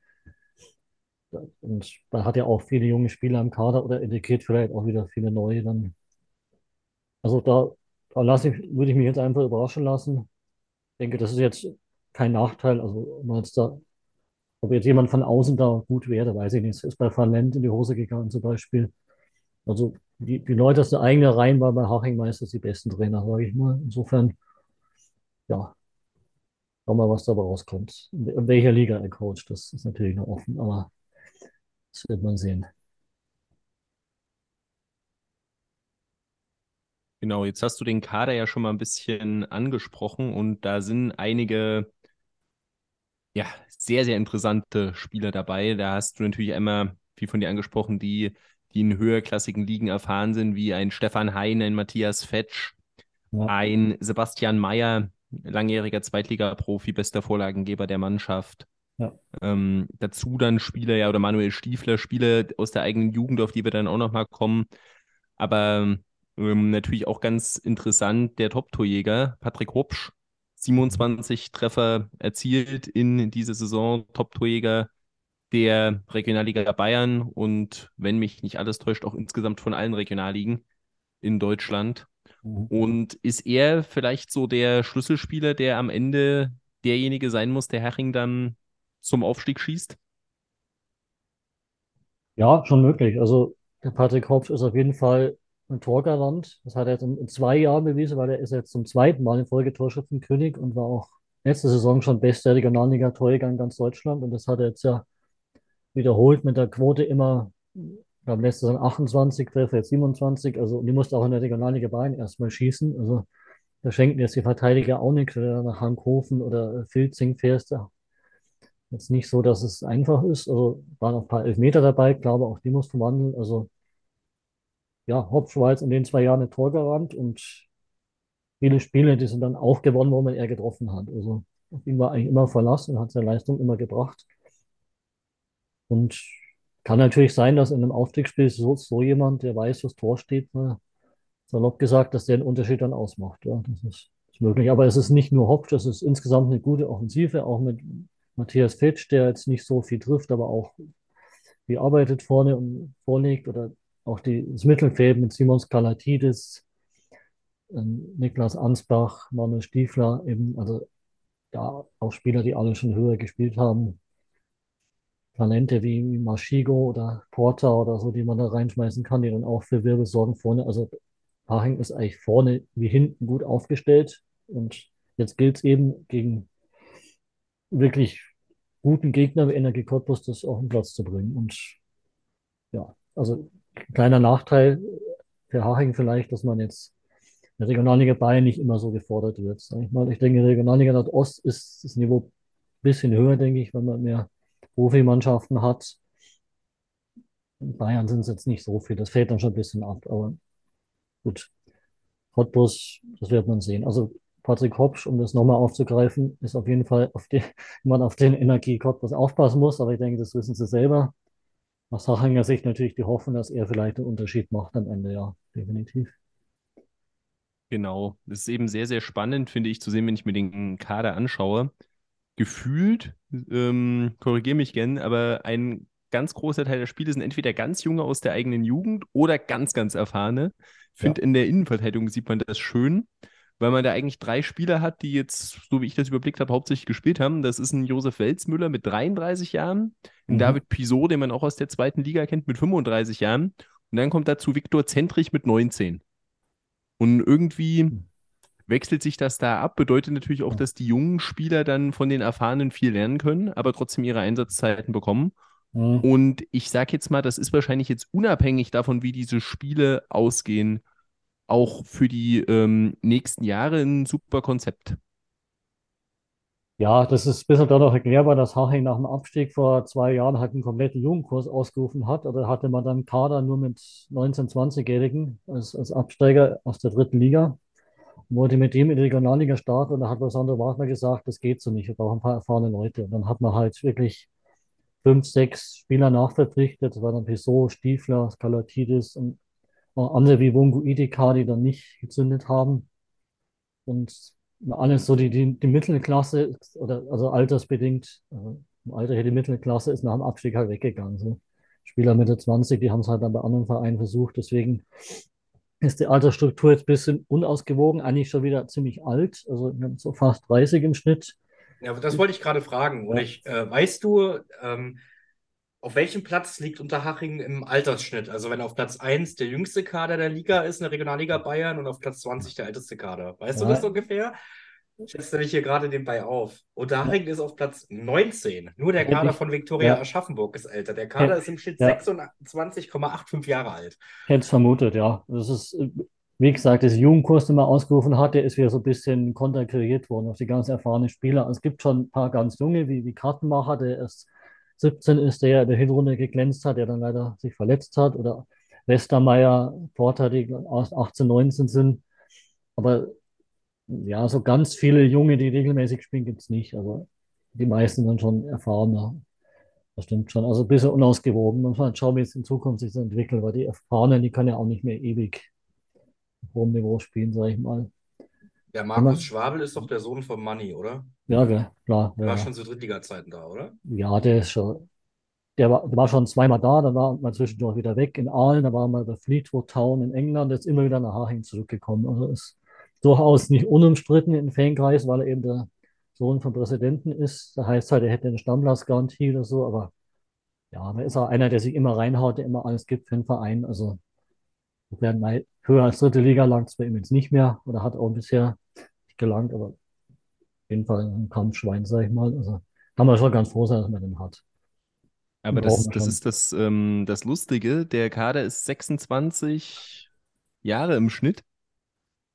und man hat ja auch viele junge Spieler im Kader oder integriert vielleicht auch wieder viele neue dann. Also da da lasse ich, würde ich mich jetzt einfach überraschen lassen. Ich denke, das ist jetzt kein Nachteil. Also, ob, jetzt da, ob jetzt jemand von außen da gut wäre, weiß ich nicht. Es ist bei Van Lent in die Hose gegangen zum Beispiel. Also, die, die Leute aus der eigenen Reihen waren bei Haching meistens die besten Trainer, sage ich mal. Insofern, ja, schauen wir mal, was dabei rauskommt. In welcher Liga er coacht, das ist natürlich noch offen, aber das wird man sehen. Genau, jetzt hast du den Kader ja schon mal ein bisschen angesprochen und da sind einige ja, sehr, sehr interessante Spieler dabei. Da hast du natürlich einmal, wie von dir angesprochen, die, die in höherklassigen Ligen erfahren sind, wie ein Stefan Hein, ein Matthias Fetsch, ja. ein Sebastian Mayer, langjähriger Zweitliga-Profi, bester Vorlagengeber der Mannschaft. Ja. Ähm, dazu dann Spieler, ja, oder Manuel Stiefler, Spieler aus der eigenen Jugend, auf die wir dann auch nochmal kommen. Aber ähm, natürlich auch ganz interessant, der Top-Torjäger Patrick Hopsch, 27 Treffer erzielt in dieser Saison, Top-Torjäger der Regionalliga Bayern und wenn mich nicht alles täuscht, auch insgesamt von allen Regionalligen in Deutschland. Mhm. Und ist er vielleicht so der Schlüsselspieler, der am Ende derjenige sein muss, der Herring dann zum Aufstieg schießt? Ja, schon möglich. Also der Patrick Hopsch ist auf jeden Fall ein Torgarant. Das hat er jetzt in, zwei Jahren bewiesen, weil er ist jetzt zum zweiten Mal in Folge Torschützenkönig und war auch letzte Saison schon bester Regionalliga-Torjäger in ganz Deutschland. Und das hat er jetzt ja wiederholt mit der Quote immer, ich glaube, letzte Saison 28 Treffer, jetzt 27. Also, und die musste auch in der Regionalliga Bayern erstmal schießen. Also, da schenken jetzt die Verteidiger auch nichts, wenn du nach Hankhofen oder Filzing fährst. Jetzt nicht so, dass es einfach ist. Also, waren auch ein paar Elfmeter dabei, glaube auch die musst du wandeln. Also, ja, Hopf war jetzt in den zwei Jahren ein Torgarant und viele Spiele, die sind dann auch gewonnen worden, wenn er getroffen hat. Also auf ihn war eigentlich immer Verlass und hat seine Leistung immer gebracht. Und kann natürlich sein, dass in einem Aufstiegsspiel so, so jemand, der weiß, was Tor steht, ne, salopp gesagt, dass der den Unterschied dann ausmacht. Ja, das ist, ist möglich. Aber es ist nicht nur Hopf, das ist insgesamt eine gute Offensive, auch mit Matthias Fitsch, der jetzt nicht so viel trifft, aber auch wie arbeitet vorne und vorlegt oder auch die, das Mittelfeld mit Simon Skalatidis, ähm, Niklas Ansbach, Manuel Stiefler, eben, also ja, auch Spieler, die alle schon höher gespielt haben. Talente wie Maschigo oder Porter oder so, die man da reinschmeißen kann, die dann auch für Wirbel sorgen vorne. Also Haching ist eigentlich vorne wie hinten gut aufgestellt. Und jetzt gilt es eben gegen wirklich guten Gegner wie Energie Cottbus das auf den Platz zu bringen. Und ja, also kleiner Nachteil für Haching vielleicht, dass man jetzt in der Regionalliga Bayern nicht immer so gefordert wird. Sag ich mal, ich denke, Regionalliga Nordost ist das Niveau ein bisschen höher, denke ich, wenn man mehr Profimannschaften hat. In Bayern sind es jetzt nicht so viel, das fällt dann schon ein bisschen ab, aber gut. Cottbus, das wird man sehen. Also Patrick Hopsch, um das nochmal aufzugreifen, ist auf jeden Fall, auf die, man auf den Energie Cottbus aufpassen muss, aber ich denke, das wissen sie selber. Aus Hachinger Sicht natürlich die Hoffnung, dass er vielleicht einen Unterschied macht am Ende, ja, definitiv. Genau, das ist eben sehr, sehr spannend, finde ich, zu sehen, wenn ich mir den Kader anschaue. Gefühlt, ähm, korrigiere mich gern, aber ein ganz großer Teil der Spiele sind entweder ganz junge aus der eigenen Jugend oder ganz, ganz erfahrene. Ich finde, ja. in der Innenverteidigung sieht man das schön weil man da eigentlich drei Spieler hat, die jetzt, so wie ich das überblickt habe, hauptsächlich gespielt haben. Das ist ein Josef Welzmüller mit 33 Jahren, ein mhm. David Pisot, den man auch aus der zweiten Liga kennt, mit 35 Jahren. Und dann kommt dazu Viktor Zentrich mit 19. Und irgendwie wechselt sich das da ab, bedeutet natürlich auch, dass die jungen Spieler dann von den Erfahrenen viel lernen können, aber trotzdem ihre Einsatzzeiten bekommen. Mhm. Und ich sage jetzt mal, das ist wahrscheinlich jetzt unabhängig davon, wie diese Spiele ausgehen, auch für die ähm, nächsten Jahre ein super Konzept. Ja, das ist ein bisschen dadurch erklärbar, dass Haching nach dem Abstieg vor zwei Jahren halt einen kompletten Jugendkurs ausgerufen hat. Oder hatte man dann Kader nur mit 19-, 20-Jährigen als, als Absteiger aus der dritten Liga. Wollte mit dem in die Regionalliga starten und da hat Sandro Wagner gesagt, das geht so nicht, wir brauchen ein paar erfahrene Leute. Und dann hat man halt wirklich fünf, sechs Spieler nachverpflichtet. Das war dann Pisot, Stiefler, Skalatidis und andere wie Wungu Ideka, die dann nicht gezündet haben. Und alles so die, die, die Mittelklasse, oder also altersbedingt, also im Alter hier die Mittelklasse ist nach dem Abstieg halt weggegangen. So. Spieler Mitte 20, die haben es halt dann bei anderen Vereinen versucht. Deswegen ist die Altersstruktur jetzt ein bisschen unausgewogen, eigentlich schon wieder ziemlich alt, also so fast 30 im Schnitt. Ja, das wollte ich gerade fragen. Und ich, äh, weißt du, ähm, auf welchem Platz liegt Unterhaching im Altersschnitt? Also wenn auf Platz 1 der jüngste Kader der Liga ist, in der Regionalliga Bayern, und auf Platz 20 der älteste Kader. Weißt ja. du das ungefähr? Schätze mich hier gerade nebenbei auf. Unterhaching ja. ist auf Platz 19. Nur der Kader von Viktoria ja. Aschaffenburg ist älter. Der Kader ist im Schnitt ja. 26,85 Jahre alt. Hätte es vermutet, ja. Das ist, wie gesagt, das Jugendkurs, den man ausgerufen hat, der ist wieder so ein bisschen konterkariert worden auf die ganz erfahrenen Spieler. Es gibt schon ein paar ganz junge, wie, wie Kartenmacher, der ist 17 ist, der in der Hinrunde geglänzt hat, der dann leider sich verletzt hat. Oder Westermeier, Porter, die aus 18, 19 sind. Aber ja, so ganz viele Junge, die regelmäßig spielen, gibt es nicht. Also die meisten sind schon erfahrener. Das stimmt schon. Also ein bisschen unausgewogen. Man muss halt schauen, wie es in Zukunft sich entwickelt, weil die Erfahrenen, die können ja auch nicht mehr ewig hohem Niveau spielen, sage ich mal. Der Markus Schwabel ist doch der Sohn von Manni, oder? Ja, klar. Ja. war schon zu Drittliga-Zeiten da, oder? Ja, der ist schon. Der war, der war schon zweimal da, dann war mal zwischendurch wieder weg in Aalen, da war mal bei Fleetwood Town in England, jetzt immer wieder nach Haching zurückgekommen. Also ist durchaus nicht unumstritten im Fankreis, weil er eben der Sohn vom Präsidenten ist. Da heißt halt, er hätte eine Stammplatzgarantie oder so, aber ja, er ist auch einer, der sich immer reinhaut, der immer alles gibt für den Verein. Also werden höher als dritte Liga langt es bei ihm jetzt nicht mehr oder hat auch bisher gelangt, aber auf jeden Fall ein Kampfschwein, sag ich mal. Also kann man schon ganz froh sein, dass man den hat. Aber das, das ist das, ähm, das Lustige. Der Kader ist 26 Jahre im Schnitt.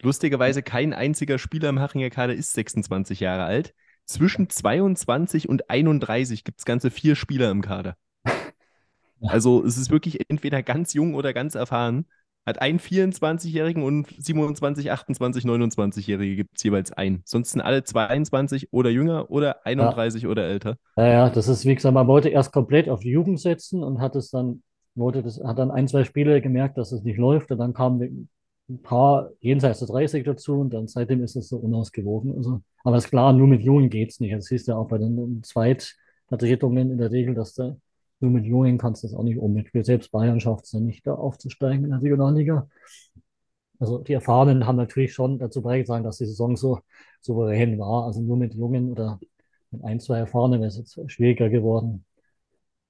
Lustigerweise kein einziger Spieler im Hachinger Kader ist 26 Jahre alt. Zwischen 22 und 31 gibt es ganze vier Spieler im Kader. Also es ist wirklich entweder ganz jung oder ganz erfahren. Hat einen 24-Jährigen und 27, 28, 29-Jährige gibt es jeweils ein. Sonst sind alle 22 oder jünger oder 31 ja. oder älter. Ja, ja, das ist wie gesagt, man wollte erst komplett auf die Jugend setzen und hat es dann, wollte das, hat dann ein, zwei Spiele gemerkt, dass es nicht läuft und dann kamen ein paar jenseits der 30 dazu und dann seitdem ist es so unausgewogen. Also, aber ist klar, nur mit Jungen geht es nicht. Das siehst du ja auch bei den Zweitvertretungen in der Regel, dass da nur mit Jungen kannst du das auch nicht ummitspielen. Selbst Bayern schafft es ja nicht, da aufzusteigen in der Regionalliga. Also die Erfahrenen haben natürlich schon dazu beigetragen, dass die Saison so souverän war. Also nur mit Jungen oder mit ein, zwei Erfahrenen wäre es jetzt schwieriger geworden.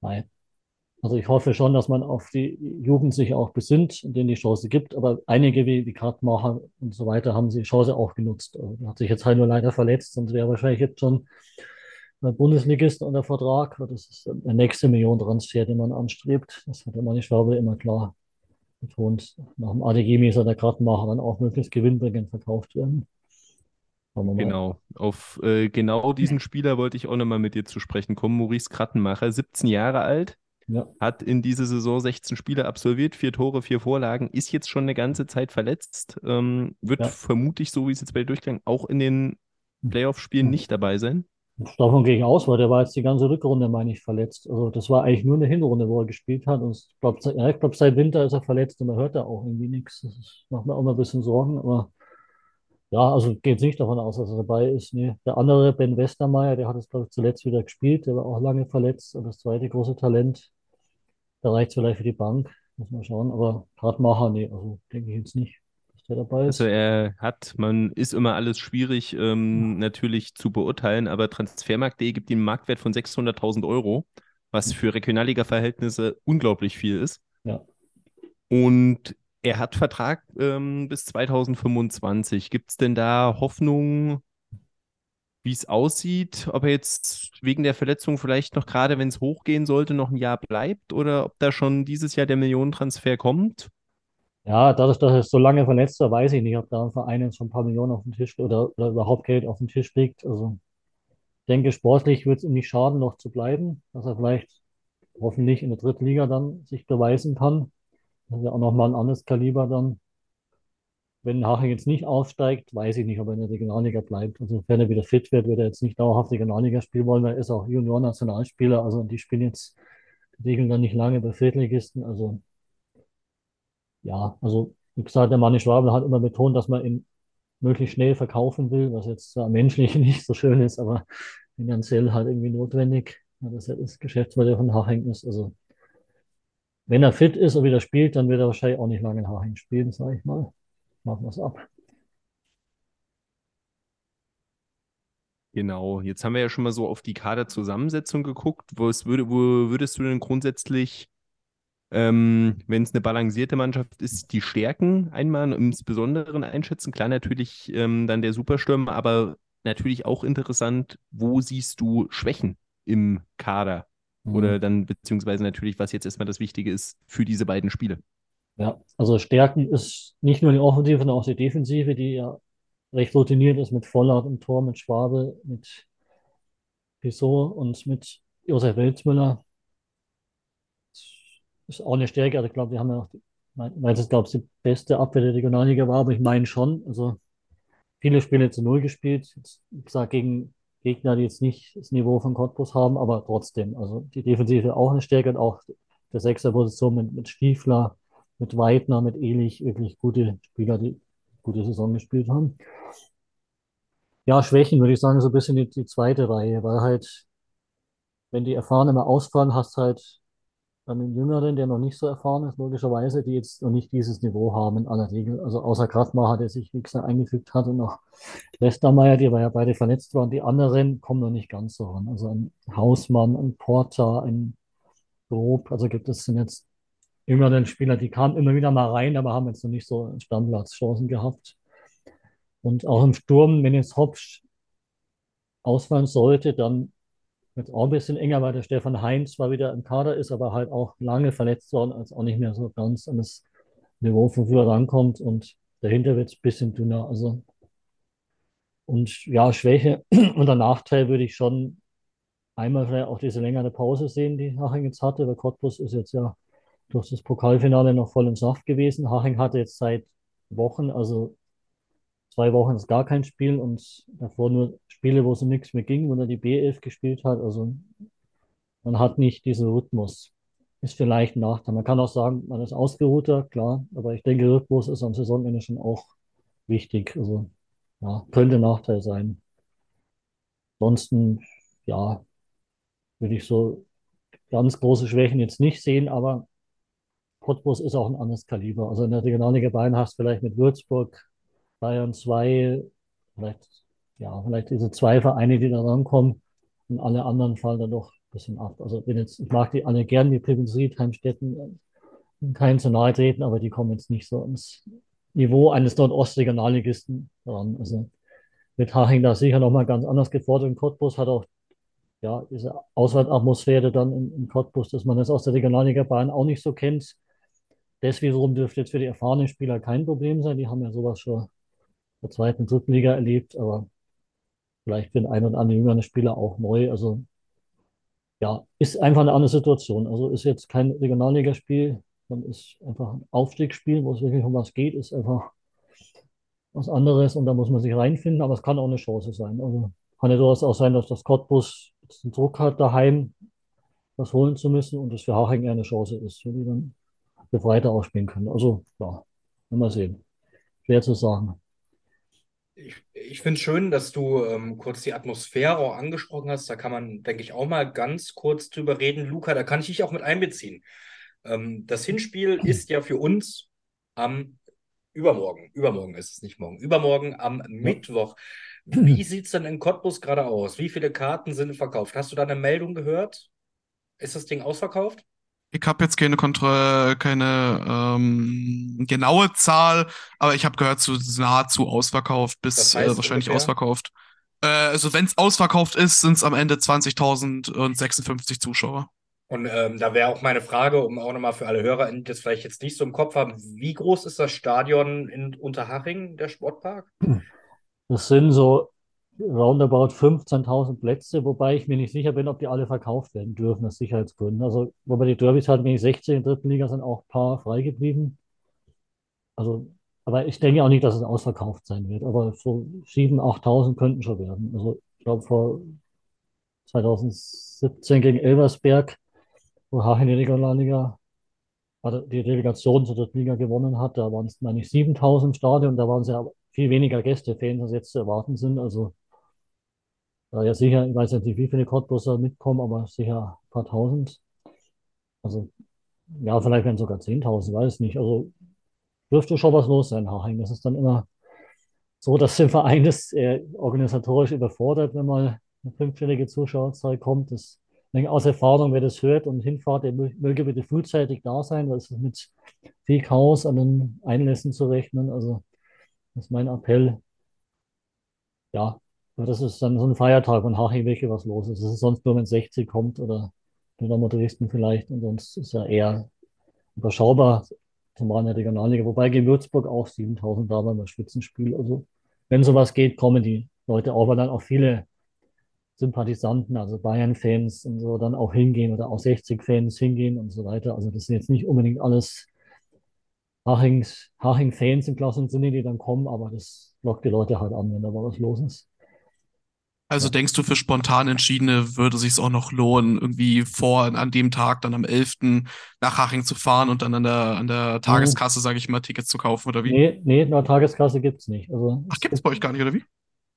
Nein. Also ich hoffe schon, dass man auf die Jugend sich auch besinnt und denen die Chance gibt. Aber einige wie, wie Kartmacher und so weiter haben die Chance auch genutzt. Also, hat sich jetzt halt nur leider verletzt und wäre wahrscheinlich jetzt schon Bundesligist unter Vertrag. Das ist der nächste Millionentransfer, den man anstrebt. Das hat der Manni Schwabe immer klar betont. Nach dem ADG soll der Kartenmacher dann auch möglichst gewinnbringend verkauft werden. Genau, auf äh, genau diesen Spieler wollte ich auch nochmal mit dir zu sprechen kommen. Maurice Krattenmacher, 17 Jahre alt, ja. hat in dieser Saison 16 Spiele absolviert, vier Tore, vier Vorlagen, ist jetzt schon eine ganze Zeit verletzt, ähm, wird ja. vermutlich, so wie es jetzt bei Durchgang, auch in den Playoff-Spielen nicht dabei sein. Davon gegen aus, weil der war jetzt die ganze Rückrunde, meine ich, verletzt. Also das war eigentlich nur eine Hinrunde, wo er gespielt hat. Und ich glaube, ja, glaub, seit Winter ist er verletzt und man hört da auch irgendwie nichts. Das macht mir auch mal ein bisschen Sorgen. Aber ja, also geht nicht davon aus, dass er dabei ist. Nee. Der andere, Ben Westermeier, der hat es, glaube ich, zuletzt wieder gespielt. Der war auch lange verletzt. Und das zweite große Talent, da reicht es vielleicht für die Bank. Muss man schauen. Aber Radmacher, nee, also denke ich jetzt nicht der dabei ist? Also er hat, man ist immer alles schwierig ähm, ja. natürlich zu beurteilen, aber Transfermarkt.de gibt ihm einen Marktwert von 600.000 Euro, was für Regionalliga-Verhältnisse unglaublich viel ist. Ja. Und er hat Vertrag ähm, bis 2025. Gibt es denn da Hoffnung, wie es aussieht, ob er jetzt wegen der Verletzung vielleicht noch gerade, wenn es hochgehen sollte, noch ein Jahr bleibt oder ob da schon dieses Jahr der Millionentransfer kommt? Ja, dadurch, dass er so lange verletzt war, weiß ich nicht, ob da ein Verein jetzt schon ein paar Millionen auf dem Tisch oder, oder überhaupt Geld auf dem Tisch liegt. Also ich denke, sportlich wird es ihm nicht schaden, noch zu bleiben, dass er vielleicht hoffentlich in der dritten Liga dann sich beweisen kann. Das ist ja auch nochmal ein anderes Kaliber dann. Wenn Haching jetzt nicht aufsteigt, weiß ich nicht, ob er in der Regionalliga bleibt. Also wenn er wieder fit wird, wird er jetzt nicht dauerhaft Regionalliga spielen wollen, weil er ist auch Junior-Nationalspieler. Also die spielen jetzt, die regeln dann nicht lange bei Viertligisten. Also ja, also wie gesagt, der Manni Schwabel hat immer betont, dass man ihn möglichst schnell verkaufen will, was jetzt zwar menschlich nicht so schön ist, aber finanziell halt irgendwie notwendig, ja, dass er das Geschäftsmodell von Haching ist. Also wenn er fit ist und wieder spielt, dann wird er wahrscheinlich auch nicht lange in Haching spielen, sage ich mal. Machen wir es ab. Genau, jetzt haben wir ja schon mal so auf die Kaderzusammensetzung geguckt. Wo, würde, wo würdest du denn grundsätzlich ähm, wenn es eine balancierte Mannschaft ist, die Stärken einmal im Besonderen einschätzen. Klar, natürlich ähm, dann der Superstürmer, aber natürlich auch interessant, wo siehst du Schwächen im Kader? Mhm. Oder dann, beziehungsweise natürlich, was jetzt erstmal das Wichtige ist für diese beiden Spiele. Ja, also Stärken ist nicht nur die Offensive, sondern auch die Defensive, die ja recht routiniert ist mit Vollert im Tor, mit Schwabe, mit Pissot und mit Josef Welzmüller ist auch eine Stärke. Also ich glaube, wir haben ja auch, weil das, glaube ich, die beste Abwehr der Regionalliga war, aber ich meine schon, also viele Spiele zu Null gespielt. Jetzt, wie gesagt, gegen Gegner, die jetzt nicht das Niveau von Cottbus haben, aber trotzdem. Also die Defensive auch eine Stärke und auch der Sechser-Position mit, mit Stiefler, mit Weidner, mit Elich, wirklich gute Spieler, die gute Saison gespielt haben. Ja, Schwächen würde ich sagen, so ein bisschen die, die zweite Reihe, weil halt, wenn die Erfahrenen mal ausfallen, hast halt dann den Jüngeren, der noch nicht so erfahren ist, logischerweise, die jetzt noch nicht dieses Niveau haben in aller Regel. Also außer Kraftmacher, der sich, wie gesagt, eingefügt hat und noch Westermeier, die ja beide verletzt waren. Die anderen kommen noch nicht ganz so ran. Also ein Hausmann, ein Porter, ein Grob, also gibt es jetzt jüngeren Spieler, die kamen immer wieder mal rein, aber haben jetzt noch nicht so Stammplatzchancen gehabt. Und auch im Sturm, wenn jetzt Hopsch ausfallen sollte, dann Jetzt auch ein bisschen enger, weil der Stefan Heinz zwar wieder im Kader ist, aber halt auch lange verletzt worden, als auch nicht mehr so ganz an das Niveau von früher rankommt und dahinter wird es ein bisschen dünner. Also und ja, Schwäche und der Nachteil würde ich schon einmal vielleicht auch diese längere Pause sehen, die Haching jetzt hatte, weil Cottbus ist jetzt ja durch das Pokalfinale noch voll im Saft gewesen. Haching hatte jetzt seit Wochen, also zwei Wochen ist gar kein Spiel und davor nur Spiele, wo so nichts mehr ging, wo er die B11 gespielt hat. Also man hat nicht diesen Rhythmus. Ist vielleicht ein Nachteil. Man kann auch sagen, man ist ausgeruhter, klar, aber ich denke, Rhythmus ist am Saisonende schon auch wichtig. Also ja, könnte ein Nachteil sein. Ansonsten, ja, würde ich so ganz große Schwächen jetzt nicht sehen, aber Cottbus ist auch ein anderes Kaliber. Also in der Regionalliga Bayern hast du vielleicht mit Würzburg, Bayern 2, vielleicht, ja, vielleicht diese zwei Vereine, die da rankommen und alle anderen fallen dann doch ein bisschen ab. Also bin jetzt, ich mag die alle gern, die Privis Heimstetten, keinen zu nahe treten, aber die kommen jetzt nicht so ins Niveau eines Nordost-Regionalligisten ran. Also mit Haching da sicher nochmal ganz anders gefordert. Und Cottbus hat auch ja, diese Auswärtsatmosphäre dann in, in Cottbus, dass man das aus der Regionalliga Bayern auch nicht so kennt. Wiederum dürfte jetzt für die erfahrenen Spieler kein Problem sein. Die haben ja sowas schon der zweiten, dritten Liga erlebt, aber vielleicht für den einen oder anderen jüngeren Spieler auch neu. Also ja, ist einfach eine andere Situation. Also ist jetzt kein Regionalligaspiel, sondern ist einfach ein Aufstiegsspiel, wo es wirklich um was geht, ist einfach was anderes und da muss man sich reinfinden, aber es kann auch eine Chance sein. Also kann ja durchaus auch sein, dass das Cottbus den Druck hat, daheim was holen zu müssen und das für Haching eher eine Chance ist, wenn die dann befreiter ausspielen können. Also, ja, mal sehen. Schwer zu sagen. Ich, ich finde es schön, dass du ähm, kurz die Atmosphäre auch angesprochen hast. Da kann man, denke ich, auch mal ganz kurz drüber reden. Luca, da kann ich dich auch mit einbeziehen. Ähm, das Hinspiel ist ja für uns am übermorgen. Übermorgen ist es nicht morgen. Übermorgen am Mittwoch. Wie sieht es denn in Cottbus gerade aus? Wie viele Karten sind verkauft? Hast du da eine Meldung gehört? Ist das Ding ausverkauft? Ich habe jetzt keine Kontrolle, keine ähm, genaue Zahl, aber ich habe gehört, zu nahezu ausverkauft bis Das heißt äh, wahrscheinlich ungefähr? ausverkauft. Äh, also wenn es ausverkauft ist, sind es am Ende 20.000 und 56 Zuschauer. Und ähm, da wäre auch meine Frage, um auch nochmal für alle Hörer, die das vielleicht jetzt nicht so im Kopf haben, wie groß ist das Stadion in Unterhaching, der Sportpark? Das sind so roundabout 15.000 Plätze, wobei ich mir nicht sicher bin, ob die alle verkauft werden dürfen, aus Sicherheitsgründen. Also, wobei die Derbys hatten gegen 16 in der dritten Liga, sind auch ein paar frei geblieben. Also, aber ich denke auch nicht, dass es ausverkauft sein wird. Aber so 7.000, 8.000 könnten schon werden. Also, ich glaube, vor 2017 gegen Elversberg, wo Hachen die Regionalliga, also die Relegation zur dritten Liga gewonnen hat, da waren es, meine ich, 7.000 im Stadion. Da waren es ja viel weniger Gästefans, als jetzt zu erwarten sind. Also, ja, ja, sicher, ich weiß nicht, wie viele Cottbusser mitkommen, aber sicher ein paar tausend. Also, ja, vielleicht werden sogar 10.000, weiß nicht. Also, dürfte schon was los sein, Haching. Das ist dann immer so, dass der Verein ist äh, organisatorisch überfordert, wenn mal eine fünfstellige Zuschauerzahl kommt. Das, denke, aus Erfahrung, wer das hört und hinfahrt, der mö- möge bitte frühzeitig da sein, weil es ist mit viel Chaos an den Einlässen zu rechnen. Also, das ist mein Appell. Ja, das ist dann so ein Feiertag, Haching wirklich was los ist. Das ist sonst nur, wenn 60 kommt oder Dynamo Dresden vielleicht. Und sonst ist ja eher überschaubar, zumal in der Regionalliga. Wobei gegen Würzburg auch 7000 da beim Spitzenspiel. Also, wenn sowas geht, kommen die Leute auch, weil dann auch viele Sympathisanten, also Bayern-Fans und so, dann auch hingehen oder auch 60-Fans hingehen und so weiter. Also, das sind jetzt nicht unbedingt alles Haching-Fans im klassischen Sinne, die dann kommen, aber das lockt die Leute halt an, wenn da was los ist. Also denkst du, für spontan Entschiedene würde sich auch noch lohnen, irgendwie vor an dem Tag, dann am 11. nach Haching zu fahren und dann an der, an der Tageskasse, sage ich mal, Tickets zu kaufen oder wie? Nee, nee, eine Tageskasse gibt es nicht. Also, Ach, es gibt's bei euch gar nicht, oder wie?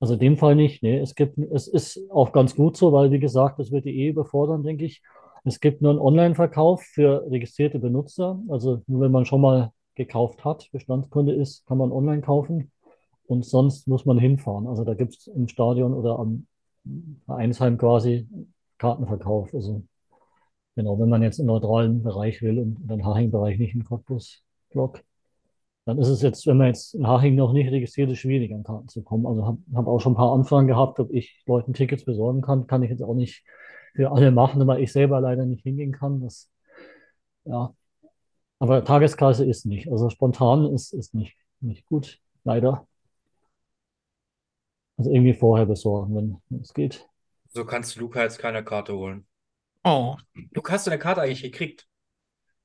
Also in dem Fall nicht. Nee, es gibt, es ist auch ganz gut so, weil wie gesagt, das wird die eh überfordern, denke ich. Es gibt nur einen Online-Verkauf für registrierte Benutzer. Also nur wenn man schon mal gekauft hat, Bestandskunde ist, kann man online kaufen. Und sonst muss man hinfahren. Also da gibt es im Stadion oder am Vereinsheim quasi Kartenverkauf. Also genau, wenn man jetzt im neutralen Bereich will und den Haching-Bereich nicht im Cottbus-Block. Dann ist es jetzt, wenn man jetzt in Haching noch nicht registriert ist, schwierig an Karten zu kommen. Also habe hab auch schon ein paar Anfragen gehabt, ob ich Leuten Tickets besorgen kann. Kann ich jetzt auch nicht für alle machen, weil ich selber leider nicht hingehen kann. Das, ja. Aber Tageskasse ist nicht. Also spontan ist, ist nicht, nicht gut, leider. Also irgendwie vorher besorgen, wenn es geht. So kannst du Luca jetzt keine Karte holen. Oh, Luca, hast du eine Karte eigentlich gekriegt?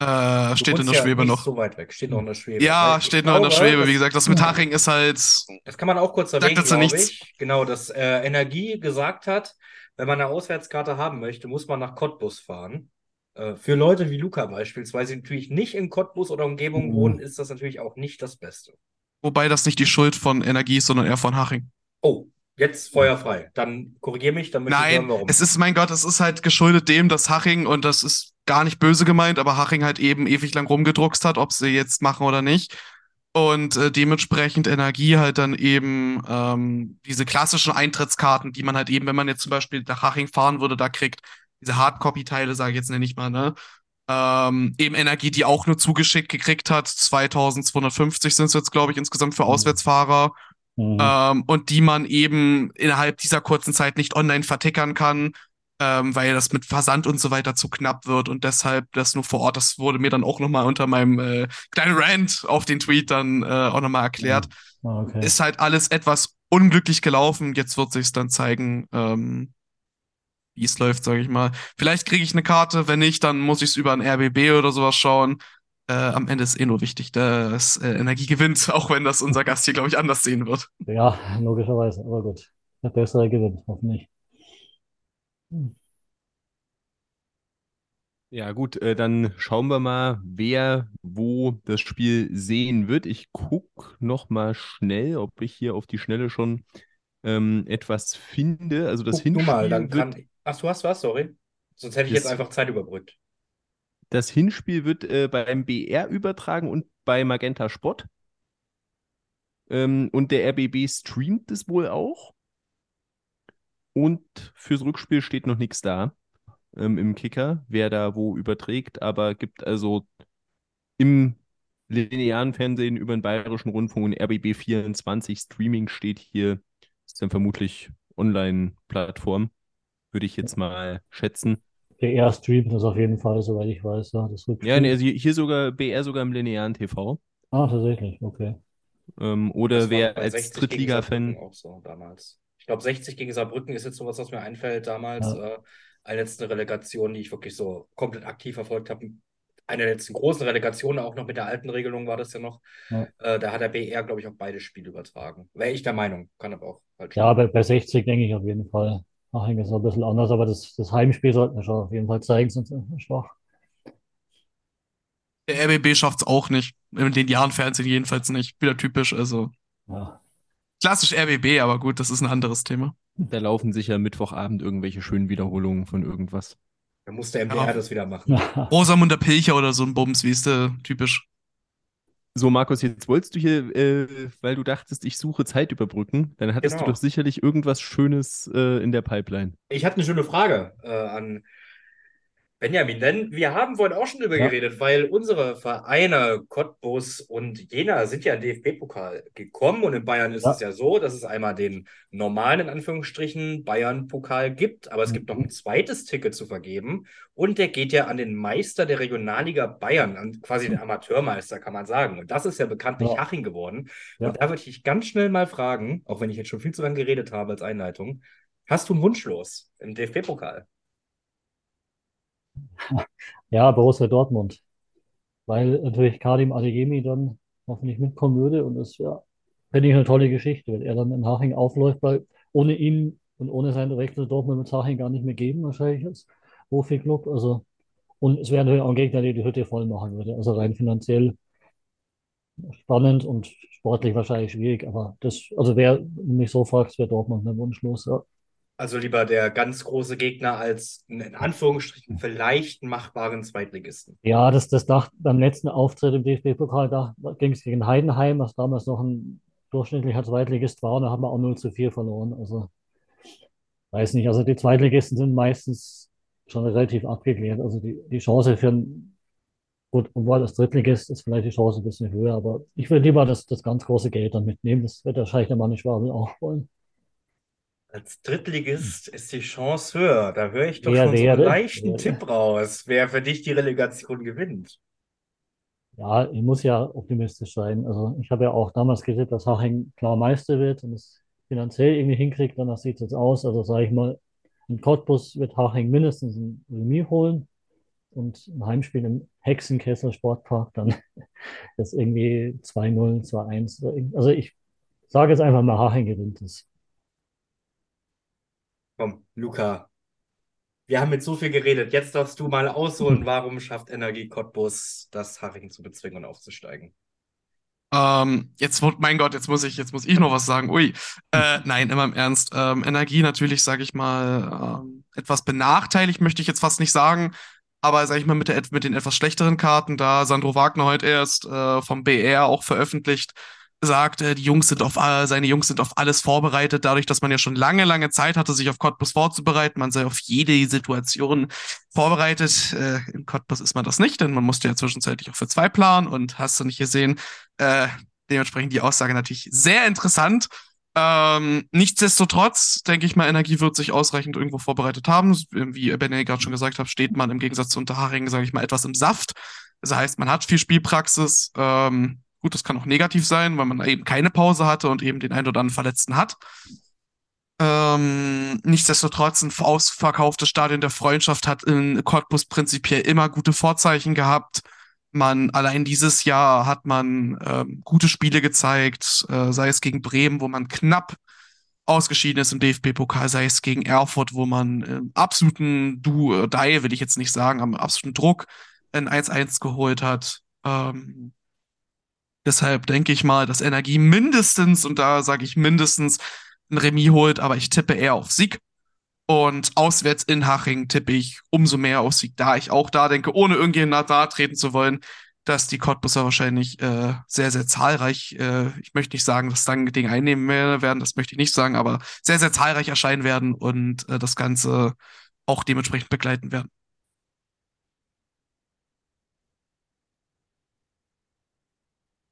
Äh, Du steht in der ja Schwebe noch. so weit weg. Steht noch in der Schwebe. Ja, steht noch in der glaube, Schwebe. Wie gesagt, das mit Haching ist halt. Das kann man auch kurz erwähnen, dazu glaube nichts. ich. Genau, dass äh, Energie gesagt hat, wenn man eine Auswärtskarte haben möchte, muss man nach Cottbus fahren. Äh, für Leute wie Luca beispielsweise, die natürlich nicht in Cottbus oder Umgebung Mhm. wohnen, ist das natürlich auch nicht das Beste. Wobei das nicht die Schuld von Energie ist, sondern eher von Haching. Oh, jetzt feuerfrei. Dann korrigier mich, dann möchte ich hören, Nein, warum. es ist, mein Gott, es ist halt geschuldet dem, dass Haching, und das ist gar nicht böse gemeint, aber Haching halt eben ewig lang rumgedruckst hat, ob sie jetzt machen oder nicht. Und äh, dementsprechend Energie halt dann eben ähm, diese klassischen Eintrittskarten, die man halt eben, wenn man jetzt zum Beispiel nach Haching fahren würde, da kriegt, diese Hardcopy-Teile, sage ich jetzt nenne ich mal, ne? Ähm, eben Energie, die auch nur zugeschickt gekriegt hat. 2250 sind es jetzt, glaube ich, insgesamt für Mhm. Auswärtsfahrer Mhm. ähm, und die man eben innerhalb dieser kurzen Zeit nicht online vertickern kann, ähm, weil das mit Versand und so weiter zu knapp wird und deshalb das nur vor Ort, das wurde mir dann auch nochmal unter meinem äh, kleinen Rant auf den Tweet dann äh, auch nochmal erklärt. Ah, okay. Ist halt alles etwas unglücklich gelaufen. Jetzt wird sich's dann zeigen, ähm, wie es läuft, sage ich mal. Vielleicht kriege ich eine Karte, wenn nicht, dann muss ich es über ein RBB oder sowas schauen. Äh, am Ende ist eh nur wichtig, dass äh, Energie gewinnt, auch wenn das unser Gast hier, glaube ich, anders sehen wird. Ja, logischerweise, aber gut. Der Bessere gewinnt, hoffentlich. Ja, gut, äh, dann schauen wir mal, wer wo das Spiel sehen wird. Ich gucke noch mal schnell, ob ich hier auf die Schnelle schon ähm, etwas finde. Also das Guck du mal, Hinspiel dann kann. Ach, du hast was, sorry. Sonst hätte ich Das- jetzt einfach Zeit überbrückt. Das Hinspiel wird äh, beim BR übertragen und bei Magenta Sport. Ähm, und der RBB streamt es wohl auch. Und fürs Rückspiel steht noch nichts da ähm, im Kicker, wer da wo überträgt, aber gibt also im linearen Fernsehen über den Bayerischen Rundfunk und RBB 24 Streaming steht hier, ist dann vermutlich Online-Plattform, würde ich jetzt mal schätzen. BR streamt das auf jeden Fall, soweit ich weiß, ja, das. Ja, nee, also hier sogar BR sogar im linearen TV. Ah, tatsächlich, okay. Ähm, oder wer bei als 60 gegen Drittliga-Fan, Saarbrücken auch so damals. Ich glaube, 60 gegen Saarbrücken ist jetzt sowas, was mir einfällt damals. Ja. Äh, eine letzte Relegation, die ich wirklich so komplett aktiv verfolgt habe. Eine der letzten großen Relegationen, auch noch mit der alten Regelung war das ja noch. Ja. Äh, da hat der BR, glaube ich, auch beide Spiele übertragen. Wäre ich der Meinung, kann aber auch falsch Ja, bei, bei 60 denke ich auf jeden Fall. Haching ist noch ein bisschen anders, aber das, das Heimspiel sollten wir schon auf jeden Fall zeigen, sonst sind wir schwach. Der RBB schafft's auch nicht. In den Jahren Fernsehen jedenfalls nicht. Wieder typisch, also Ja, klassisch RBB, aber gut, das ist ein anderes Thema. da laufen sicher Mittwochabend irgendwelche schönen Wiederholungen von irgendwas. Dann muss der MDR Ja. das wieder machen. Rosamunde Pilcher oder so ein Bums, wie ist der typisch? So, Markus, jetzt wolltest du hier, äh, weil du dachtest, ich suche Zeit überbrücken, dann hattest Genau. du doch sicherlich irgendwas Schönes äh, in der Pipeline. Ich hatte eine schöne Frage äh, an Benjamin, denn wir haben vorhin auch schon drüber Ja. geredet, weil unsere Vereine Cottbus und Jena sind ja in den DFB-Pokal gekommen und in Bayern ist Ja. es ja so, dass es einmal den normalen, in Anführungsstrichen, Bayern-Pokal gibt, aber es gibt noch ein zweites Ticket zu vergeben und der geht ja an den Meister der Regionalliga Bayern, an quasi den Amateurmeister, kann man sagen. Und das ist ja bekanntlich Ja. Haching geworden. Und da würde ich ganz schnell mal fragen, auch wenn ich jetzt schon viel zu lange geredet habe als Einleitung, hast du einen Wunsch los im DFB-Pokal? Ja, Borussia Dortmund. Weil natürlich Kadim Adeyemi dann hoffentlich mitkommen würde und das ja, finde ich eine tolle Geschichte, wenn er dann in Haching aufläuft, weil ohne ihn und ohne seinen Wechsel Dortmund mit Haching gar nicht mehr geben, wahrscheinlich als Profi-Club. Also, und es wäre natürlich auch ein Gegner, der die Hütte voll machen würde. Also rein finanziell spannend und sportlich wahrscheinlich schwierig, aber das, also wer mich so fragt, wäre Dortmund ein Wunschlos, ja. Also lieber der ganz große Gegner als in Anführungsstrichen vielleicht machbaren Zweitligisten. Ja, das, das dacht, beim letzten Auftritt im DFB-Pokal, da ging es gegen Heidenheim, was damals noch ein durchschnittlicher Zweitligist war, und da haben wir auch 0 zu 4 verloren. Also, weiß nicht, also die Zweitligisten sind meistens schon relativ abgeklärt. Also die, die Chance für ein, gut, obwohl das Drittligist ist vielleicht die Chance ein bisschen höher, aber ich würde lieber das, das ganz große Geld dann mitnehmen. Das wird wahrscheinlich der Mann in Schwabel auch wollen. Als Drittligist ist die Chance höher. Da höre ich doch Wer schon so einen leichten Wer- Tipp raus, wer für dich die Relegation gewinnt. Ja, ich muss ja optimistisch sein. Also ich habe ja auch damals getippt, dass Haching klar Meister wird und es finanziell irgendwie hinkriegt. Danach sieht es jetzt aus. Also sage ich mal, in Cottbus wird Haching mindestens ein Remis holen. und ein Heimspiel im Hexenkessel Sportpark dann ist irgendwie 2-0, 2-1. Also ich sage jetzt einfach mal, Haching gewinnt es. Komm, Luca, wir haben jetzt so viel geredet. Jetzt darfst du mal ausholen, warum schafft Energie Cottbus, das Haching zu bezwingen und aufzusteigen? Ähm, jetzt, mein Gott, jetzt muss ich, jetzt muss ich noch was sagen. Ui. Äh, nein, immer im Ernst. Ähm, Energie natürlich, sage ich mal, ähm, etwas benachteiligt, möchte ich jetzt fast nicht sagen. Aber sage ich mal, mit, der, mit den etwas schlechteren Karten, da Sandro Wagner heute erst äh, vom BR auch veröffentlicht, sagt, äh, die Jungs sind auf äh, seine Jungs sind auf alles vorbereitet, dadurch, dass man ja schon lange, lange Zeit hatte, sich auf Cottbus vorzubereiten. Man sei auf jede Situation vorbereitet. Äh, in Cottbus ist man das nicht, denn man musste ja zwischenzeitlich auch für zwei planen und hast du nicht gesehen. Äh, dementsprechend die Aussage natürlich sehr interessant. Ähm, nichtsdestotrotz, denke ich mal, Energie wird sich ausreichend irgendwo vorbereitet haben. Wie Benny gerade schon gesagt hat, steht man im Gegensatz zu Unterhaching, sage ich mal, etwas im Saft. Das heißt, man hat viel Spielpraxis. Ähm, Gut, das kann auch negativ sein, weil man eben keine Pause hatte und eben den einen oder anderen Verletzten hat. Ähm, nichtsdestotrotz, ein ausverkauftes Stadion der Freundschaft hat in Cottbus prinzipiell immer gute Vorzeichen gehabt. Man, allein dieses Jahr hat man ähm, gute Spiele gezeigt, äh, sei es gegen Bremen, wo man knapp ausgeschieden ist im DFB-Pokal, sei es gegen Erfurt, wo man äh, absoluten Du, Die, will ich jetzt nicht sagen, am absoluten Druck ein 1-1 geholt hat. Ähm, Deshalb denke ich mal, dass Energie mindestens, und da sage ich mindestens, ein Remis holt, aber ich tippe eher auf Sieg. Und auswärts in Haching tippe ich umso mehr auf Sieg, da ich auch da denke, ohne irgendjemand nahe treten zu wollen, dass die Cottbusser wahrscheinlich äh, sehr, sehr zahlreich, äh, ich möchte nicht sagen, dass dann Ding einnehmen werden, das möchte ich nicht sagen, aber sehr, sehr zahlreich erscheinen werden und äh, das Ganze auch dementsprechend begleiten werden.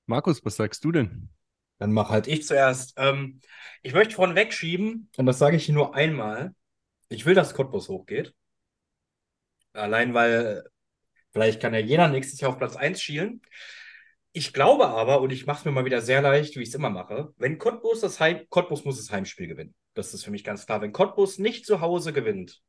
Markus, was sagst du denn? Dann mach halt ich zuerst. Ähm, ich möchte vorneweg schieben, und das sage ich hier nur einmal. Ich will, dass Cottbus hochgeht. Allein weil vielleicht kann ja jeder nächstes Jahr auf Platz 1 schielen. Ich glaube aber, und ich mache es mir mal wieder sehr leicht, wie ich es immer mache, wenn Cottbus das Heim, Cottbus muss das Heimspiel gewinnen. Das ist für mich ganz klar. Wenn Cottbus nicht zu Hause gewinnt,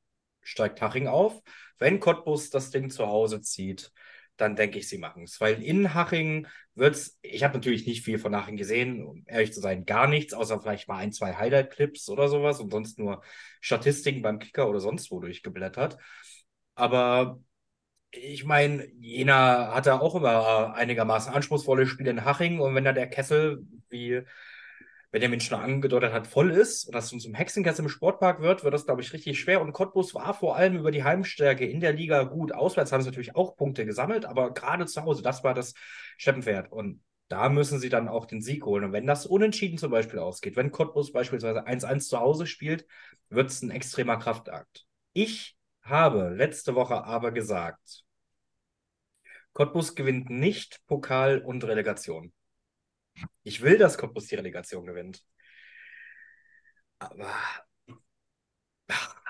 steigt Haching auf. Wenn Cottbus das Ding zu Hause zieht, dann denke ich, sie machen es. Weil in Haching wird es, ich habe natürlich nicht viel von Haching gesehen, um ehrlich zu sein, gar nichts, außer vielleicht mal ein, zwei Highlight-Clips oder sowas und sonst nur Statistiken beim Kicker oder sonst wo durchgeblättert. Aber ich meine, Jena hatte auch immer einigermaßen anspruchsvolle Spiele in Haching und wenn da der Kessel, wie Benjamin schon angedeutet hat, voll ist und das zum Hexenkessel im Sportpark wird, wird das, glaube ich, richtig schwer. Und Cottbus war vor allem über die Heimstärke in der Liga gut. Auswärts haben sie natürlich auch Punkte gesammelt, aber gerade zu Hause, das war das Steppenpferd. Und da müssen sie dann auch den Sieg holen. Und wenn das unentschieden zum Beispiel ausgeht, wenn Cottbus beispielsweise 1-1 zu Hause spielt, wird es ein extremer Kraftakt. Ich habe letzte Woche aber gesagt, Cottbus gewinnt nicht Pokal und Relegation. Ich will, dass Cottbus die Relegation gewinnt. Aber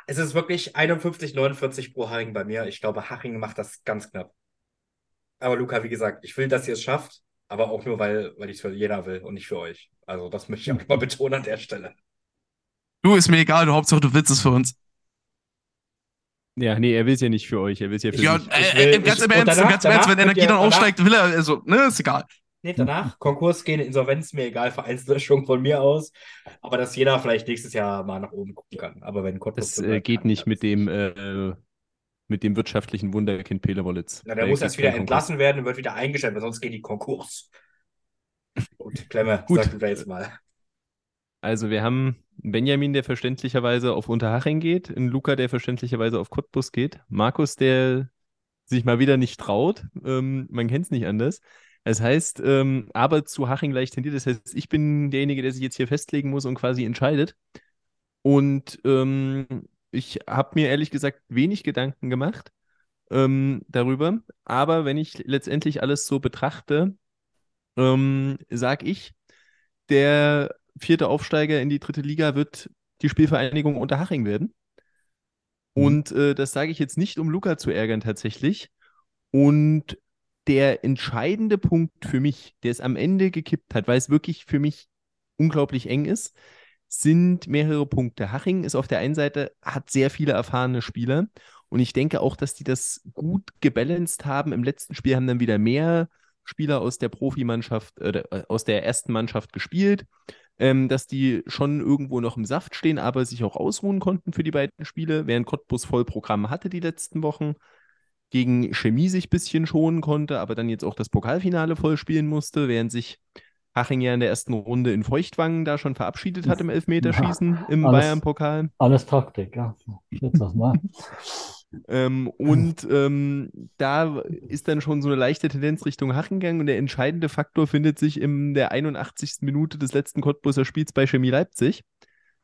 es ist wirklich 51, 49 pro Haching bei mir. Ich glaube, Haching macht das ganz knapp. Aber Luca, wie gesagt, ich will, dass ihr es schafft, aber auch nur, weil, weil ich es für jeder will und nicht für euch. Also, das möchte ich auch mal betonen an der Stelle. Du, ist mir egal, du Hauptsache du willst es für uns. Ja, nee, er will es ja nicht für euch, er will es ja für ja, sich. Äh, äh, ganz im Ernst, ganz im Ernst, wenn Energie dann aufsteigt, will er, also, ne, ist egal. Nee, danach Konkurs gehen, Insolvenz, mir egal, Vereinslöschung von mir aus. Aber dass jeder vielleicht nächstes Jahr mal nach oben gucken kann. Aber wenn Cottbus. Das äh, geht kann, nicht mit dem, äh, mit dem wirtschaftlichen Wunderkind Pelewolitz. Na, der muss jetzt wieder entlassen werden und wird wieder eingestellt, weil sonst geht die Konkurs. Gut, Klemme, Gut. sag du jetzt mal. Also wir haben Benjamin, der verständlicherweise auf Unterhaching geht, einen Luca, der verständlicherweise auf Cottbus geht, Markus, der sich mal wieder nicht traut, ähm, man kennt es nicht anders. Das heißt, ähm, aber zu Haching leicht tendiert. Das heißt, ich bin derjenige, der sich jetzt hier festlegen muss und quasi entscheidet. Und ähm, ich habe mir ehrlich gesagt wenig Gedanken gemacht ähm, darüber. Aber wenn ich letztendlich alles so betrachte, ähm, sage ich, der vierte Aufsteiger in die dritte Liga wird die Spielvereinigung Unterhaching werden. Mhm. Und äh, das sage ich jetzt nicht, um Luca zu ärgern tatsächlich. Und der entscheidende Punkt für mich, der es am Ende gekippt hat, weil es wirklich für mich unglaublich eng ist, sind mehrere Punkte. Haching ist auf der einen Seite, hat sehr viele erfahrene Spieler Und ich denke auch, dass die das gut gebalanced haben. Im letzten Spiel haben dann wieder mehr Spieler aus der Profimannschaft, äh, aus der ersten Mannschaft gespielt, ähm, dass die schon irgendwo noch im Saft stehen, aber sich auch ausruhen konnten für die beiden Spiele, während Cottbus Vollprogramm hatte die letzten Wochen gegen Chemie sich ein bisschen schonen konnte, aber dann jetzt auch das Pokalfinale voll spielen musste, während sich Haching ja in der ersten Runde in Feuchtwangen da schon verabschiedet hat im Elfmeterschießen ja, im Bayern-Pokal. Alles Taktik, ja. Jetzt das mal. ähm, und ähm, da ist dann schon so eine leichte Tendenz Richtung Haching gegangen und der entscheidende Faktor findet sich in der 81. Minute des letzten Cottbuser Spiels bei Chemie Leipzig.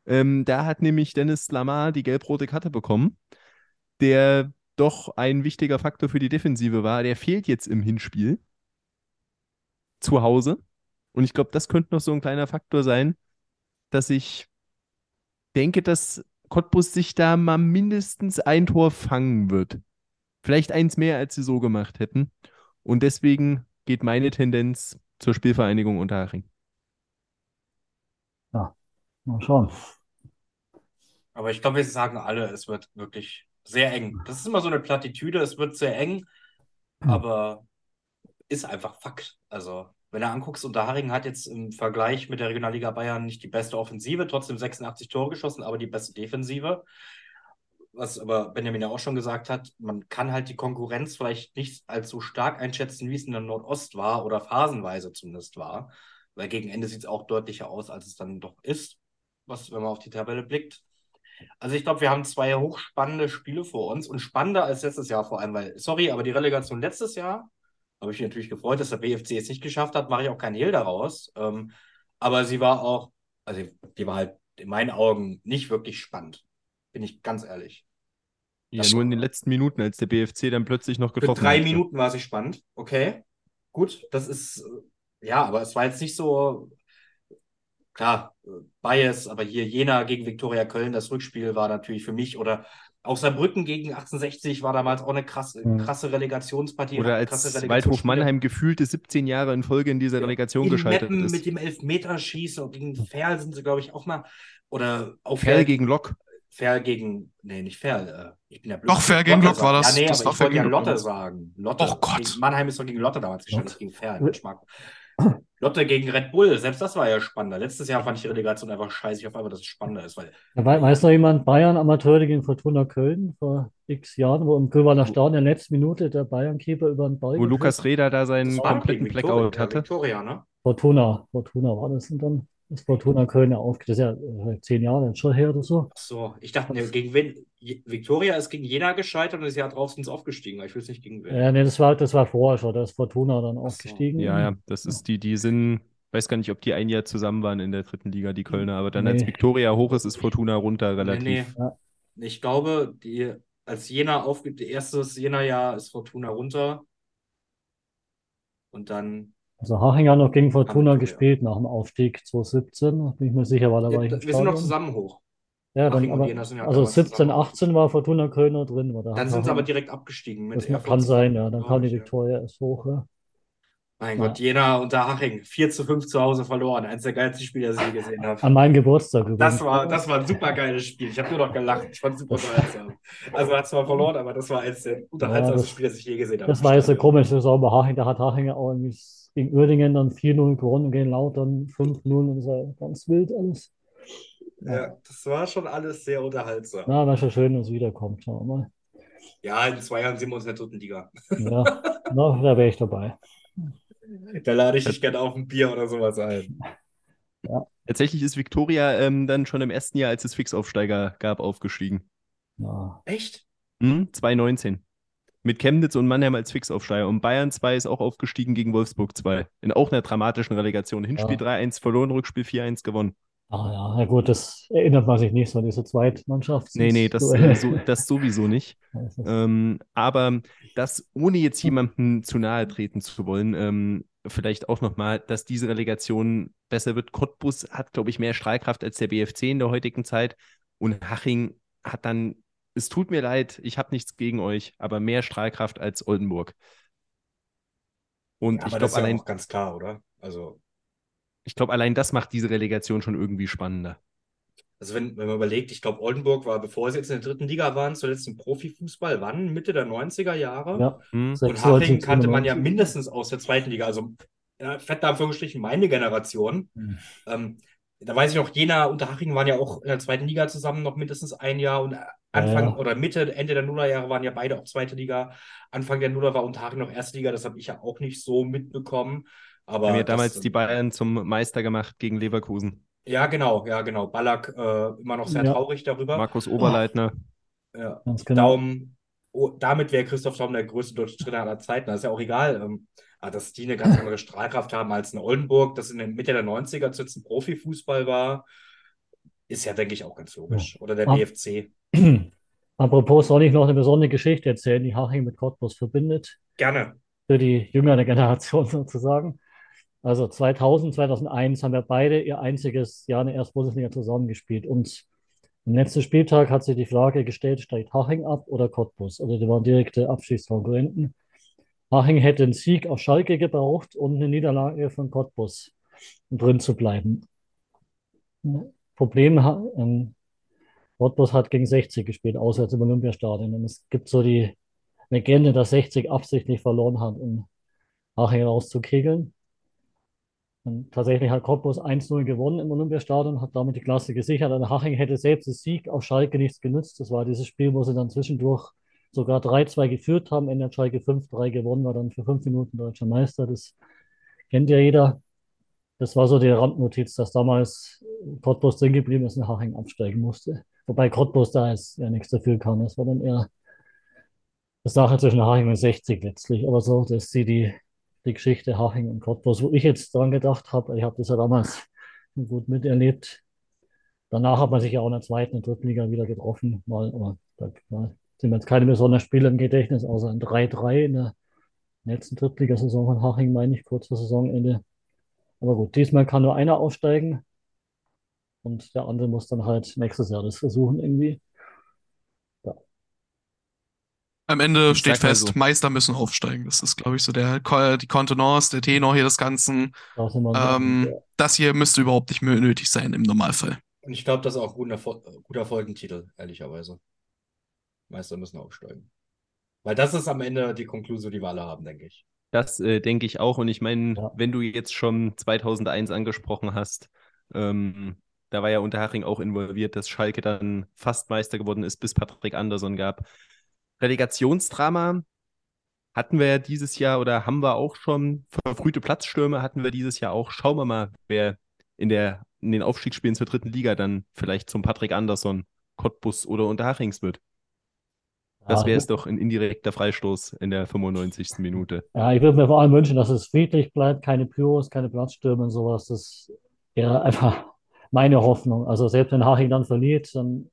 Ähm, da hat nämlich Dennis Lamar die gelb-rote Karte bekommen, der doch ein wichtiger Faktor für die Defensive war. Der fehlt jetzt im Hinspiel zu Hause. Und ich glaube, das könnte noch so ein kleiner Faktor sein, dass ich denke, dass Cottbus sich da mal mindestens ein Tor fangen wird. Vielleicht eins mehr, als sie so gemacht hätten. Und deswegen geht meine Tendenz zur Spielvereinigung Unterhaching. Ja, mal schauen. Aber ich glaube, wir sagen alle, es wird wirklich sehr eng. Das ist immer so eine Plattitüde, es wird sehr eng, hm. aber ist einfach Fakt. Also, wenn du anguckst, Unterharing hat jetzt im Vergleich mit der Regionalliga Bayern nicht die beste Offensive, trotzdem 86 Tore geschossen, aber die beste Defensive. Was aber Benjamin ja auch schon gesagt hat, man kann halt die Konkurrenz vielleicht nicht allzu stark einschätzen, wie es in der Nordost war oder phasenweise zumindest war. Weil gegen Ende sieht es auch deutlicher aus, als es dann doch ist, was, wenn man auf die Tabelle blickt. Also ich glaube, wir haben zwei hochspannende Spiele vor uns und spannender als letztes Jahr vor allem, weil, sorry, aber die Relegation letztes Jahr habe ich mich natürlich gefreut, dass der BFC es nicht geschafft hat, mache ich auch keinen Hehl daraus. Ähm, aber sie war auch, also die war halt in meinen Augen nicht wirklich spannend, bin ich ganz ehrlich. Ja, das nur in den letzten Minuten, als der BFC dann plötzlich noch getroffen hat. Drei hatte. Minuten war sie spannend, okay. Gut, das ist, ja, aber es war jetzt nicht so, klar, Bias, aber hier Jena gegen Viktoria Köln, das Rückspiel war natürlich für mich oder auch Saarbrücken gegen 1860 war damals auch eine krasse, hm. krasse Relegationspartie. Oder als Waldhof Mannheim gefühlte 17 Jahre in Folge in dieser Relegation in gescheitert Meppen ist. Mit dem Elfmeterschießen und gegen Ferl sind sie, glaube ich, auch mal. Oder auch Ferl gegen Lok. Ferl gegen, nee, nicht Ferl. Äh, ich bin ja blöd. Doch, Ferl gegen Lok war das. Ja, nee, das aber ich wollte ja Lotte sagen. Lotte. Oh Gott. Mannheim ist doch gegen Lotte damals nicht gegen Ferl. Lotte gegen Red Bull, selbst das war ja spannender. Letztes Jahr fand ich die Relegation einfach scheiße. Ich hoffe einfach, dass es spannender ist. Weil ja, weiß noch jemand, Bayern Amateure gegen Fortuna Köln vor x Jahren, wo im Gröberner Stadion in der letzten Minute der Bayern-Keeper über den Ball Wo Lukas Reda da seinen kompletten Blackout hatte. Victoria, ne? Fortuna, Fortuna war das und dann Fortuna Köln ja aufgeht. Das ist ja äh, zehn Jahre schon her oder so. Ach so, ich dachte, ne, gegen wen? Victoria ist gegen Jena gescheitert und ist ja drauf sind aufgestiegen. Ich will es nicht gegen wen. Ja, nee, das war, das war vorher schon. Da ist Fortuna dann so. aufgestiegen. Ja, ja, das ist die, die sind, weiß gar nicht, ob die ein Jahr zusammen waren in der dritten Liga, die Kölner, aber dann nee. als Victoria hoch ist, ist Fortuna runter relativ. Nee, nee. Ja. Ich glaube, die, als Jena aufgibt, erstes Jena-Jahr ist Fortuna runter. Und dann also Haching hat noch gegen Fortuna gespielt nach dem Aufstieg 2017. Bin ich mir sicher, war da war ich Wir sind noch zusammen hoch. Ja, dann, aber, ja also 17, 18 war Fortuna Kölner drin. War dann sind sie aber direkt abgestiegen. Mit das kann sein, ja. Dann kam die Viktoria erst hoch. Ja. Mein ja. Gott, Jena unter Haching. 4 zu 5 zu Hause verloren. Eines der geilsten Spiele, das ich je gesehen habe. An meinem Geburtstag übrigens. Das war, das war ein super geiles Spiel. Ich habe nur noch gelacht. Ich fand es super unterhaltsam. Also hat zwar verloren, aber das war eines der unterhaltsamsten ja, Spiele, das ich je gesehen habe. Das war jetzt so komisch. Das war bei Haching. Da hat Haching auch irgendwie gegen Uerdingen dann 4-0 gewonnen, gegen Lautern 5-0 und war ganz wild alles. Ja, das war schon alles sehr unterhaltsam. Na, war schon schön, dass es wiederkommt. Schauen wir mal. Ja, in zwei Jahren sind wir uns in der dritten Liga. Ja, na, da wäre ich dabei. Da lade ich dich gerne auf ein Bier oder sowas ein. Ja. Tatsächlich ist Viktoria ähm, dann schon im ersten Jahr, als es Fixaufsteiger gab, aufgestiegen. Ja. Echt? Hm, 2019. Mit Chemnitz und Mannheim als Fixaufsteiger. Und Bayern 2 ist auch aufgestiegen gegen Wolfsburg 2. In auch einer dramatischen Relegation. Hinspiel ja. 3-1 verloren, Rückspiel 4-1 gewonnen. Ah ja, na gut, das erinnert man sich nicht so an diese Zweitmannschaft. Nee, nee, das, äh, so, das sowieso nicht. ähm, aber das, ohne jetzt jemandem zu nahe treten zu wollen, ähm, vielleicht auch nochmal, dass diese Relegation besser wird. Cottbus hat, glaube ich, mehr Strahlkraft als der BFC in der heutigen Zeit. Und Haching hat dann, es tut mir leid, ich habe nichts gegen euch, aber mehr Strahlkraft als Oldenburg. Und ja, ich glaube, allein. Ja ganz klar, oder? Also ich glaube, allein das macht diese Relegation schon irgendwie spannender. Also wenn, wenn man überlegt, ich glaube, Oldenburg war, bevor sie jetzt in der dritten Liga waren, zuletzt im Profifußball, wann? Mitte der 90er Jahre? Ja, Hm. Und 96, Haching kannte man ja 97. mindestens aus der zweiten Liga, also ja, fett Anführungsstrichen meine Generation. Hm. Ähm, da weiß ich noch, Jena und Haching waren ja auch in der zweiten Liga zusammen noch mindestens ein Jahr und Anfang Ja. oder Mitte, Ende der Nullerjahre waren ja beide auch zweite Liga. Anfang der Nuller war Unterhaching noch erste Liga, das habe ich ja auch nicht so mitbekommen. Aber Haben ja das- damals die Bayern zum Meister gemacht gegen Leverkusen. Ja, genau, ja, genau. Ballack äh, immer noch sehr Ja. traurig darüber. Markus Oberleitner. Ja. Ganz genau. Daum, oh, damit wäre Christoph Daum der größte deutsche Trainer aller Zeiten. Das ist ja auch egal. Ähm, aber dass die eine ganz andere Strahlkraft haben als in Oldenburg, das in der Mitte der 90er zu jetzt ein Profifußball war, ist ja, denke ich, auch ganz logisch. Oder der Ah. BFC. Apropos, soll ich noch eine besondere Geschichte erzählen, die Haching mit Cottbus verbindet? Gerne. Für die jüngere Generation sozusagen. Also 2000, 2001 haben wir beide ihr einziges Jahr in der ersten Bundesliga zusammengespielt. Und am letzten Spieltag hat sich die Frage gestellt, steigt Haching ab oder Cottbus? Also die waren direkte Abschiedskonkurrenten. Haching hätte einen Sieg auf Schalke gebraucht und eine Niederlage von Cottbus, um drin zu bleiben. Problem, ähm, Cottbus hat gegen 60 gespielt, auswärts im Olympiastadion. Und es gibt so die Legende, dass 60 absichtlich verloren hat, um Haching rauszukegeln. Und tatsächlich hat Cottbus 1-0 gewonnen im Olympiastadion, hat damit die Klasse gesichert. Und Haching hätte selbst den Sieg auf Schalke nichts genützt. Das war dieses Spiel, wo sie dann zwischendurch sogar 3-2 geführt haben. Ende hat Schalke 5-3 gewonnen, war dann für fünf Minuten deutscher Meister. Das kennt ja jeder. Das war so die Randnotiz, dass damals Cottbus drin geblieben ist und Haching absteigen musste. Wobei Cottbus da jetzt ja nichts dafür kann. Das war dann eher eine Sache zwischen Haching und 60 letztlich. Aber so, das ist die, die, Geschichte Haching und Cottbus, wo ich jetzt dran gedacht habe. Ich habe das ja damals gut miterlebt. Danach hat man sich ja auch in der zweiten und dritten Liga wieder getroffen. Mal, aber da ja, sind mir jetzt keine besonderen Spiele im Gedächtnis, außer ein 3-3 in der letzten Drittligasaison von Haching, meine ich, kurz vor Saisonende. Aber gut, diesmal kann nur einer aufsteigen und der andere muss dann halt nächstes Jahr das versuchen irgendwie. Am Ende Ich steht fest, so. Meister müssen aufsteigen. Das ist, glaube ich, so der, die Kontenance, der Tenor hier des Ganzen. Da sind wir uns Ähm, das hier müsste überhaupt nicht mehr nötig sein im Normalfall. Und ich glaube, das ist auch ein guter, guter Folgentitel, ehrlicherweise. Meister müssen aufsteigen. Weil das ist am Ende die Konklusion, die wir alle haben, denke ich. Das äh, denke ich auch. Und ich meine, Ja. wenn du jetzt schon 2001 angesprochen hast, ähm, da war ja Unterhaching auch involviert, dass Schalke dann fast Meister geworden ist, bis Patrick Andersson gab. Relegationsdrama hatten wir ja dieses Jahr oder haben wir auch schon. Verfrühte Platzstürme hatten wir dieses Jahr auch. Schauen wir mal, wer in, der, in den Aufstiegsspielen zur dritten Liga dann vielleicht zum Patrick Andersson, Cottbus oder Unterhachings wird. Das wäre es doch ein indirekter Freistoß in der 95. Minute. Ja, ich würde mir vor allem wünschen, dass es friedlich bleibt, keine Pyros, keine Platzstürme und sowas. Das wäre einfach meine Hoffnung. Also selbst wenn Haching dann verliert, dann,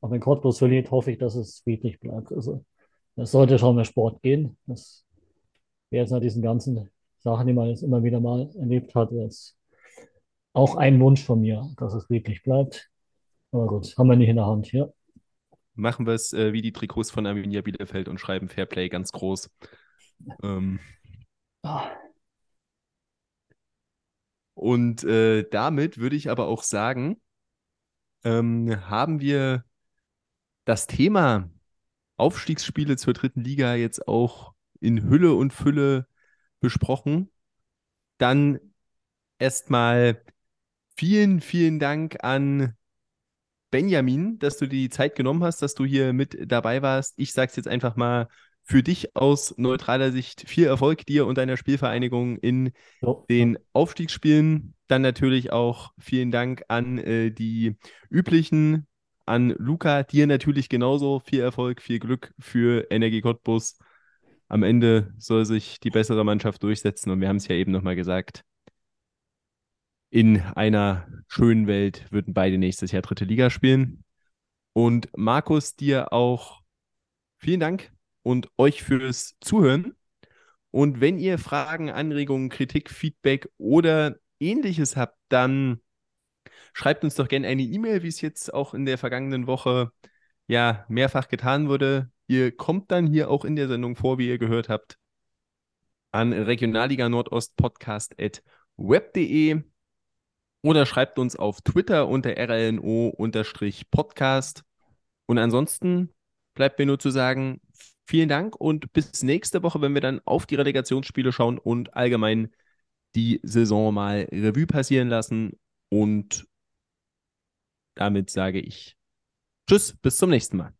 auch wenn Cottbus verliert, hoffe ich, dass es friedlich bleibt. Also es sollte schon mehr Sport gehen. Das wäre jetzt nach diesen ganzen Sachen, die man jetzt immer wieder mal erlebt hat, jetzt auch ein Wunsch von mir, dass es friedlich bleibt. Aber gut, haben wir nicht in der Hand hier. machen wir es äh, wie die Trikots von Arminia Bielefeld und schreiben Fairplay ganz groß. Ähm, Ah, und äh, damit würde ich aber auch sagen, ähm, haben wir das Thema Aufstiegsspiele zur dritten Liga jetzt auch in Hülle und Fülle besprochen. Dann erstmal vielen, vielen Dank an Benjamin, dass du die Zeit genommen hast, dass du hier mit dabei warst. Ich sage es jetzt einfach mal für dich aus neutraler Sicht viel Erfolg dir und deiner Spielvereinigung in so. den Aufstiegsspielen. Dann natürlich auch vielen Dank an äh, die üblichen, an Luca, dir natürlich genauso viel Erfolg, viel Glück für Energie Cottbus. Am Ende soll sich die bessere Mannschaft durchsetzen und wir haben es ja eben nochmal gesagt. In einer schönen Welt würden beide nächstes Jahr dritte Liga spielen. Und Markus, dir auch vielen Dank und euch fürs Zuhören. Und wenn ihr Fragen, Anregungen, Kritik, Feedback oder ähnliches habt, dann schreibt uns doch gerne eine E-Mail, wie es jetzt auch in der vergangenen Woche ja mehrfach getan wurde. Ihr kommt dann hier auch in der Sendung vor, wie ihr gehört habt, an Regionalliga Nordost Podcast at web.de. oder schreibt uns auf Twitter unter rlno-podcast. Und ansonsten bleibt mir nur zu sagen, vielen Dank und bis nächste Woche, wenn wir dann auf die Relegationsspiele schauen und allgemein die Saison mal Revue passieren lassen. Und damit sage ich Tschüss, bis zum nächsten Mal.